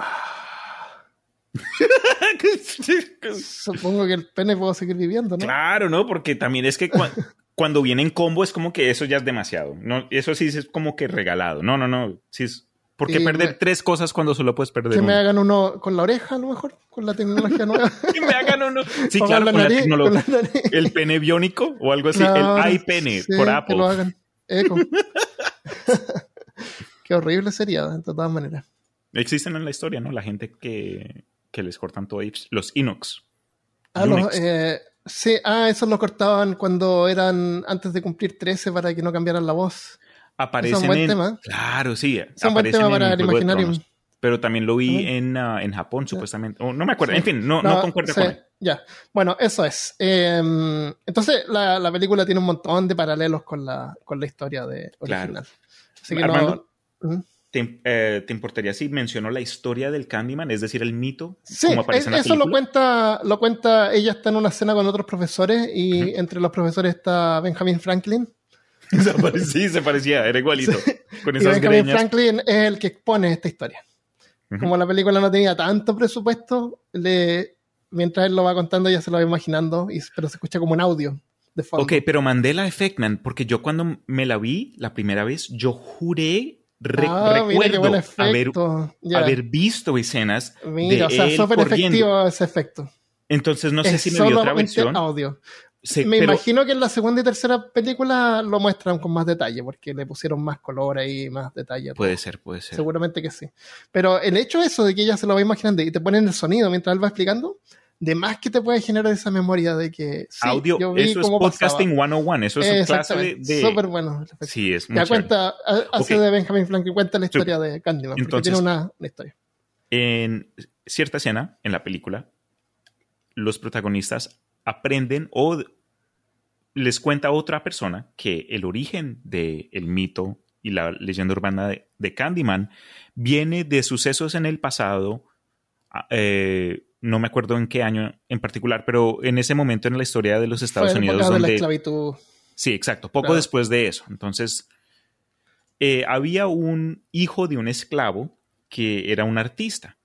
[SPEAKER 1] supongo que el pene puedo seguir viviendo, ¿no?
[SPEAKER 2] Claro, ¿no? Porque también es que cuando viene en combo es como que eso ya es demasiado. No, eso sí es como que regalado. No, no, no. Sí es, ¿Por qué
[SPEAKER 1] Y
[SPEAKER 2] perder
[SPEAKER 1] me-
[SPEAKER 2] tres cosas cuando solo puedes perder
[SPEAKER 1] Que me hagan uno con la oreja, a lo mejor, con la tecnología nueva.
[SPEAKER 2] Que me hagan uno. Sí,
[SPEAKER 1] O
[SPEAKER 2] claro, con la
[SPEAKER 1] nariz,
[SPEAKER 2] tecnología.
[SPEAKER 1] con la nariz.
[SPEAKER 2] El pene biónico o algo así. El iPene
[SPEAKER 1] sí,
[SPEAKER 2] por
[SPEAKER 1] Que
[SPEAKER 2] Apple.
[SPEAKER 1] lo hagan. Eco. Qué horrible sería, de todas maneras.
[SPEAKER 2] Existen en la historia, ¿no? La gente que, que les cortan todo. Los Inox.
[SPEAKER 1] Ah, los, eh, sí, ah, esos lo cortaban cuando eran antes de cumplir 13 para que no cambiaran la voz.
[SPEAKER 2] Aparecen
[SPEAKER 1] es un buen
[SPEAKER 2] en.
[SPEAKER 1] tema.
[SPEAKER 2] Claro, sí.
[SPEAKER 1] Es un buen tema para el Imaginarium.
[SPEAKER 2] Pero también lo vi en, ah, en Japón, supuestamente. Oh, no me acuerdo. En fin, no, no,
[SPEAKER 1] No,
[SPEAKER 2] concuerdo
[SPEAKER 1] sí,
[SPEAKER 2] con él.
[SPEAKER 1] Ya, bueno, eso es. Eh, entonces, la, la película tiene un montón de paralelos con la, con la historia de
[SPEAKER 2] Claro.
[SPEAKER 1] original. Así que
[SPEAKER 2] Armando,
[SPEAKER 1] no. ¿Mm?
[SPEAKER 2] ¿Te, eh, te importaría si menciono la historia del Candyman? Es decir, el mito.
[SPEAKER 1] Sí,
[SPEAKER 2] como aparece en la
[SPEAKER 1] eso lo cuenta, lo cuenta, ella está en una cena con otros profesores y
[SPEAKER 2] Ujú.
[SPEAKER 1] entre los profesores está Benjamin Franklin.
[SPEAKER 2] Se sí, se parecía, era igualito. Con
[SPEAKER 1] Y
[SPEAKER 2] esas
[SPEAKER 1] Benjamin
[SPEAKER 2] greñas.
[SPEAKER 1] Franklin es el que expone esta historia.
[SPEAKER 2] Ujú.
[SPEAKER 1] Como la película no tenía tanto presupuesto, le, mientras él lo va contando ella se lo va imaginando, y, pero se escucha como un audio de fondo.
[SPEAKER 2] Ok, pero Mandela Effect, man, porque yo cuando me la vi la primera vez, yo juré, re-
[SPEAKER 1] ah, mira qué
[SPEAKER 2] recuerdo haber.
[SPEAKER 1] Ya.
[SPEAKER 2] haber visto escenas
[SPEAKER 1] Mira,
[SPEAKER 2] de
[SPEAKER 1] o sea,
[SPEAKER 2] él
[SPEAKER 1] súper
[SPEAKER 2] corriendo.
[SPEAKER 1] efectivo ese efecto.
[SPEAKER 2] Entonces no sé
[SPEAKER 1] es
[SPEAKER 2] si me vi otra versión.
[SPEAKER 1] audio.
[SPEAKER 2] Sí,
[SPEAKER 1] Me
[SPEAKER 2] pero-
[SPEAKER 1] imagino que en la segunda y tercera película lo muestran con más detalle, porque le pusieron más color ahí, más detalle. todo.
[SPEAKER 2] Puede ser, puede ser.
[SPEAKER 1] Seguramente que sí. Pero el hecho eso de que ella se lo va imaginando y te ponen el sonido mientras él va explicando, de más que te puede generar esa memoria de que sí,
[SPEAKER 2] Audio,
[SPEAKER 1] yo vi
[SPEAKER 2] eso es podcasting
[SPEAKER 1] pasaba.
[SPEAKER 2] 101, eso es un clase de... De-
[SPEAKER 1] Súper bueno.
[SPEAKER 2] Sí, es muy
[SPEAKER 1] cuenta, ha- hace
[SPEAKER 2] Ok.
[SPEAKER 1] de Benjamin Franklin, cuenta la historia de Candyman, porque
[SPEAKER 2] Entonces-
[SPEAKER 1] tiene una, una historia.
[SPEAKER 2] En cierta escena en la película, los protagonistas aprenden o les cuenta a otra persona que el origen del mito y la leyenda urbana de, de Candyman viene de sucesos en el pasado. ah, eh, no me acuerdo en qué año en particular, pero en ese momento en la historia de los Estados
[SPEAKER 1] Fue
[SPEAKER 2] Unidos
[SPEAKER 1] época de la
[SPEAKER 2] donde
[SPEAKER 1] esclavitud.
[SPEAKER 2] Sí, exacto, poco
[SPEAKER 1] Claro.
[SPEAKER 2] después de eso. Entonces, eh, había un hijo de un esclavo que era un artista.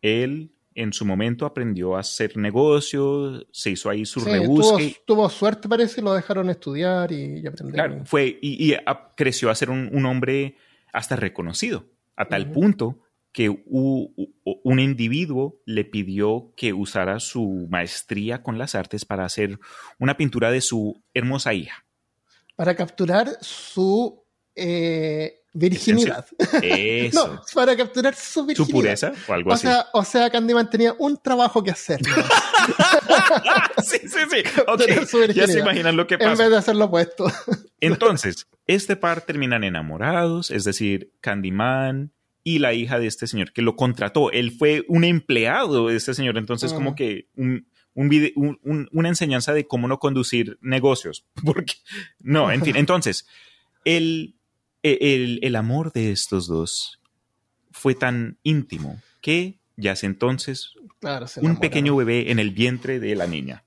[SPEAKER 2] Él en su momento aprendió a hacer negocios, se hizo ahí su
[SPEAKER 1] Sí, tuvo,
[SPEAKER 2] rebusque.
[SPEAKER 1] tuvo suerte, parece, lo dejaron estudiar y, y aprender.
[SPEAKER 2] Claro, fue y, y, creció a ser un, un hombre hasta reconocido, a tal punto que un individuo le pidió que usara su maestría con las artes para hacer una pintura de su hermosa hija.
[SPEAKER 1] Para capturar su eh, virginidad.
[SPEAKER 2] Eso.
[SPEAKER 1] no, para capturar su
[SPEAKER 2] su
[SPEAKER 1] virginidad.
[SPEAKER 2] pureza o algo
[SPEAKER 1] O
[SPEAKER 2] así.
[SPEAKER 1] sea, o sea, Candyman tenía un trabajo que hacer. ¿no?
[SPEAKER 2] sí, sí, sí. Ok,
[SPEAKER 1] Tener su
[SPEAKER 2] Ya se imaginan lo que
[SPEAKER 1] en
[SPEAKER 2] pasa.
[SPEAKER 1] vez de hacer lo opuesto.
[SPEAKER 2] Entonces, este par terminan enamorados, es decir, Candyman y la hija de este señor que lo contrató. Él fue un empleado de este señor, entonces como que un, un vide- un- un- una enseñanza de cómo no conducir negocios. Porque, no, en fin, entonces, el, el, el amor de estos dos fue tan íntimo que ya hace entonces
[SPEAKER 1] Claro,
[SPEAKER 2] un pequeño bebé en el vientre de la niña.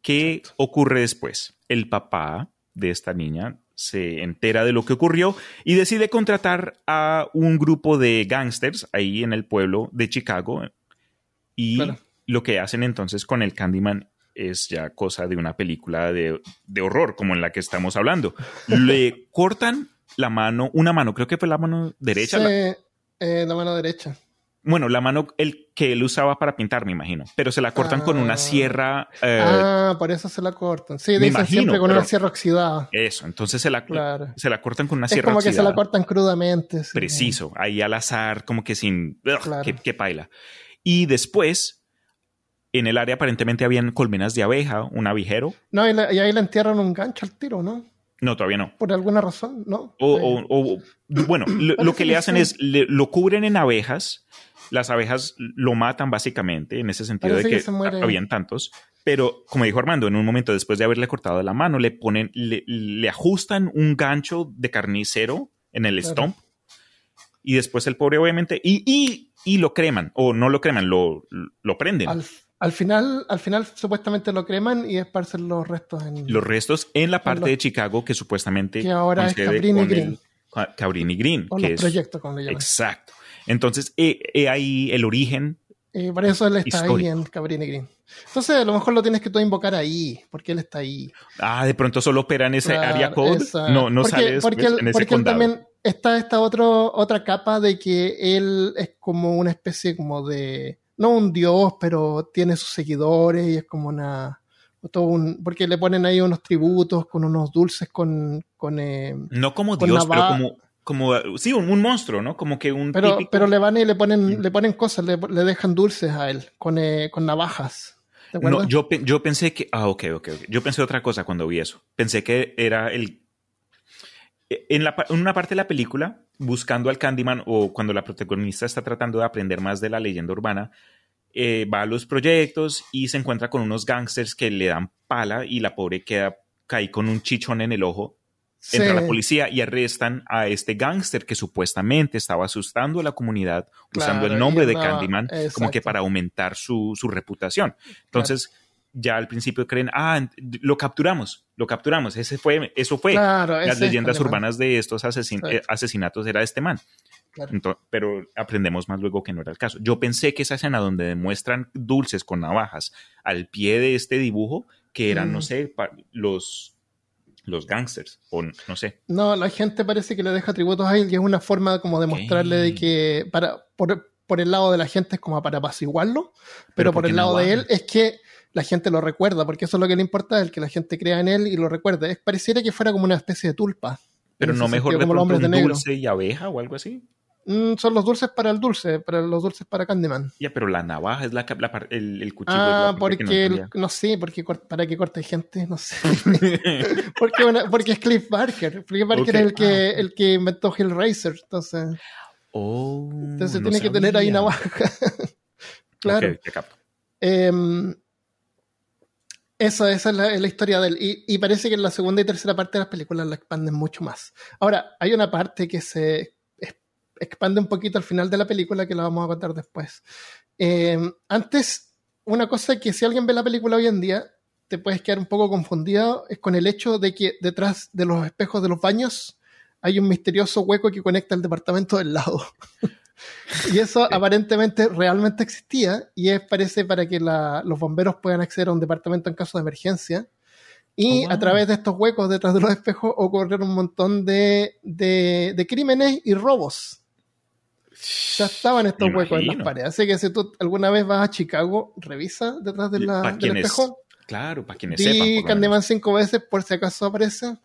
[SPEAKER 2] ¿Qué ocurre después? El papá de esta niña se entera de lo que ocurrió y decide contratar a un grupo de gángsters ahí en el pueblo de Chicago. Y
[SPEAKER 1] Claro.
[SPEAKER 2] lo que hacen entonces con el Candyman es ya cosa de una película de, de horror, como en la que estamos hablando. Le cortan la mano, una mano, creo que fue la mano derecha,
[SPEAKER 1] Sí,
[SPEAKER 2] la-
[SPEAKER 1] eh, la mano derecha.
[SPEAKER 2] Bueno, la mano el que él usaba para pintar, me imagino. Pero se la cortan con una
[SPEAKER 1] Ah.
[SPEAKER 2] sierra. eh,
[SPEAKER 1] ah, por eso se la cortan. Sí,
[SPEAKER 2] me
[SPEAKER 1] dicen
[SPEAKER 2] imagino,
[SPEAKER 1] siempre con una sierra oxidada.
[SPEAKER 2] Eso. Entonces se la,
[SPEAKER 1] Claro.
[SPEAKER 2] se la cortan con una
[SPEAKER 1] Es
[SPEAKER 2] sierra.
[SPEAKER 1] como que se
[SPEAKER 2] oxidada.
[SPEAKER 1] la cortan crudamente. sí.
[SPEAKER 2] Preciso. Ahí al azar, como que sin.
[SPEAKER 1] Claro.
[SPEAKER 2] qué, qué paila. Y después, en el área aparentemente habían colmenas de abeja, un abejero.
[SPEAKER 1] No, y, la- y ahí le entierran un gancho al tiro, ¿no?
[SPEAKER 2] No, todavía no.
[SPEAKER 1] Por alguna razón, ¿no?
[SPEAKER 2] O, o- o- bueno, lo, que le
[SPEAKER 1] que
[SPEAKER 2] hacen es le- lo cubren en abejas. Las abejas lo matan básicamente, en ese sentido
[SPEAKER 1] Parece
[SPEAKER 2] de
[SPEAKER 1] que
[SPEAKER 2] que, habían tantos. Pero, como dijo Armando, en un momento después de haberle cortado la mano, le ponen, le, le ajustan un gancho de carnicero en el
[SPEAKER 1] Claro.
[SPEAKER 2] stomp. Y después el pobre, obviamente, y, y, y lo creman, o no lo creman, lo, lo prenden.
[SPEAKER 1] al, al final, al final supuestamente lo creman y esparcen los restos en
[SPEAKER 2] los restos en la parte
[SPEAKER 1] los-
[SPEAKER 2] de Chicago que supuestamente
[SPEAKER 1] Que ahora es Cabrini Green.
[SPEAKER 2] el- Cabrini Green,
[SPEAKER 1] o
[SPEAKER 2] que
[SPEAKER 1] los
[SPEAKER 2] es
[SPEAKER 1] proyectos, como le llaman.
[SPEAKER 2] exacto. Entonces, he, he ahí el origen.
[SPEAKER 1] Eh, por eso él está ahí
[SPEAKER 2] Histórico.
[SPEAKER 1] en Cabrini Green. Entonces, a lo mejor lo tienes que tú invocar ahí, porque él está ahí.
[SPEAKER 2] Ah, de pronto solo opera en ese
[SPEAKER 1] Claro,
[SPEAKER 2] área code.
[SPEAKER 1] esa-
[SPEAKER 2] No, no
[SPEAKER 1] porque,
[SPEAKER 2] sale
[SPEAKER 1] porque él,
[SPEAKER 2] en ese
[SPEAKER 1] porque él
[SPEAKER 2] condado.
[SPEAKER 1] también está esta otro, otra capa de que él es como una especie como de, no un dios, pero tiene sus seguidores y es como una, todo un, porque le ponen ahí unos tributos con unos dulces con, con eh,
[SPEAKER 2] No como
[SPEAKER 1] con
[SPEAKER 2] Dios, pero como, como sí, un, un monstruo, ¿no? Como que un
[SPEAKER 1] pero,
[SPEAKER 2] típico-
[SPEAKER 1] pero le van y le ponen,
[SPEAKER 2] Mm.
[SPEAKER 1] le ponen cosas, le, le dejan dulces a él, con, eh, con navajas. ¿Te
[SPEAKER 2] No, yo, yo pensé que. Ah, ok, ok, ok. Yo pensé otra cosa cuando vi eso. Pensé que era el. En, la, en una parte de la película, buscando al Candyman o cuando la protagonista está tratando de aprender más de la leyenda urbana, eh, va a los proyectos y se encuentra con unos gangsters que le dan pala y la pobre queda cae con un chichón en el ojo. Entra
[SPEAKER 1] Sí.
[SPEAKER 2] la policía y arrestan a este gángster que supuestamente estaba asustando a la comunidad usando el nombre de Candyman como que para aumentar su, su reputación. Entonces, ya al principio creen, ah, lo capturamos, lo capturamos. Ese fue, eso fue.
[SPEAKER 1] Claro,
[SPEAKER 2] Las leyendas urbanas de estos asesin- eh, asesinatos era este man.
[SPEAKER 1] Claro.
[SPEAKER 2] Pero aprendemos más luego que no era el caso. Yo pensé que esa escena donde demuestran dulces con navajas al pie de este dibujo, que eran,
[SPEAKER 1] Mm.
[SPEAKER 2] no sé, pa- los, los gangsters, o no sé.
[SPEAKER 1] No, la gente parece que le deja tributos a él y es una forma como de mostrarle de que para por, por el lado de la gente es como para apaciguarlo, pero,
[SPEAKER 2] Pero
[SPEAKER 1] por
[SPEAKER 2] ¿por
[SPEAKER 1] el lado
[SPEAKER 2] no
[SPEAKER 1] de él es que la gente lo recuerda, porque eso es lo que le importa, el que la gente crea en él y lo recuerde. Es, pareciera que fuera como una especie de tulpa.
[SPEAKER 2] Pero no mejor
[SPEAKER 1] sentido,
[SPEAKER 2] de
[SPEAKER 1] como los de negro.
[SPEAKER 2] dulce y abeja o algo así.
[SPEAKER 1] Mm, son los dulces para el dulce, para los dulces para Candyman.
[SPEAKER 2] Ya, pero la navaja es la, la el, el cuchillo.
[SPEAKER 1] Ah, porque
[SPEAKER 2] que no
[SPEAKER 1] el-
[SPEAKER 2] entendía.
[SPEAKER 1] no, sé, porque para que corte gente, no sé. porque, porque es Cliff Barker. Cliff Barker es el que,
[SPEAKER 2] Ah, ok.
[SPEAKER 1] el que inventó Hellraiser. Entonces,
[SPEAKER 2] Oh,
[SPEAKER 1] entonces
[SPEAKER 2] no
[SPEAKER 1] tiene que tener ahí navaja. claro.
[SPEAKER 2] Ok, te capto.
[SPEAKER 1] Em, esa, esa es, la, la historia de él. Y, y parece que en la segunda y tercera parte de las películas la expanden mucho más. Ahora, hay una parte que se expande un poquito al final de la película que la vamos a contar después. Em, antes, una cosa que si alguien ve la película hoy en día, te puedes quedar un poco confundido, es con el hecho de que detrás de los espejos de los baños hay un misterioso hueco que conecta el departamento del lado. Y eso aparentemente realmente existía y es parece para que la- los bomberos puedan acceder a un departamento en caso de emergencia. Y
[SPEAKER 2] Oh, wow.
[SPEAKER 1] a través de estos huecos detrás de los espejos ocurrieron un montón de, de- de crímenes y robos. Ya estaban estos
[SPEAKER 2] Me
[SPEAKER 1] huecos en las paredes. Así que si tú alguna vez vas a Chicago, revisa detrás de
[SPEAKER 2] Y
[SPEAKER 1] la- del
[SPEAKER 2] quienes
[SPEAKER 1] espejo.
[SPEAKER 2] Claro, para quienes sepan. Menos.
[SPEAKER 1] Candyman cinco veces por si acaso aparece.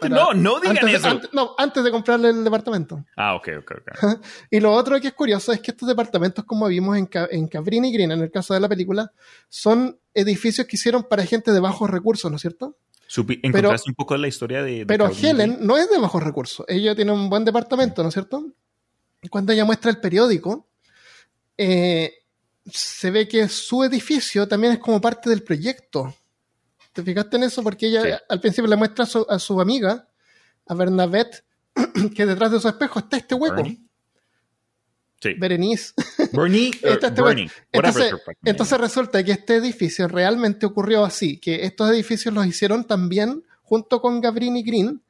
[SPEAKER 1] Para-
[SPEAKER 2] No, no digan
[SPEAKER 1] Antes
[SPEAKER 2] eso.
[SPEAKER 1] antes- no, antes de comprarle el departamento.
[SPEAKER 2] Ah, ok, ok, ok.
[SPEAKER 1] Y lo otro que es curioso es que estos departamentos, como vimos en, en Cabrini Green, en el caso de la película, son edificios que hicieron para gente de bajos recursos, ¿no es cierto?
[SPEAKER 2] Supi- ¿Encontraste un poco la historia de, de
[SPEAKER 1] Pero Helen no es de bajos recursos. Ella tiene un buen departamento, ¿no es cierto? Cuando ella muestra el periódico, eh, se ve que su edificio también es como parte del proyecto. ¿Te fijaste en eso? Porque ella
[SPEAKER 2] Sí.
[SPEAKER 1] al principio le muestra a su, a su amiga, a Bernadette, que detrás de su espejo está este hueco.
[SPEAKER 2] Bernie. Sí.
[SPEAKER 1] Berenice.
[SPEAKER 2] Bernie,
[SPEAKER 1] este
[SPEAKER 2] Bernie,
[SPEAKER 1] Entonces, entonces resulta que este edificio realmente ocurrió así, que estos edificios los hicieron también junto con Gabrini Green,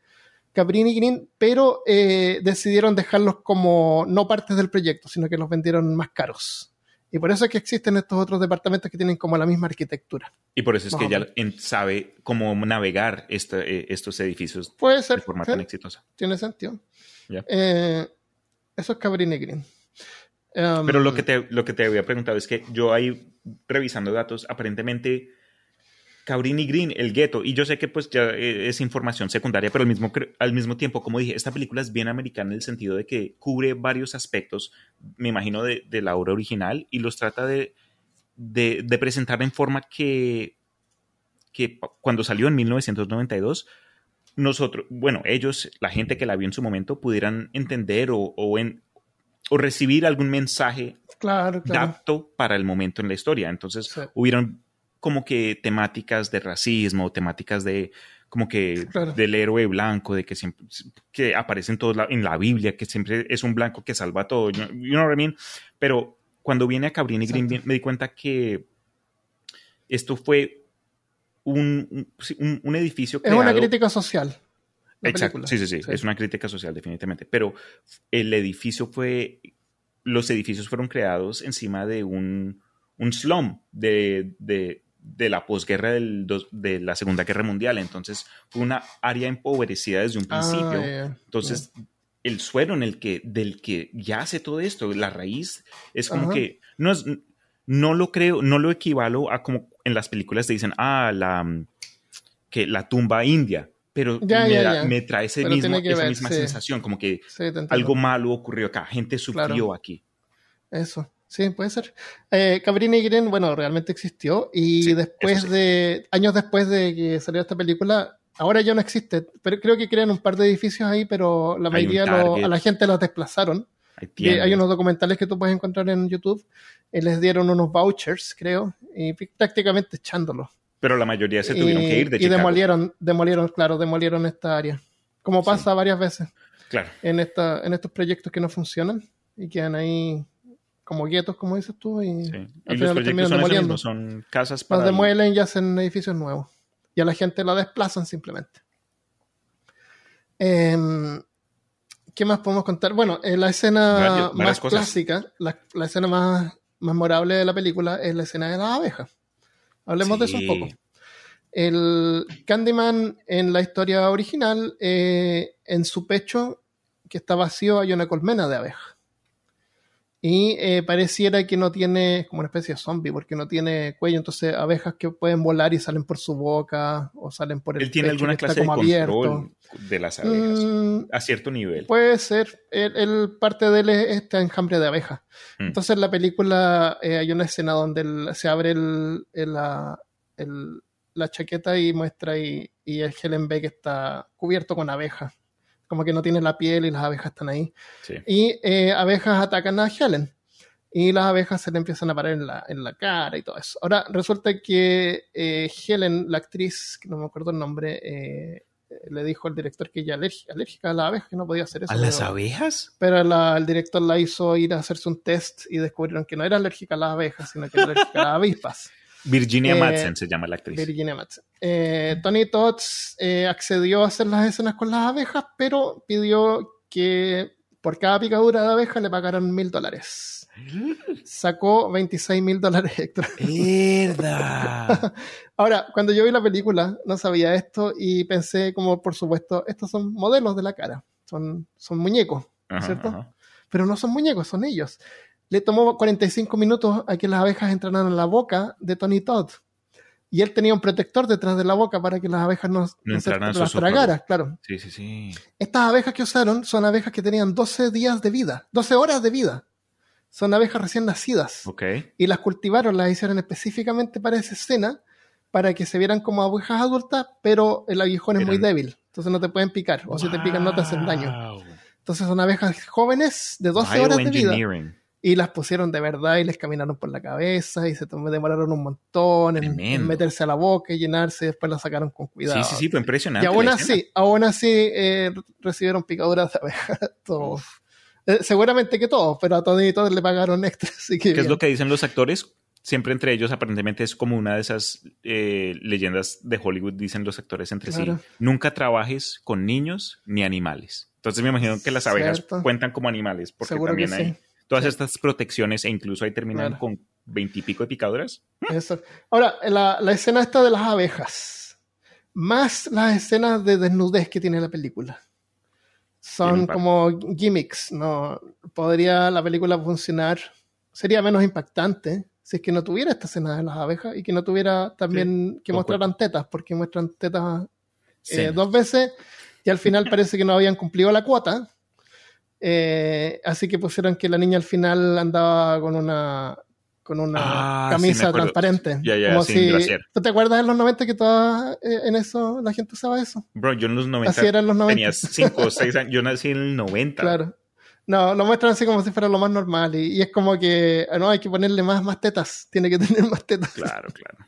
[SPEAKER 1] Gabrini Green, pero eh, decidieron dejarlos como no partes del proyecto, sino que los vendieron más caros. Y por eso es que existen estos otros departamentos que tienen como la misma arquitectura.
[SPEAKER 2] Y por eso es que ella en- sabe cómo navegar este- eh, estos edificios
[SPEAKER 1] Puede
[SPEAKER 2] de
[SPEAKER 1] ser,
[SPEAKER 2] forma
[SPEAKER 1] ¿sí?
[SPEAKER 2] tan exitosa.
[SPEAKER 1] tiene sentido.
[SPEAKER 2] Ya.
[SPEAKER 1] Eh, eso es Cabrini Green. Um,
[SPEAKER 2] Pero lo que, te, lo que te había preguntado es que yo ahí, revisando datos, aparentemente Cabrini Green, el gueto, y yo sé que pues ya eh, es información secundaria, pero al mismo, cre- al mismo tiempo, como dije, esta película es bien americana en el sentido de que cubre varios aspectos, me imagino, de, de la obra original y los trata de, de, de presentar en forma que, que cuando salió en 1992, nosotros, bueno, ellos, la gente que la vio en su momento, pudieran entender o, o, en, o recibir algún mensaje
[SPEAKER 1] Claro, claro.
[SPEAKER 2] apto para el momento en la historia. Entonces,
[SPEAKER 1] Sí.
[SPEAKER 2] hubieron como que temáticas de racismo, temáticas de como que
[SPEAKER 1] Claro.
[SPEAKER 2] del héroe blanco, de que siempre que aparece en, todos la- en la Biblia, que siempre es un blanco que salva todo, you know what I mean? Pero cuando viene a Cabrini Green me di cuenta que esto fue un, un- un- edificio
[SPEAKER 1] Es una
[SPEAKER 2] creado-
[SPEAKER 1] crítica social.
[SPEAKER 2] Exacto, sí, sí, sí,
[SPEAKER 1] Sí.
[SPEAKER 2] es una crítica social definitivamente, pero el edificio fue, los edificios fueron creados encima de un, un slum de, de, de la posguerra del de la Segunda Guerra Mundial, entonces fue una área empobrecida desde un
[SPEAKER 1] Ah,
[SPEAKER 2] principio,
[SPEAKER 1] ya, ya.
[SPEAKER 2] entonces el suelo en el que, del que yace todo esto, la raíz, es como que, no es, no lo creo, no lo equivalo a como en las películas te dicen, ah, la, mm, que la tumba india, pero
[SPEAKER 1] Ya,
[SPEAKER 2] me,
[SPEAKER 1] ya,
[SPEAKER 2] da-
[SPEAKER 1] ya.
[SPEAKER 2] me trae ese
[SPEAKER 1] Pero
[SPEAKER 2] mismo- esa
[SPEAKER 1] ver,
[SPEAKER 2] misma
[SPEAKER 1] sí.
[SPEAKER 2] sensación, como que
[SPEAKER 1] Sí,
[SPEAKER 2] algo malo ocurrió acá, gente sufrió
[SPEAKER 1] Claro.
[SPEAKER 2] aquí.
[SPEAKER 1] Eso, sí, puede ser. Eh, Cabrini Green, bueno, realmente existió y
[SPEAKER 2] Sí,
[SPEAKER 1] después
[SPEAKER 2] sí.
[SPEAKER 1] de, años después de que salió esta película, ahora ya no existe, pero creo que crean un par de edificios ahí, pero la
[SPEAKER 2] Hay
[SPEAKER 1] mayoría lo- a la gente los desplazaron.
[SPEAKER 2] Hay,
[SPEAKER 1] hay unos documentales que tú puedes encontrar en YouTube, eh, les dieron unos vouchers, creo, y prácticamente echándolos.
[SPEAKER 2] Pero la mayoría se tuvieron
[SPEAKER 1] y,
[SPEAKER 2] que ir de
[SPEAKER 1] y
[SPEAKER 2] Chicago.
[SPEAKER 1] demolieron, demolieron, claro, demolieron esta área. Como
[SPEAKER 2] Sí.
[SPEAKER 1] pasa varias veces
[SPEAKER 2] Claro,
[SPEAKER 1] en, esta, en estos proyectos que no funcionan y quedan ahí como guetos, como dices tú, y
[SPEAKER 2] sí.
[SPEAKER 1] al
[SPEAKER 2] Y
[SPEAKER 1] final los terminan
[SPEAKER 2] son
[SPEAKER 1] demoliendo.
[SPEAKER 2] son casas
[SPEAKER 1] Los
[SPEAKER 2] para...
[SPEAKER 1] demuelen y hacen edificios nuevos. Y a la gente la desplazan simplemente. Em, ¿Qué más podemos contar? Bueno, eh, la escena
[SPEAKER 2] Varias- varias
[SPEAKER 1] más
[SPEAKER 2] cosas.
[SPEAKER 1] clásica, la, la escena más, memorable de la película es la escena de las abejas. Hablemos de eso un poco. El Candyman en la historia original, eh, en su pecho, que está vacío, hay una colmena de abejas. Y eh, pareciera que no tiene, como una especie de zombie, porque no tiene cuello. Entonces, abejas que pueden volar y salen por su boca o salen por el
[SPEAKER 2] Él tiene alguna clase de control
[SPEAKER 1] abierto.
[SPEAKER 2] de las abejas
[SPEAKER 1] Mm,
[SPEAKER 2] a cierto nivel.
[SPEAKER 1] Puede ser. El, el- parte de él es este enjambre de abejas.
[SPEAKER 2] Mm.
[SPEAKER 1] Entonces en la película eh, hay una escena donde se abre el, el- la, la chaqueta y muestra y, y el Helen ve que está cubierto con abejas. Como que no tiene la piel y las abejas están ahí.
[SPEAKER 2] Sí.
[SPEAKER 1] Y eh, abejas atacan a Helen. Y las abejas se le empiezan a parar en la, en la cara y todo eso. Ahora, resulta que eh, Helen, la actriz, que no me acuerdo el nombre, eh, le dijo al director que ella alérgica, alérgica a las abejas, que no podía hacer eso.
[SPEAKER 2] ¿A las abejas?
[SPEAKER 1] pero la- el director la hizo ir a hacerse un test y descubrieron que no era alérgica a las abejas, sino que era alérgica a las avispas.
[SPEAKER 2] Virginia
[SPEAKER 1] Eh,
[SPEAKER 2] Madsen se llama la actriz.
[SPEAKER 1] Virginia Madsen. Eh, Tony Tots eh, accedió a hacer las escenas con las abejas, pero pidió que por cada picadura de abeja le pagaran mil dólares. Sacó 26 mil dólares extra.
[SPEAKER 2] ¡Mierda!
[SPEAKER 1] Ahora, cuando yo vi la película, no sabía esto y pensé como, por supuesto, estos son modelos de la cara, son, son muñecos,
[SPEAKER 2] Ajá,
[SPEAKER 1] ¿cierto?
[SPEAKER 2] ajá.
[SPEAKER 1] pero no son muñecos, son ellos. Le tomó 45 minutos a que las abejas entraran en la boca de Tony Todd. Y él tenía un protector detrás de la boca para que las abejas no, no
[SPEAKER 2] entraran
[SPEAKER 1] las tragaran, claro.
[SPEAKER 2] Sí, sí, sí.
[SPEAKER 1] Estas abejas que usaron son abejas que tenían 12 días de vida, 12 horas de vida. Son abejas recién nacidas. Y las cultivaron, las hicieron específicamente para esa escena, para que se vieran como abejas adultas, pero el aguijón es muy débil. Entonces no te pueden picar, o si te pican no te hacen daño. Entonces son abejas jóvenes de 12 horas de vida. Y las pusieron de verdad y les caminaron por la cabeza y se demoraron un montón en, meterse a la boca y llenarse y después la sacaron con cuidado.
[SPEAKER 2] Sí, sí, sí, fue impresionante.
[SPEAKER 1] y aún así, aún así eh, recibieron picaduras de abeja todos. Eh, seguramente que todos, pero a todos y todos le pagaron extra. Así que
[SPEAKER 2] ¿Qué es lo que dicen los actores? Siempre entre ellos, aparentemente es como una de esas eh, leyendas de Hollywood, dicen los actores entre
[SPEAKER 1] Claro.
[SPEAKER 2] sí. Nunca trabajes con niños ni animales. Entonces me imagino que las abejas
[SPEAKER 1] Cierto.
[SPEAKER 2] cuentan como animales, porque
[SPEAKER 1] Seguro
[SPEAKER 2] también hay
[SPEAKER 1] sí.
[SPEAKER 2] Todas estas protecciones e incluso ahí terminan
[SPEAKER 1] Claro.
[SPEAKER 2] con veintipico de picaduras.
[SPEAKER 1] Eso. Ahora, la, la escena esta de las abejas, más las escenas de desnudez que tiene la película. Son como gimmicks, ¿no? Podría la película funcionar, sería menos impactante si es que no tuviera esta escena de las abejas y que no tuviera también que mostraran tetas, porque muestran tetas eh, dos veces y al final parece que no habían cumplido la cuota. Eh, así que pusieron que la niña al final andaba con una con una
[SPEAKER 2] Ah,
[SPEAKER 1] camisa transparente.
[SPEAKER 2] Ya, ya,
[SPEAKER 1] como si. ¿Tú te acuerdas en los 90 que todas eh, en eso la gente usaba eso?
[SPEAKER 2] Bro, yo en los 90
[SPEAKER 1] Así eran los 90.
[SPEAKER 2] tenía 5 o 6 años. Yo nací en el 90.
[SPEAKER 1] Claro. No, lo muestran así como si fuera lo más normal y, y es como que ah, no hay que ponerle más, más tetas, tiene que tener más tetas.
[SPEAKER 2] Claro, claro.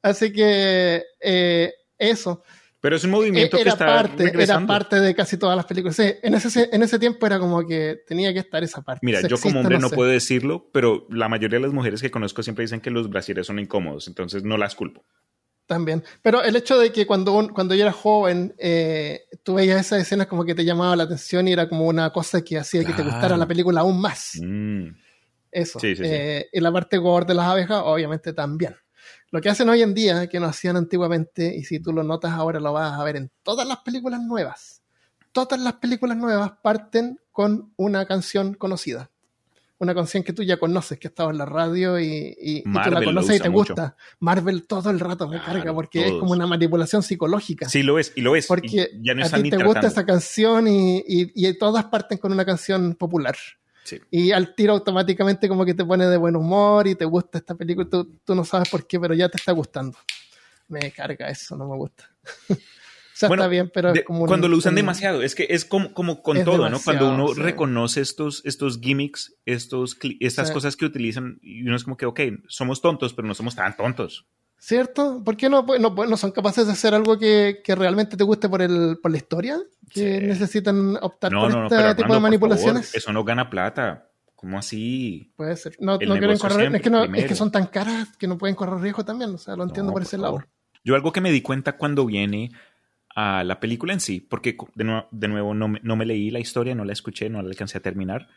[SPEAKER 1] Así que eh, eso.
[SPEAKER 2] Pero es un movimiento que
[SPEAKER 1] era
[SPEAKER 2] está
[SPEAKER 1] parte, era
[SPEAKER 2] regresando.
[SPEAKER 1] parte de casi todas las películas. Sí, en, ese, en ese tiempo era como que tenía que estar esa parte.
[SPEAKER 2] Mira, yo como hombre no,
[SPEAKER 1] sé.
[SPEAKER 2] puedo decirlo, pero la mayoría de las mujeres que conozco siempre dicen que los brasieres son incómodos, entonces no las culpo.
[SPEAKER 1] También. Pero el hecho de que cuando, un- cuando yo era joven, eh, tú veías esas escenas como que te llamaba la atención y era como una cosa que hacía que te gustara la película aún más.
[SPEAKER 2] Mm,
[SPEAKER 1] Eso.
[SPEAKER 2] Sí, sí.
[SPEAKER 1] Eh, y la parte gore de las abejas, obviamente también. Lo que hacen hoy en día, que no hacían antiguamente, y si tú lo notas ahora lo vas a ver en todas las películas nuevas. Todas las películas nuevas parten con una canción conocida. Una canción que tú ya conoces, que ha estado en la radio y, y- y tú la conoces y te
[SPEAKER 2] mucho.
[SPEAKER 1] gusta. Marvel todo el rato me
[SPEAKER 2] Claro,
[SPEAKER 1] carga porque es como una manipulación psicológica.
[SPEAKER 2] Sí, lo es, y lo es.
[SPEAKER 1] porque
[SPEAKER 2] ya no
[SPEAKER 1] a ti te gusta esa canción y, y- y todas parten con una canción popular.
[SPEAKER 2] Sí.
[SPEAKER 1] Y al tiro automáticamente como que te pone de buen humor y te gusta esta película, tú, tú no sabes por qué, pero ya te está gustando. Me carga eso, no me gusta. o sea,
[SPEAKER 2] Bueno,
[SPEAKER 1] está bien, pero
[SPEAKER 2] De-
[SPEAKER 1] es como un-
[SPEAKER 2] cuando lo usan
[SPEAKER 1] un-
[SPEAKER 2] demasiado, es que es como, como con todo, ¿no? Cuando uno
[SPEAKER 1] sí.
[SPEAKER 2] reconoce estos, estos gimmicks, estos, estas
[SPEAKER 1] Sí.
[SPEAKER 2] cosas que utilizan, y uno es como que, ok, somos tontos, pero no somos tan tontos.
[SPEAKER 1] ¿Cierto? ¿Por qué no, pu- no, pu- no son capaces de hacer algo que, que realmente te guste por, el, por la historia? Que
[SPEAKER 2] Sí.
[SPEAKER 1] necesitan optar
[SPEAKER 2] No,
[SPEAKER 1] por este tipo
[SPEAKER 2] Armando,
[SPEAKER 1] de manipulaciones.
[SPEAKER 2] favor, eso no gana plata. ¿Cómo así?
[SPEAKER 1] Puede ser. No, quieren correr, es que, no, es que son tan caras que no pueden correr riesgo también. O sea, lo entiendo por
[SPEAKER 2] por
[SPEAKER 1] ese lado.
[SPEAKER 2] favor. Yo algo que me di cuenta cuando viene a la película en sí, porque de nuevo, de nuevo no, me, no me leí la historia, no la escuché, no la alcancé a terminar,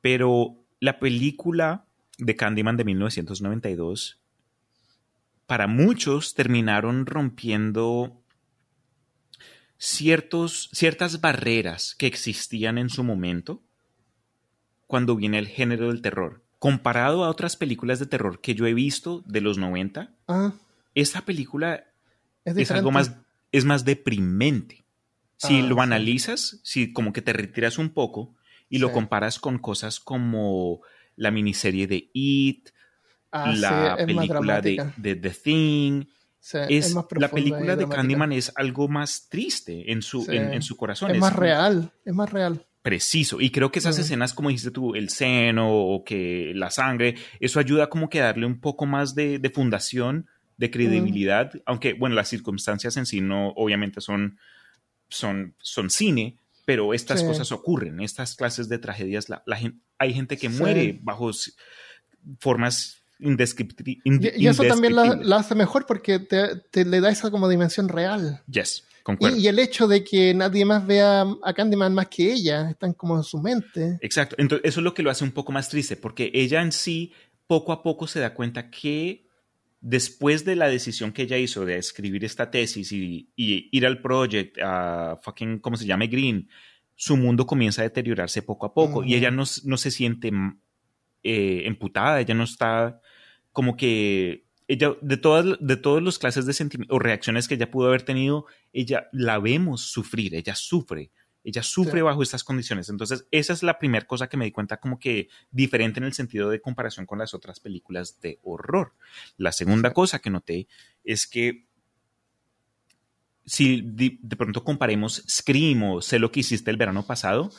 [SPEAKER 2] pero la película de Candyman de 1992, para muchos terminaron rompiendo ciertos, ciertas barreras que existían en su momento cuando viene el género del terror. Comparado a otras películas de terror que yo he visto de los 90,
[SPEAKER 1] Ah,
[SPEAKER 2] esta película
[SPEAKER 1] es,
[SPEAKER 2] es algo más, es más deprimente. Si
[SPEAKER 1] Ah,
[SPEAKER 2] lo
[SPEAKER 1] sí.
[SPEAKER 2] analizas, si como que te retiras un poco y lo comparas con cosas como la miniserie de It,
[SPEAKER 1] Ah,
[SPEAKER 2] la película de, The Thing,
[SPEAKER 1] Sí,
[SPEAKER 2] es, la película de. Candyman es algo más triste en su,
[SPEAKER 1] Sí.
[SPEAKER 2] en, en su corazón.
[SPEAKER 1] Es más real, es más real.
[SPEAKER 2] Preciso. Y creo que esas escenas, como dijiste tú, el seno o que la sangre, eso ayuda como que a darle un poco más de, de fundación, de credibilidad, aunque, bueno, las circunstancias en sí no, obviamente son, son, son cine, pero estas
[SPEAKER 1] Sí.
[SPEAKER 2] cosas ocurren, estas clases de tragedias, la, hay gente que muere bajo formas indescripti-
[SPEAKER 1] Y, eso también la, hace mejor porque te, te le da esa como dimensión real.
[SPEAKER 2] Yes, concuerdo.
[SPEAKER 1] Y, y el hecho de que nadie más vea a Candyman más que ella, están como en su mente.
[SPEAKER 2] Exacto. Entonces, eso es lo que lo hace un poco más triste, porque ella en sí, poco a poco se da cuenta que después de la decisión que ella hizo de escribir esta tesis y, y ir al project, a fucking, ¿cómo se llama? Green, su mundo comienza a deteriorarse poco a poco y ella no, no se siente eh, emputada, ella no está como que ella de todas de todas las clases de sentimientos o reacciones que ella pudo haber tenido, ella la vemos sufrir, ella sufre, ella sufre
[SPEAKER 1] Sí.
[SPEAKER 2] bajo estas condiciones. Entonces, esa es la primera cosa que me di cuenta como que diferente en el sentido de comparación con las otras películas de horror. La segunda
[SPEAKER 1] Sí.
[SPEAKER 2] cosa que noté es que si de, de pronto comparemos Scream o Sé lo que hiciste el verano pasado,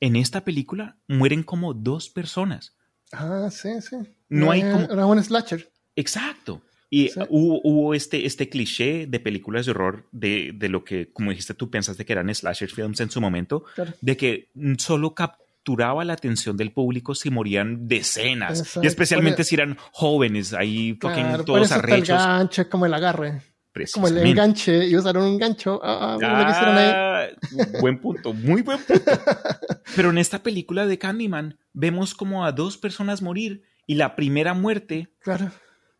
[SPEAKER 2] en esta película mueren como dos personas.
[SPEAKER 1] Ah, sí, sí.
[SPEAKER 2] No hay
[SPEAKER 1] Es-
[SPEAKER 2] como-
[SPEAKER 1] Era un slasher.
[SPEAKER 2] Exacto. Y
[SPEAKER 1] Sí.
[SPEAKER 2] hubo, hubo este, este cliché de películas de horror de, de lo que, como dijiste, tú pensaste que eran slasher films en su momento,
[SPEAKER 1] Claro.
[SPEAKER 2] de que solo capturaba la atención del público si morían decenas,
[SPEAKER 1] Exacto.
[SPEAKER 2] y especialmente si eran jóvenes, ahí fucking
[SPEAKER 1] Claro,
[SPEAKER 2] todos
[SPEAKER 1] está el
[SPEAKER 2] arrechos.
[SPEAKER 1] gancho, como el agarre. Como el enganche, y usaron un gancho. Ah, ah, lo que hicieron ahí.
[SPEAKER 2] Ah, buen punto, muy buen punto. Pero en esta película de Candyman vemos como a dos personas morir y la primera muerte
[SPEAKER 1] Claro.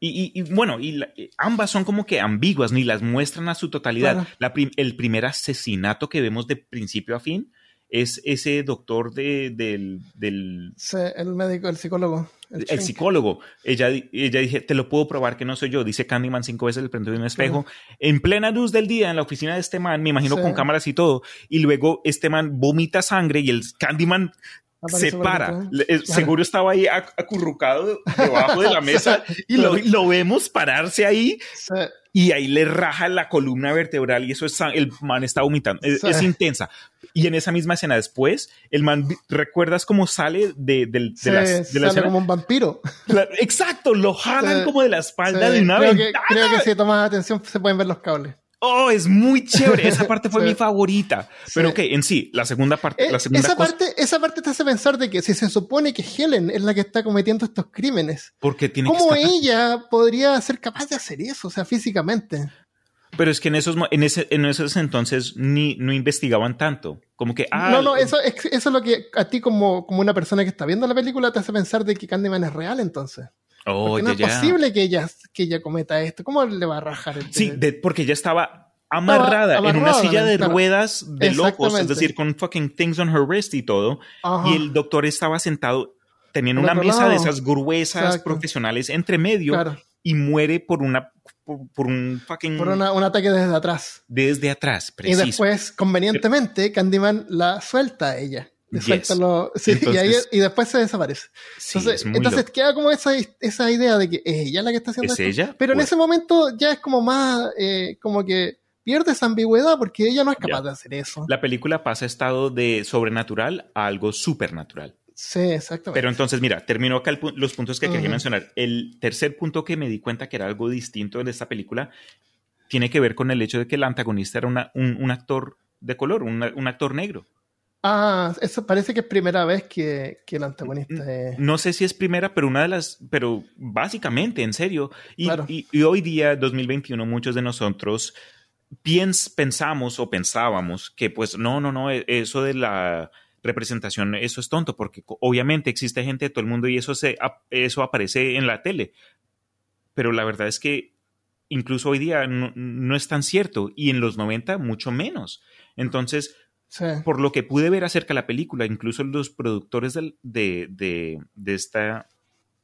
[SPEAKER 2] Y, y- y, bueno, y la- ambas son como que ambiguas, ni las muestran a su totalidad.
[SPEAKER 1] Claro.
[SPEAKER 2] La prim- el primer asesinato que vemos de principio a fin es ese doctor de- del, del
[SPEAKER 1] Sí, el médico, el psicólogo. El,
[SPEAKER 2] psicólogo. Ella, ella dije, te lo puedo probar que no soy yo. Dice Candyman cinco veces el frente de un espejo. En plena luz del día, en la oficina de este man, me imagino
[SPEAKER 1] Sí.
[SPEAKER 2] con cámaras y todo. Y luego este man vomita sangre y el Candyman se para. eh,
[SPEAKER 1] Claro.
[SPEAKER 2] Seguro estaba ahí ac- acurrucado debajo de la mesa y lo, vemos pararse ahí
[SPEAKER 1] Sí,
[SPEAKER 2] y ahí le raja la columna vertebral y eso es el man está vomitando. Es,
[SPEAKER 1] Sí.
[SPEAKER 2] es intensa. Y en esa misma escena después, el man, ¿recuerdas cómo sale de, de
[SPEAKER 1] sí,
[SPEAKER 2] las- de la escena?
[SPEAKER 1] como un vampiro.
[SPEAKER 2] La- exacto, lo jalan como de la espalda de una
[SPEAKER 1] creo, que,
[SPEAKER 2] ventana.
[SPEAKER 1] creo que si tomas atención se pueden ver los cables.
[SPEAKER 2] Oh, es muy chévere. Esa parte fue
[SPEAKER 1] Sí.
[SPEAKER 2] mi favorita. Pero
[SPEAKER 1] Sí.
[SPEAKER 2] ok, en sí, la segunda parte,
[SPEAKER 1] Eh,
[SPEAKER 2] la segunda
[SPEAKER 1] esa,
[SPEAKER 2] cosa,
[SPEAKER 1] parte, esa parte te hace pensar de que si se supone que Helen es la que está cometiendo estos crímenes,
[SPEAKER 2] porque tiene
[SPEAKER 1] ¿cómo ella podría ser capaz de hacer eso? O sea, físicamente.
[SPEAKER 2] Pero es que en esos, en ese, en esos entonces ni, no investigaban tanto. Como que, ah,
[SPEAKER 1] no, no, eso, es- eso es lo que a ti como, como una persona que está viendo la película te hace pensar de que Candyman es real entonces.
[SPEAKER 2] Oh,
[SPEAKER 1] Porque no
[SPEAKER 2] ya,
[SPEAKER 1] es posible que ella, que ella cometa esto. ¿Cómo le va a rajar el
[SPEAKER 2] Sí, de- porque ella estaba amarrada, en una
[SPEAKER 1] amarrada,
[SPEAKER 2] silla de
[SPEAKER 1] claro.
[SPEAKER 2] ruedas de locos, es decir, con fucking things on her wrist y todo.
[SPEAKER 1] Ajá.
[SPEAKER 2] Y el doctor estaba sentado, tenían
[SPEAKER 1] Al
[SPEAKER 2] una mesa de
[SPEAKER 1] lado.
[SPEAKER 2] esas gruesas
[SPEAKER 1] Exacto.
[SPEAKER 2] profesionales entre medio
[SPEAKER 1] Claro,
[SPEAKER 2] y muere por una por, por un fucking
[SPEAKER 1] por una- un ataque desde atrás.
[SPEAKER 2] desde atrás,
[SPEAKER 1] Y
[SPEAKER 2] preciso.
[SPEAKER 1] después, convenientemente, Candyman la suelta a ella. Le
[SPEAKER 2] Yes.
[SPEAKER 1] suelta lo- sí, y, ahí-
[SPEAKER 2] Entonces-
[SPEAKER 1] y después se desaparece. Entonces,
[SPEAKER 2] loco.
[SPEAKER 1] queda como esa, esa idea de que es ella la que está haciendo
[SPEAKER 2] ¿Es
[SPEAKER 1] esto.
[SPEAKER 2] ella?
[SPEAKER 1] Pero en
[SPEAKER 2] Pues-
[SPEAKER 1] ese momento ya es como más, eh, como que pierde esa ambigüedad porque ella no es capaz
[SPEAKER 2] Ya.
[SPEAKER 1] de hacer eso.
[SPEAKER 2] La película pasa estado de sobrenatural a algo supernatural.
[SPEAKER 1] Sí, exactamente.
[SPEAKER 2] Pero entonces, mira, termino acá el los puntos que quería mencionar. El tercer punto que me di cuenta que era algo distinto en esta película tiene que ver con el hecho de que el antagonista era una- un, un actor de color, un, un actor negro.
[SPEAKER 1] Ah, eso parece que es primera vez que, que el antagonista es...
[SPEAKER 2] No sé si es primera, pero una de las, pero básicamente, en serio. Y,
[SPEAKER 1] Claro.
[SPEAKER 2] y- y hoy día, 2021, muchos de nosotros piens- pensamos o pensábamos que pues no, no, no, e- eso de la representación, eso es tonto, porque obviamente existe gente de todo el mundo y eso, se, eso aparece en la tele. Pero la verdad es que incluso hoy día no, no es tan cierto y en los 90 mucho menos. Entonces,
[SPEAKER 1] Sí.
[SPEAKER 2] por lo que pude ver acerca de la película, incluso los productores del- de, de- de esta,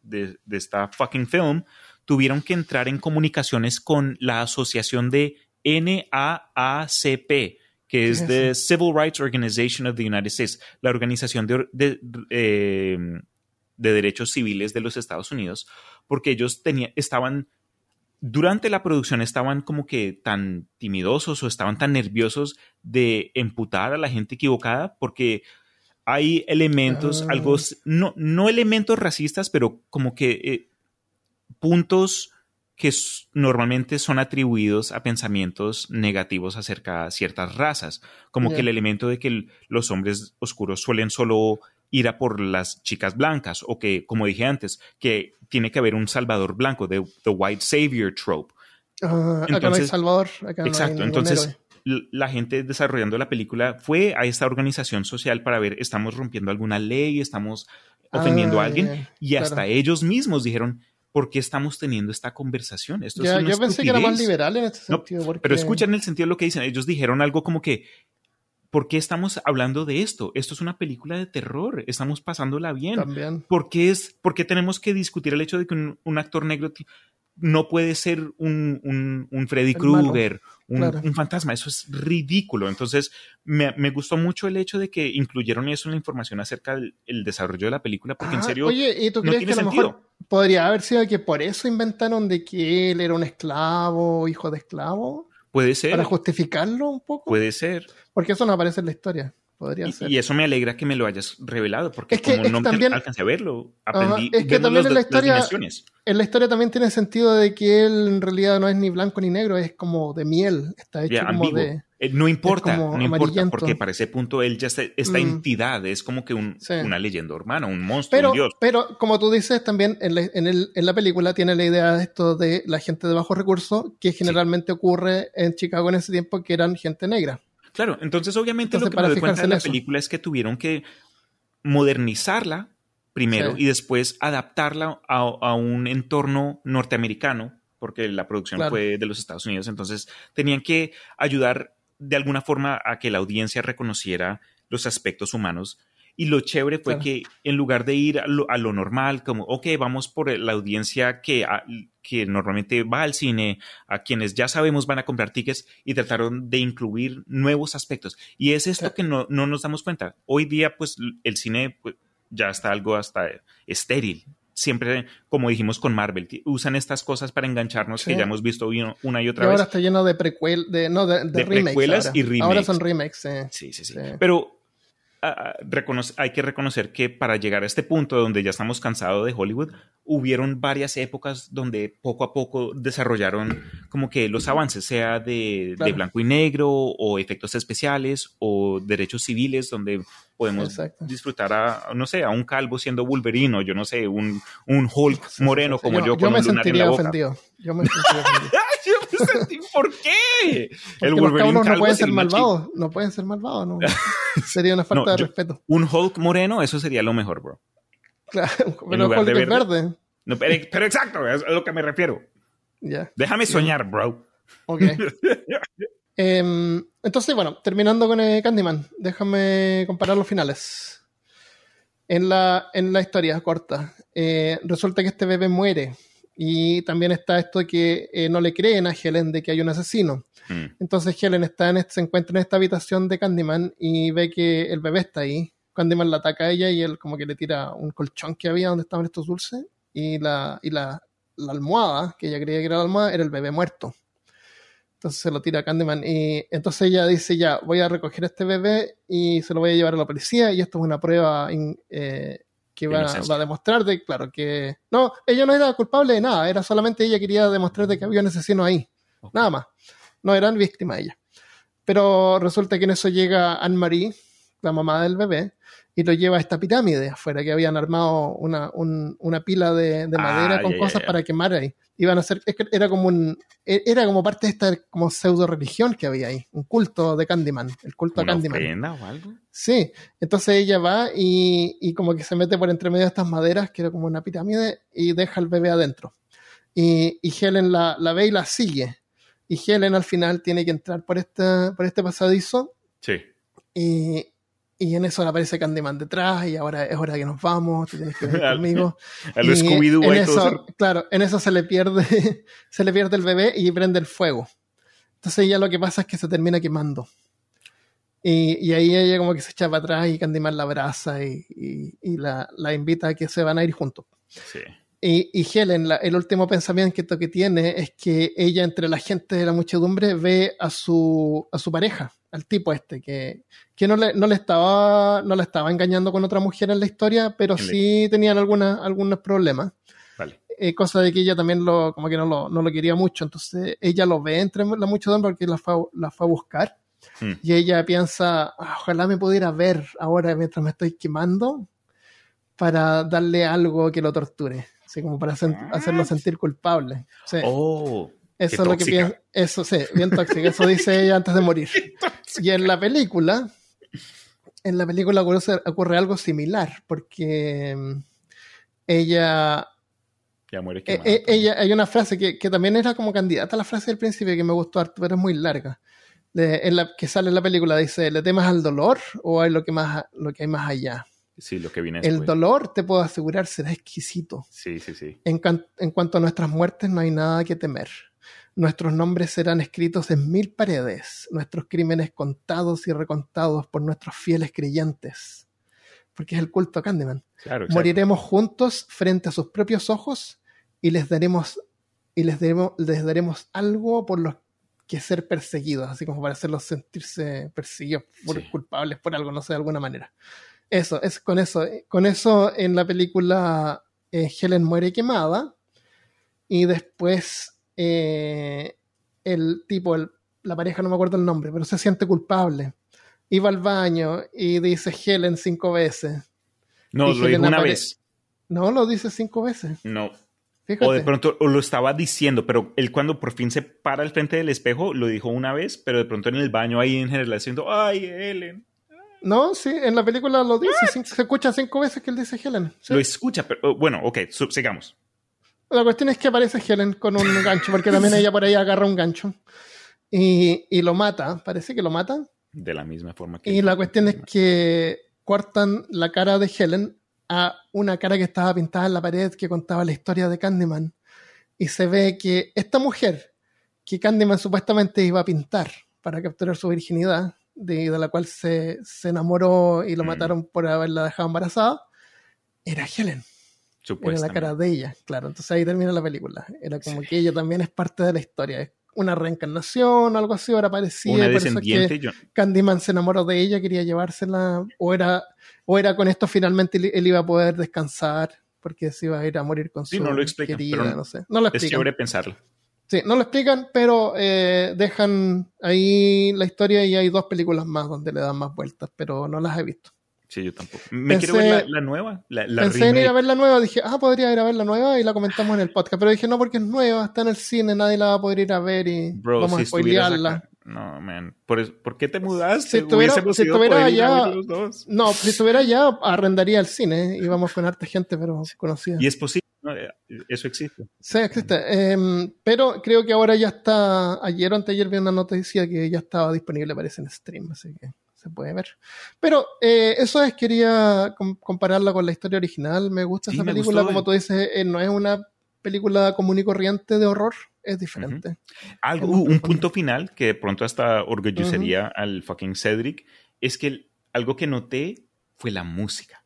[SPEAKER 2] de, de esta fucking film tuvieron que entrar en comunicaciones con la asociación de NAACP, que es
[SPEAKER 1] ¿Qué es
[SPEAKER 2] the Civil Rights Organization of the United States, la organización de, de, eh, de derechos civiles de los Estados Unidos, porque ellos tenían, estaban durante la producción estaban como que tan timidosos o estaban tan nerviosos de emputar a la gente equivocada porque hay elementos,
[SPEAKER 1] Ah.
[SPEAKER 2] algo, no, no elementos racistas, pero como que eh, puntos que normalmente son atribuidos a pensamientos negativos acerca de ciertas razas, como que el elemento de que el- los hombres oscuros suelen solo ir a por las chicas blancas o que, como dije antes, que tiene que haber un salvador blanco, de the white savior trope.
[SPEAKER 1] Ah, acá no hay Salvador. Acá
[SPEAKER 2] Exacto,
[SPEAKER 1] no hay
[SPEAKER 2] entonces
[SPEAKER 1] héroe.
[SPEAKER 2] la gente desarrollando la película fue a esta organización social para ver, estamos rompiendo alguna ley, estamos ofendiendo
[SPEAKER 1] Ah,
[SPEAKER 2] a alguien,
[SPEAKER 1] ya,
[SPEAKER 2] y hasta
[SPEAKER 1] claro.
[SPEAKER 2] ellos mismos dijeron, ¿por qué estamos teniendo esta conversación? Esto es una
[SPEAKER 1] yo pensé que era más
[SPEAKER 2] estupidez".
[SPEAKER 1] liberal en este
[SPEAKER 2] No,
[SPEAKER 1] sentido. porque-
[SPEAKER 2] Pero escuchen el sentido de lo que dicen. Ellos dijeron algo como que, ¿por qué estamos hablando de esto? Esto es una película de terror. Estamos pasándola bien.
[SPEAKER 1] También.
[SPEAKER 2] ¿Por qué, es, por qué tenemos que discutir el hecho de que un, un actor negro no puede ser un, un- un Freddy Krueger, un,
[SPEAKER 1] claro.
[SPEAKER 2] un fantasma? Eso es ridículo. Entonces, me, me gustó mucho el hecho de que incluyeron eso en la información acerca del el desarrollo de la película, porque en
[SPEAKER 1] Ah,
[SPEAKER 2] serio,
[SPEAKER 1] Oye, ¿y tú
[SPEAKER 2] no
[SPEAKER 1] crees que a lo
[SPEAKER 2] sentido.
[SPEAKER 1] mejor podría haber sido que por eso inventaron de que él era un esclavo, hijo de esclavo?
[SPEAKER 2] puede ser.
[SPEAKER 1] Para justificarlo un poco.
[SPEAKER 2] Puede ser.
[SPEAKER 1] Porque eso no aparece en la historia. Podría
[SPEAKER 2] Y,
[SPEAKER 1] ser.
[SPEAKER 2] y eso me alegra que me lo hayas revelado, porque
[SPEAKER 1] Es que-
[SPEAKER 2] como no
[SPEAKER 1] también-
[SPEAKER 2] alcancé a verlo,
[SPEAKER 1] Ajá,
[SPEAKER 2] aprendí
[SPEAKER 1] es que también en la historia-. En la historia también tiene sentido de que él en realidad no es ni blanco ni negro, es como de miel. Está hecho
[SPEAKER 2] Ya,
[SPEAKER 1] como
[SPEAKER 2] ambiguo.
[SPEAKER 1] de.
[SPEAKER 2] Eh, no importa, no importa, porque para ese punto él ya está, esta
[SPEAKER 1] Mm.
[SPEAKER 2] entidad es como que un-
[SPEAKER 1] Sí.
[SPEAKER 2] una leyenda urbana, un monstruo,
[SPEAKER 1] Pero,
[SPEAKER 2] un dios.
[SPEAKER 1] pero como tú dices, también en la, en el- en la película tiene la idea de esto de la gente de bajos recursos, que generalmente ocurre en Chicago en ese tiempo, que eran gente negra.
[SPEAKER 2] Claro, entonces obviamente
[SPEAKER 1] Entonces,
[SPEAKER 2] lo que me doy cuenta de la
[SPEAKER 1] eso.
[SPEAKER 2] película es que tuvieron que modernizarla primero
[SPEAKER 1] Sí.
[SPEAKER 2] y después adaptarla a, a un entorno norteamericano, porque la producción
[SPEAKER 1] Claro.
[SPEAKER 2] fue de los Estados Unidos, entonces tenían que ayudar de alguna forma a que la audiencia reconociera los aspectos humanos. Y lo chévere fue
[SPEAKER 1] Claro.
[SPEAKER 2] que en lugar de ir a lo, a lo normal, como, ok, vamos por la audiencia que, a- que normalmente va al cine, a quienes ya sabemos van a comprar tickets, y trataron de incluir nuevos aspectos. Y es esto
[SPEAKER 1] Claro.
[SPEAKER 2] que no, no nos damos cuenta. Hoy día, pues, el cine pues, ya está algo hasta estéril. Siempre, como dijimos con Marvel, usan estas cosas para engancharnos
[SPEAKER 1] Sí.
[SPEAKER 2] que ya hemos visto una y
[SPEAKER 1] Y
[SPEAKER 2] otra
[SPEAKER 1] ahora
[SPEAKER 2] vez.
[SPEAKER 1] está lleno de precuel, de, no, de, de
[SPEAKER 2] De
[SPEAKER 1] remakes.
[SPEAKER 2] precuelas
[SPEAKER 1] ahora.
[SPEAKER 2] y remakes.
[SPEAKER 1] Ahora son remakes. Sí,
[SPEAKER 2] sí, sí. Sí. Pero reconoce- hay que reconocer que para llegar a este punto donde ya estamos cansados de Hollywood, hubieron varias épocas donde poco a poco desarrollaron como que los avances, sea de, blanco y negro o efectos especiales o derechos civiles donde podemos
[SPEAKER 1] Exacto.
[SPEAKER 2] disfrutar a, no sé, a un calvo siendo Wolverine o yo no sé, un, un Hulk
[SPEAKER 1] Sí, sí,
[SPEAKER 2] moreno
[SPEAKER 1] sí.
[SPEAKER 2] como yo,
[SPEAKER 1] yo
[SPEAKER 2] con
[SPEAKER 1] me
[SPEAKER 2] un lunar en la
[SPEAKER 1] sentiría
[SPEAKER 2] boca.
[SPEAKER 1] ofendido. Yo me sentiría ofendido.
[SPEAKER 2] ¡Ay, yo me sentí, ¿Por qué?
[SPEAKER 1] Porque los cabros no pueden ser malvados. No pueden ser malvados, no. Sería una falta
[SPEAKER 2] No,
[SPEAKER 1] de respeto.
[SPEAKER 2] Un Hulk moreno, eso sería lo mejor, bro.
[SPEAKER 1] Claro, pero Hulk
[SPEAKER 2] de
[SPEAKER 1] es
[SPEAKER 2] verde.
[SPEAKER 1] verde.
[SPEAKER 2] No, pero, pero exacto, es a lo que me refiero.
[SPEAKER 1] Ya,
[SPEAKER 2] Déjame soñar, bro.
[SPEAKER 1] ok. Em, entonces, bueno, terminando con eh, Candyman, déjame comparar los finales. En la, en la historia corta, eh, resulta que este bebé muere. Y también está esto de que eh, no le creen a Helen de que hay un asesino.
[SPEAKER 2] Mm,
[SPEAKER 1] Entonces Helen está en este- se encuentra en esta habitación de Candyman y ve que el bebé está ahí. Candyman la ataca a ella y él como que le tira un colchón que había donde estaban estos dulces y la, y la, la almohada, que ella creía que era la almohada, era el bebé muerto. Entonces se lo tira a Candyman y entonces ella dice ya, voy a recoger a este bebé y se lo voy a llevar a la policía y esto es una prueba in- eh, que va, a demostrar de, claro, que no, ella no era culpable de nada, era solamente ella quería demostrar de que había un asesino ahí,
[SPEAKER 2] ok.
[SPEAKER 1] nada más no eran víctimas ella. Pero resulta que en eso llega Anne-Marie, la mamá del bebé, y lo lleva a esta pirámide afuera, que habían armado una, un- una pila de, de
[SPEAKER 2] Ah,
[SPEAKER 1] madera con cosas para quemar ahí. Iban a hacer, era como un, e- era como parte de esta como pseudo religión que había ahí, un culto de Candyman, el culto a
[SPEAKER 2] ¿Una
[SPEAKER 1] Candyman.
[SPEAKER 2] ofrenda o algo?
[SPEAKER 1] Sí, entonces ella va y, y como que se mete por entre medio de estas maderas, que era como una pirámide, y deja al bebé adentro. Y, y Helen la, la ve y la sigue. Y Helen al final tiene que entrar por este, por este pasadizo
[SPEAKER 2] Sí.
[SPEAKER 1] Y, y en eso aparece Candyman detrás y ahora es hora que nos vamos, tú tienes que venir conmigo.
[SPEAKER 2] A lo
[SPEAKER 1] Y
[SPEAKER 2] Scooby-Doo
[SPEAKER 1] eso, claro, en eso se le pierde, se le pierde el bebé y prende el fuego. Entonces ya lo que pasa es que se termina quemando. Y, y ahí ella como que se echa para atrás y Candyman la abraza y, y- y la, la invita a que se van a ir juntos.
[SPEAKER 2] Sí.
[SPEAKER 1] Y, y Helen, la- el último pensamiento que tiene es que ella entre la gente de la muchedumbre ve a su, a su pareja, al tipo este, que, que no, le, no, le estaba, no le estaba engañando con otra mujer en la historia, pero sí tenían alguna- algunos problemas.
[SPEAKER 2] Vale.
[SPEAKER 1] Eh, cosa de que ella también lo, como que no lo, no lo quería mucho. Entonces ella lo ve entre la muchedumbre porque la fue, a- la fue a buscar.
[SPEAKER 2] Hmm.
[SPEAKER 1] Y ella piensa, "Ah, ojalá me pudiera ver ahora mientras me estoy quemando para darle algo que lo torture. Así como para sen- hacerlo sentir culpable. Sí,
[SPEAKER 2] Oh,
[SPEAKER 1] eso
[SPEAKER 2] qué
[SPEAKER 1] es lo que piensa. Eso sí, bien tóxico. Eso dice ella antes de morir. Y en la película, en la película ocurre, ocurre algo similar, porque mm, ella
[SPEAKER 2] ya muere
[SPEAKER 1] eh,
[SPEAKER 2] quemada.
[SPEAKER 1] eh, ella, hay una frase que, que también era como candidata a la frase del principio que me gustó harto, pero es muy larga. De- en la, que sale en la película, dice, ¿le temas al dolor o hay lo que, más, lo que hay más allá?
[SPEAKER 2] Sí, lo que viene
[SPEAKER 1] El dolor, te puedo asegurar, será exquisito.
[SPEAKER 2] Sí, sí, sí.
[SPEAKER 1] En, cuanto a nuestras muertes, no hay nada que temer. Nuestros nombres serán escritos en mil paredes, nuestros crímenes contados y recontados por nuestros fieles creyentes. Porque es el culto a Candyman.
[SPEAKER 2] Claro.
[SPEAKER 1] Moriremos juntos frente a sus propios ojos y les daremos y les daremos, les daremos algo por los que ser perseguidos, así como para hacerlos sentirse perseguidos por
[SPEAKER 2] Sí.
[SPEAKER 1] culpables por algo, no sé, de alguna manera. Eso, es con eso, con eso en la película eh, Helen muere quemada y después eh, el tipo, el- la pareja, no me acuerdo el nombre, pero se siente culpable. Iba al baño y dice Helen cinco veces.
[SPEAKER 2] No,
[SPEAKER 1] y
[SPEAKER 2] lo dijo una vez.
[SPEAKER 1] No, lo dice cinco veces.
[SPEAKER 2] No.
[SPEAKER 1] Fíjate.
[SPEAKER 2] O de pronto o lo estaba diciendo, pero él cuando por fin se para al frente del espejo lo dijo una vez, pero de pronto en el baño ahí en general diciendo, ay, Ellen.
[SPEAKER 1] No, sí, en la película lo dice. Se escucha cinco veces que él dice Helen. sí.
[SPEAKER 2] Lo escucha, pero oh, bueno, ok, sigamos.
[SPEAKER 1] La cuestión es que aparece Helen con un gancho, porque también ella por ahí agarra un gancho. Y, y lo mata, parece que lo mata.
[SPEAKER 2] De la misma forma que...
[SPEAKER 1] Y la cuestión es que cortan la cara de Helen a una cara que estaba pintada en la pared que contaba la historia de Candyman. Y se ve que esta mujer, que Candyman supuestamente iba a pintar para capturar su virginidad, de, de la cual se, se enamoró y lo
[SPEAKER 2] Mm.
[SPEAKER 1] mataron por haberla dejado embarazada, era Helen. Era la cara de ella, claro. Entonces ahí termina la película. Era como que ella también es parte de la historia. Es una reencarnación, algo así, ahora parecía.
[SPEAKER 2] Una
[SPEAKER 1] por eso es que
[SPEAKER 2] descendiente. yo-
[SPEAKER 1] Candyman se enamoró de ella, quería llevársela, o era, o era con esto finalmente él, iba a poder descansar, porque se iba a ir a morir con
[SPEAKER 2] Sí,
[SPEAKER 1] su
[SPEAKER 2] no lo explican,
[SPEAKER 1] querida, no sé. No lo
[SPEAKER 2] Es chévere pensarlo.
[SPEAKER 1] Sí, no lo explican, pero eh, dejan ahí la historia y hay dos películas más donde le dan más vueltas, pero no las he visto.
[SPEAKER 2] Sí, yo tampoco. Me
[SPEAKER 1] Pensé-
[SPEAKER 2] quiero ver la, la nueva. La, la
[SPEAKER 1] Pensé en ir a
[SPEAKER 2] remake.
[SPEAKER 1] ver la nueva, dije, ah, podría ir a ver la nueva y la comentamos en el podcast, pero dije, no, porque es nueva, está en el cine, nadie la va a poder ir a ver y
[SPEAKER 2] Bro,
[SPEAKER 1] vamos
[SPEAKER 2] si
[SPEAKER 1] a spoilearla.
[SPEAKER 2] No, man. ¿Por, es- ¿por qué te mudaste?
[SPEAKER 1] Si estuviera- si estuviera allá-. No, si estuviera allá, arrendaría el cine, íbamos con harta gente, pero conocida.
[SPEAKER 2] Y es posible. Eh, Eso existe.
[SPEAKER 1] Sí, existe. Em, pero creo que ahora ya está. Ayer o anteayer vi una noticia que ya estaba disponible, parece en stream, así que se puede ver. Pero eh, eso es, quería com- compararla con la historia original. Me gusta
[SPEAKER 2] Sí,
[SPEAKER 1] esa
[SPEAKER 2] me
[SPEAKER 1] película,
[SPEAKER 2] gustó.
[SPEAKER 1] como tú dices, eh, no es una película común y corriente de horror, es diferente.
[SPEAKER 2] Algo,
[SPEAKER 1] Es
[SPEAKER 2] un
[SPEAKER 1] profundo.
[SPEAKER 2] punto final que de pronto hasta orgullecería al fucking Cedric es que el- algo que noté fue la música.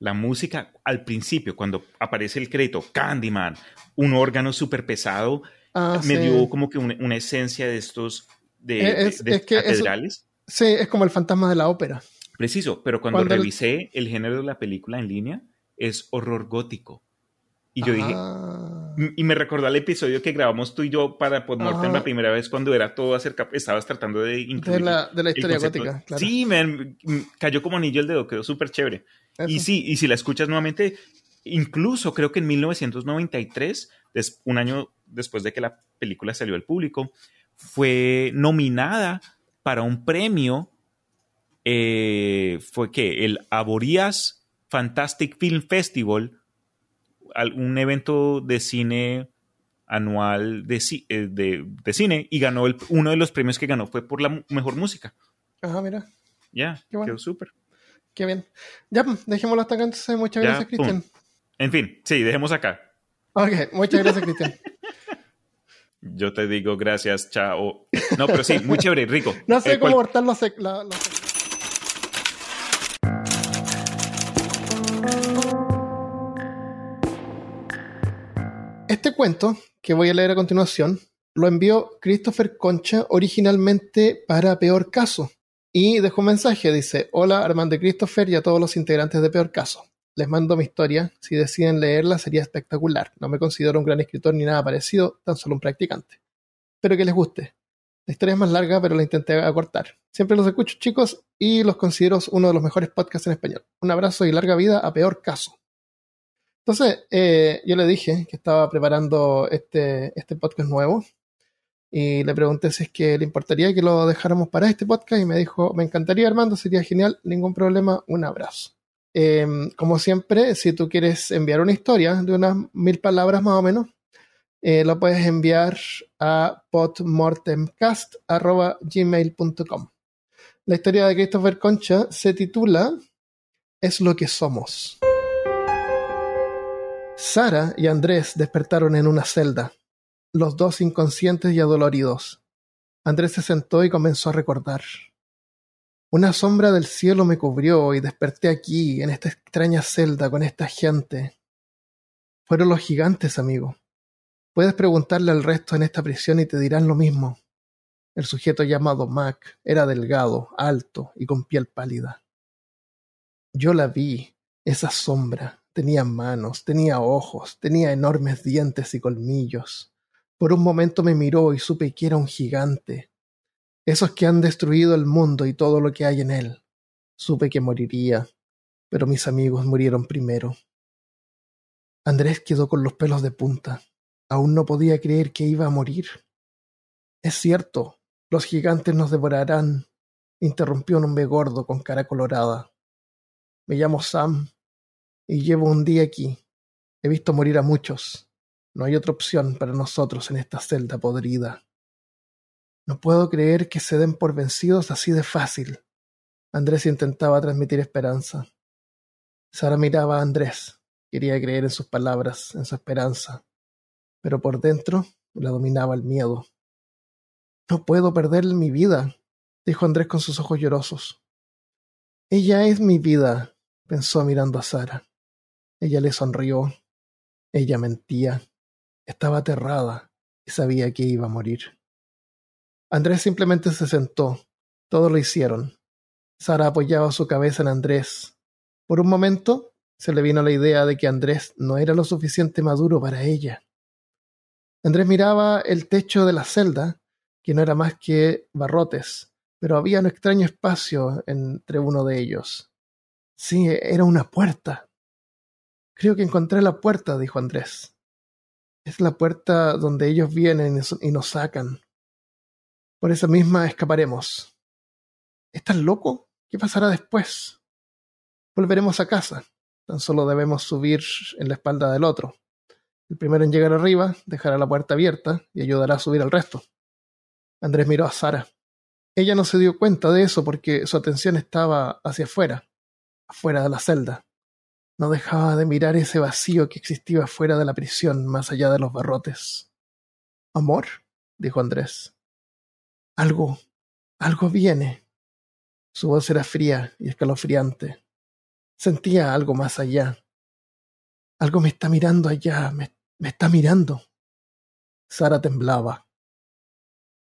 [SPEAKER 2] La música al principio, cuando aparece el crédito, Candyman, un órgano súper pesado,
[SPEAKER 1] Ah,
[SPEAKER 2] me
[SPEAKER 1] sí.
[SPEAKER 2] dio como que una, una esencia de estos de,
[SPEAKER 1] es-
[SPEAKER 2] de- de
[SPEAKER 1] es que
[SPEAKER 2] catedrales.
[SPEAKER 1] Sí, es como el fantasma de la ópera.
[SPEAKER 2] Preciso, pero cuando,
[SPEAKER 1] Cuando
[SPEAKER 2] revisé el género de la película en línea, es horror gótico. Y yo dije,
[SPEAKER 1] Ah.
[SPEAKER 2] Y me recordó al episodio que grabamos tú y yo para Podmortem la primera vez cuando era todo acerca, estabas tratando de
[SPEAKER 1] de
[SPEAKER 2] incluir
[SPEAKER 1] la, de la historia gótica, claro.
[SPEAKER 2] Sí, man, cayó como anillo el dedo, quedó súper chévere. Y sí, y si la escuchas nuevamente, incluso creo que en 1993, des- un año después de que la película salió al público, fue nominada para un premio, eh, fue que el Aborías Fantastic Film Festival, al- un evento de cine anual de, eh, de- de cine, y ganó el- uno de los premios que ganó fue por la mejor música.
[SPEAKER 1] Ajá, mira.
[SPEAKER 4] Ya,
[SPEAKER 1] Qué bueno.
[SPEAKER 4] quedó súper.
[SPEAKER 1] Qué bien. Ya, pues, dejémoslo hasta acá entonces. Muchas
[SPEAKER 4] Ya,
[SPEAKER 1] gracias, Cristian.
[SPEAKER 4] En fin, sí, dejemos acá.
[SPEAKER 1] Ok, muchas gracias, Cristian.
[SPEAKER 4] Yo te digo gracias, chao. No, pero sí, muy chévere, rico.
[SPEAKER 1] No sé
[SPEAKER 4] Eh,
[SPEAKER 1] cómo
[SPEAKER 4] cual-
[SPEAKER 1] cortar la- Este cuento, que voy a leer a continuación, lo envió Christopher Concha originalmente para Peor Caso. Y dejó un mensaje, dice, hola Armando y Christopher y a todos los integrantes de Peor Caso. Les mando mi historia, si deciden leerla sería espectacular. No me considero un gran escritor ni nada parecido, tan solo un practicante. Espero que les guste. La historia es más larga, pero la intenté acortar. Siempre los escucho, chicos, y los considero uno de los mejores podcasts en español. Un abrazo y larga vida a peor caso. Entonces, eh, yo le dije que estaba preparando este, este podcast nuevo y le pregunté si es que le importaría que lo dejáramos para este podcast y me dijo, me encantaría Armando, sería genial, ningún problema, un abrazo. Eh, como siempre, si tú quieres enviar una historia de unas mil palabras más o menos, eh, lo puedes enviar a podmortemcast.gmail.com. La historia de Christopher Concha se titula Es lo que somos. Sara y Andrés despertaron en una celda, los dos inconscientes y adoloridos. Andrés se sentó y comenzó a recordar. Una sombra del cielo me cubrió y desperté aquí, en esta extraña celda, con esta gente. Fueron los gigantes, amigo. Puedes preguntarle al resto en esta prisión y te dirán lo mismo. El sujeto llamado Mac era delgado, alto y con piel pálida. Yo la vi, esa sombra. Tenía manos, tenía ojos, tenía enormes dientes y colmillos. Por un momento me miró y supe que era un gigante. Esos que han destruido el mundo y todo lo que hay en él. Supe que moriría, pero mis amigos murieron primero. Andrés quedó con los pelos de punta. Aún no podía creer que iba a morir. Es cierto, los gigantes nos devorarán, interrumpió un hombre gordo con cara colorada. Me llamo Sam y llevo un día aquí. He visto morir a muchos. No hay otra opción para nosotros en esta celda podrida. No puedo creer que se den por vencidos así de fácil. Andrés intentaba transmitir esperanza. Sara miraba a Andrés. Quería creer en sus palabras, en su esperanza. Pero por dentro la dominaba el miedo. No puedo perder mi vida, dijo Andrés con sus ojos llorosos. Ella es mi vida, pensó mirando a Sara. Ella le sonrió. Ella mentía. Estaba aterrada y sabía que iba a morir. Andrés simplemente se sentó. Todos lo hicieron. Sara apoyaba su cabeza en Andrés. Por un momento se le vino la idea de que Andrés no era lo suficiente maduro para ella. Andrés miraba el techo de la celda, que no era más que barrotes, pero había un extraño espacio entre uno de ellos. Sí, era una puerta. Creo que encontré la puerta, dijo Andrés. Es la puerta donde ellos vienen y nos sacan. Por esa misma escaparemos. ¿Estás loco? ¿Qué pasará después? Volveremos a casa. Tan solo debemos subir en la espalda del otro. El primero en llegar arriba dejará la puerta abierta y ayudará a subir al resto. Andrés miró a Sara. Ella no se dio cuenta de eso porque su atención estaba hacia afuera, afuera de la celda. No dejaba de mirar ese vacío que existía fuera de la prisión, más allá de los barrotes. ¿Amor? dijo Andrés. Algo, algo viene. Su voz era fría y escalofriante. Sentía algo más allá. Algo me está mirando allá, me, me está mirando. Sara temblaba.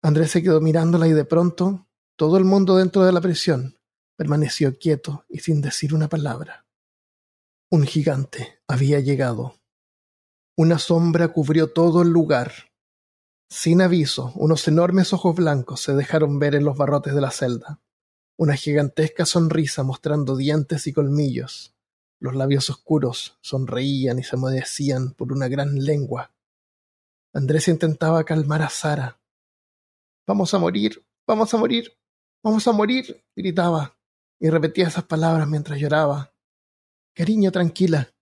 [SPEAKER 1] Andrés se quedó mirándola y de pronto todo el mundo dentro de la prisión permaneció quieto y sin decir una palabra. Un gigante había llegado. Una sombra cubrió todo el lugar. Sin aviso, unos enormes ojos blancos se dejaron ver en los barrotes de la celda. Una gigantesca sonrisa mostrando dientes y colmillos. Los labios oscuros sonreían y se humedecían por una gran lengua. Andrés intentaba calmar a Sara. Vamos a morir, vamos a morir, vamos a morir, gritaba, y repetía esas palabras mientras lloraba. Cariño, tranquila,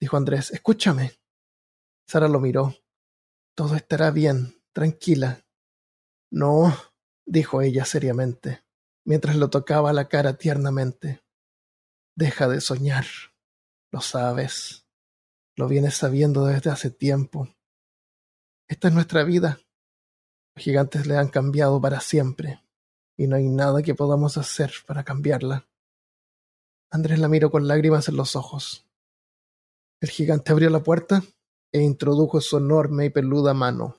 [SPEAKER 1] dijo Andrés, escúchame. Sara lo miró. Todo estará bien, tranquila. No, dijo ella seriamente, mientras lo tocaba la cara tiernamente. Deja de soñar. Lo sabes. Lo vienes sabiendo desde hace tiempo. Esta es nuestra vida. Los gigantes le han cambiado para siempre, y no hay nada que podamos hacer para cambiarla. Andrés la miró con lágrimas en los ojos. El gigante abrió la puerta e introdujo su enorme y peluda mano.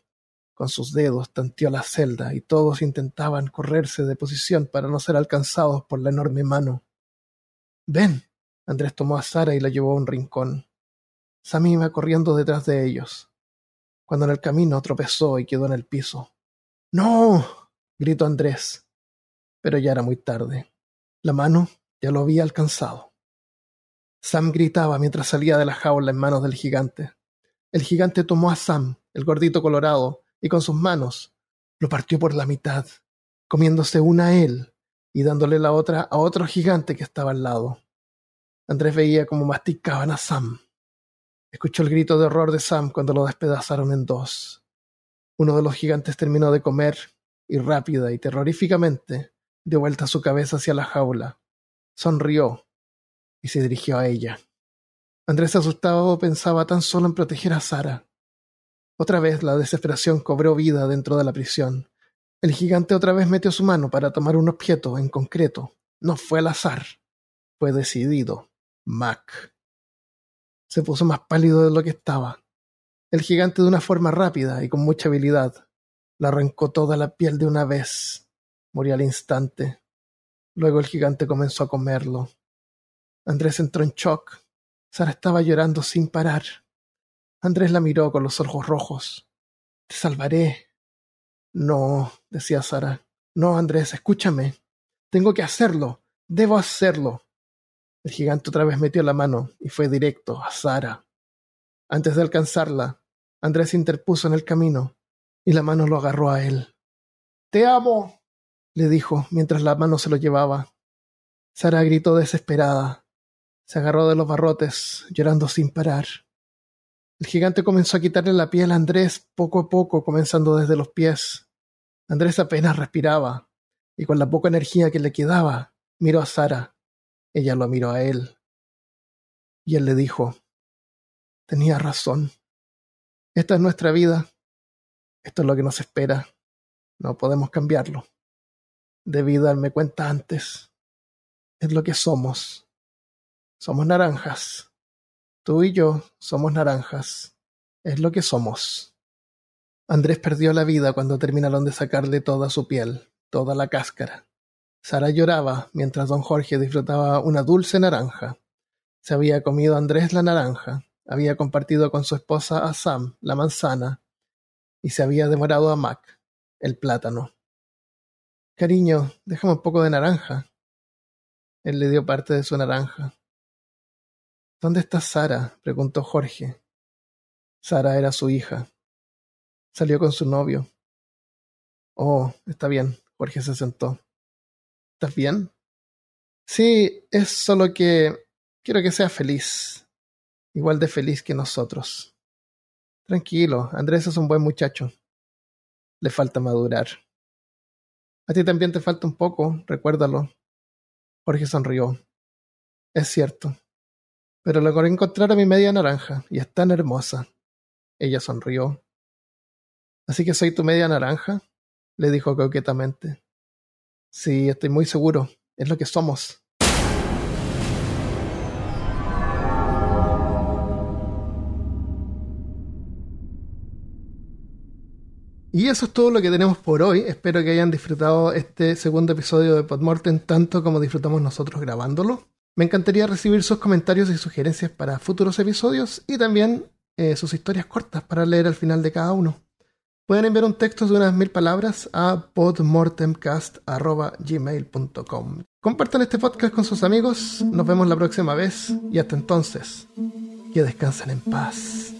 [SPEAKER 1] Con sus dedos tanteó la celda y todos intentaban correrse de posición para no ser alcanzados por la enorme mano. Ven. Andrés tomó a Sara y la llevó a un rincón. Sammy iba corriendo detrás de ellos, cuando en el camino tropezó y quedó en el piso. ¡No! gritó Andrés. Pero ya era muy tarde. La mano ya lo había alcanzado. Sam gritaba mientras salía de la jaula en manos del gigante. El gigante tomó a Sam, el gordito colorado, y con sus manos lo partió por la mitad, comiéndose una a él y dándole la otra a otro gigante que estaba al lado. Andrés veía cómo masticaban a Sam. Escuchó el grito de horror de Sam cuando lo despedazaron en dos. Uno de los gigantes terminó de comer y rápida y terroríficamente dio vuelta su cabeza hacia la jaula. Sonrió y se dirigió a ella. Andrés asustado pensaba tan solo en proteger a Sara. Otra vez la desesperación cobró vida dentro de la prisión. El gigante otra vez metió su mano para tomar un objeto en concreto. No fue al azar. Fue decidido. Mac. Se puso más pálido de lo que estaba. El gigante de una forma rápida y con mucha habilidad le arrancó toda la piel de una vez. Murió al instante. Luego el gigante comenzó a comerlo. Andrés entró en shock. Sara estaba llorando sin parar. Andrés la miró con los ojos rojos. Te salvaré. No, decía Sara. No, Andrés, escúchame. Tengo que hacerlo. Debo hacerlo. El gigante otra vez metió la mano y fue directo a Sara. Antes de alcanzarla, Andrés interpuso en el camino y la mano lo agarró a él. Te amo, le dijo mientras la mano se lo llevaba. Sara gritó desesperada. Se agarró de los barrotes, llorando sin parar. El gigante comenzó a quitarle la piel a Andrés poco a poco, comenzando desde los pies. Andrés apenas respiraba, y con la poca energía que le quedaba, miró a Sara. Ella lo miró a él. Y él le dijo, tenía razón. Esta es nuestra vida. Esto es lo que nos espera. No podemos cambiarlo. Debí darme cuenta antes. Es lo que somos. Somos naranjas. Tú y yo somos naranjas. Es lo que somos. Andrés perdió la vida cuando terminaron de sacarle toda su piel, toda la cáscara. Sara lloraba mientras don Jorge disfrutaba una dulce naranja. Se había comido Andrés la naranja, había compartido con su esposa a Sam la manzana y se había demorado a Mac el plátano. Cariño, déjame un poco de naranja. Él le dio parte de su naranja. ¿Dónde está Sara? preguntó Jorge. Sara era su hija. Salió con su novio. Oh, está bien. Jorge se sentó. ¿Estás bien? Sí, es solo que quiero que sea feliz. Igual de feliz que nosotros. Tranquilo, Andrés es un buen muchacho. Le falta madurar. A ti también te falta un poco, recuérdalo. Jorge sonrió. Es cierto. Pero logré encontrar a mi media naranja, y es tan hermosa. Ella sonrió. ¿Así que soy tu media naranja? le dijo coquetamente. Sí, estoy muy seguro. Es lo que somos. Y eso es todo lo que tenemos por hoy. Espero que hayan disfrutado este segundo episodio de Podmortem tanto como disfrutamos nosotros grabándolo. Me encantaría recibir sus comentarios y sugerencias para futuros episodios y también eh, sus historias cortas para leer al final de cada uno. Pueden enviar un texto de unas mil palabras a podmortemcast.gmail.com. Compartan este podcast con sus amigos. Nos vemos la próxima vez y hasta entonces, que descansen en paz.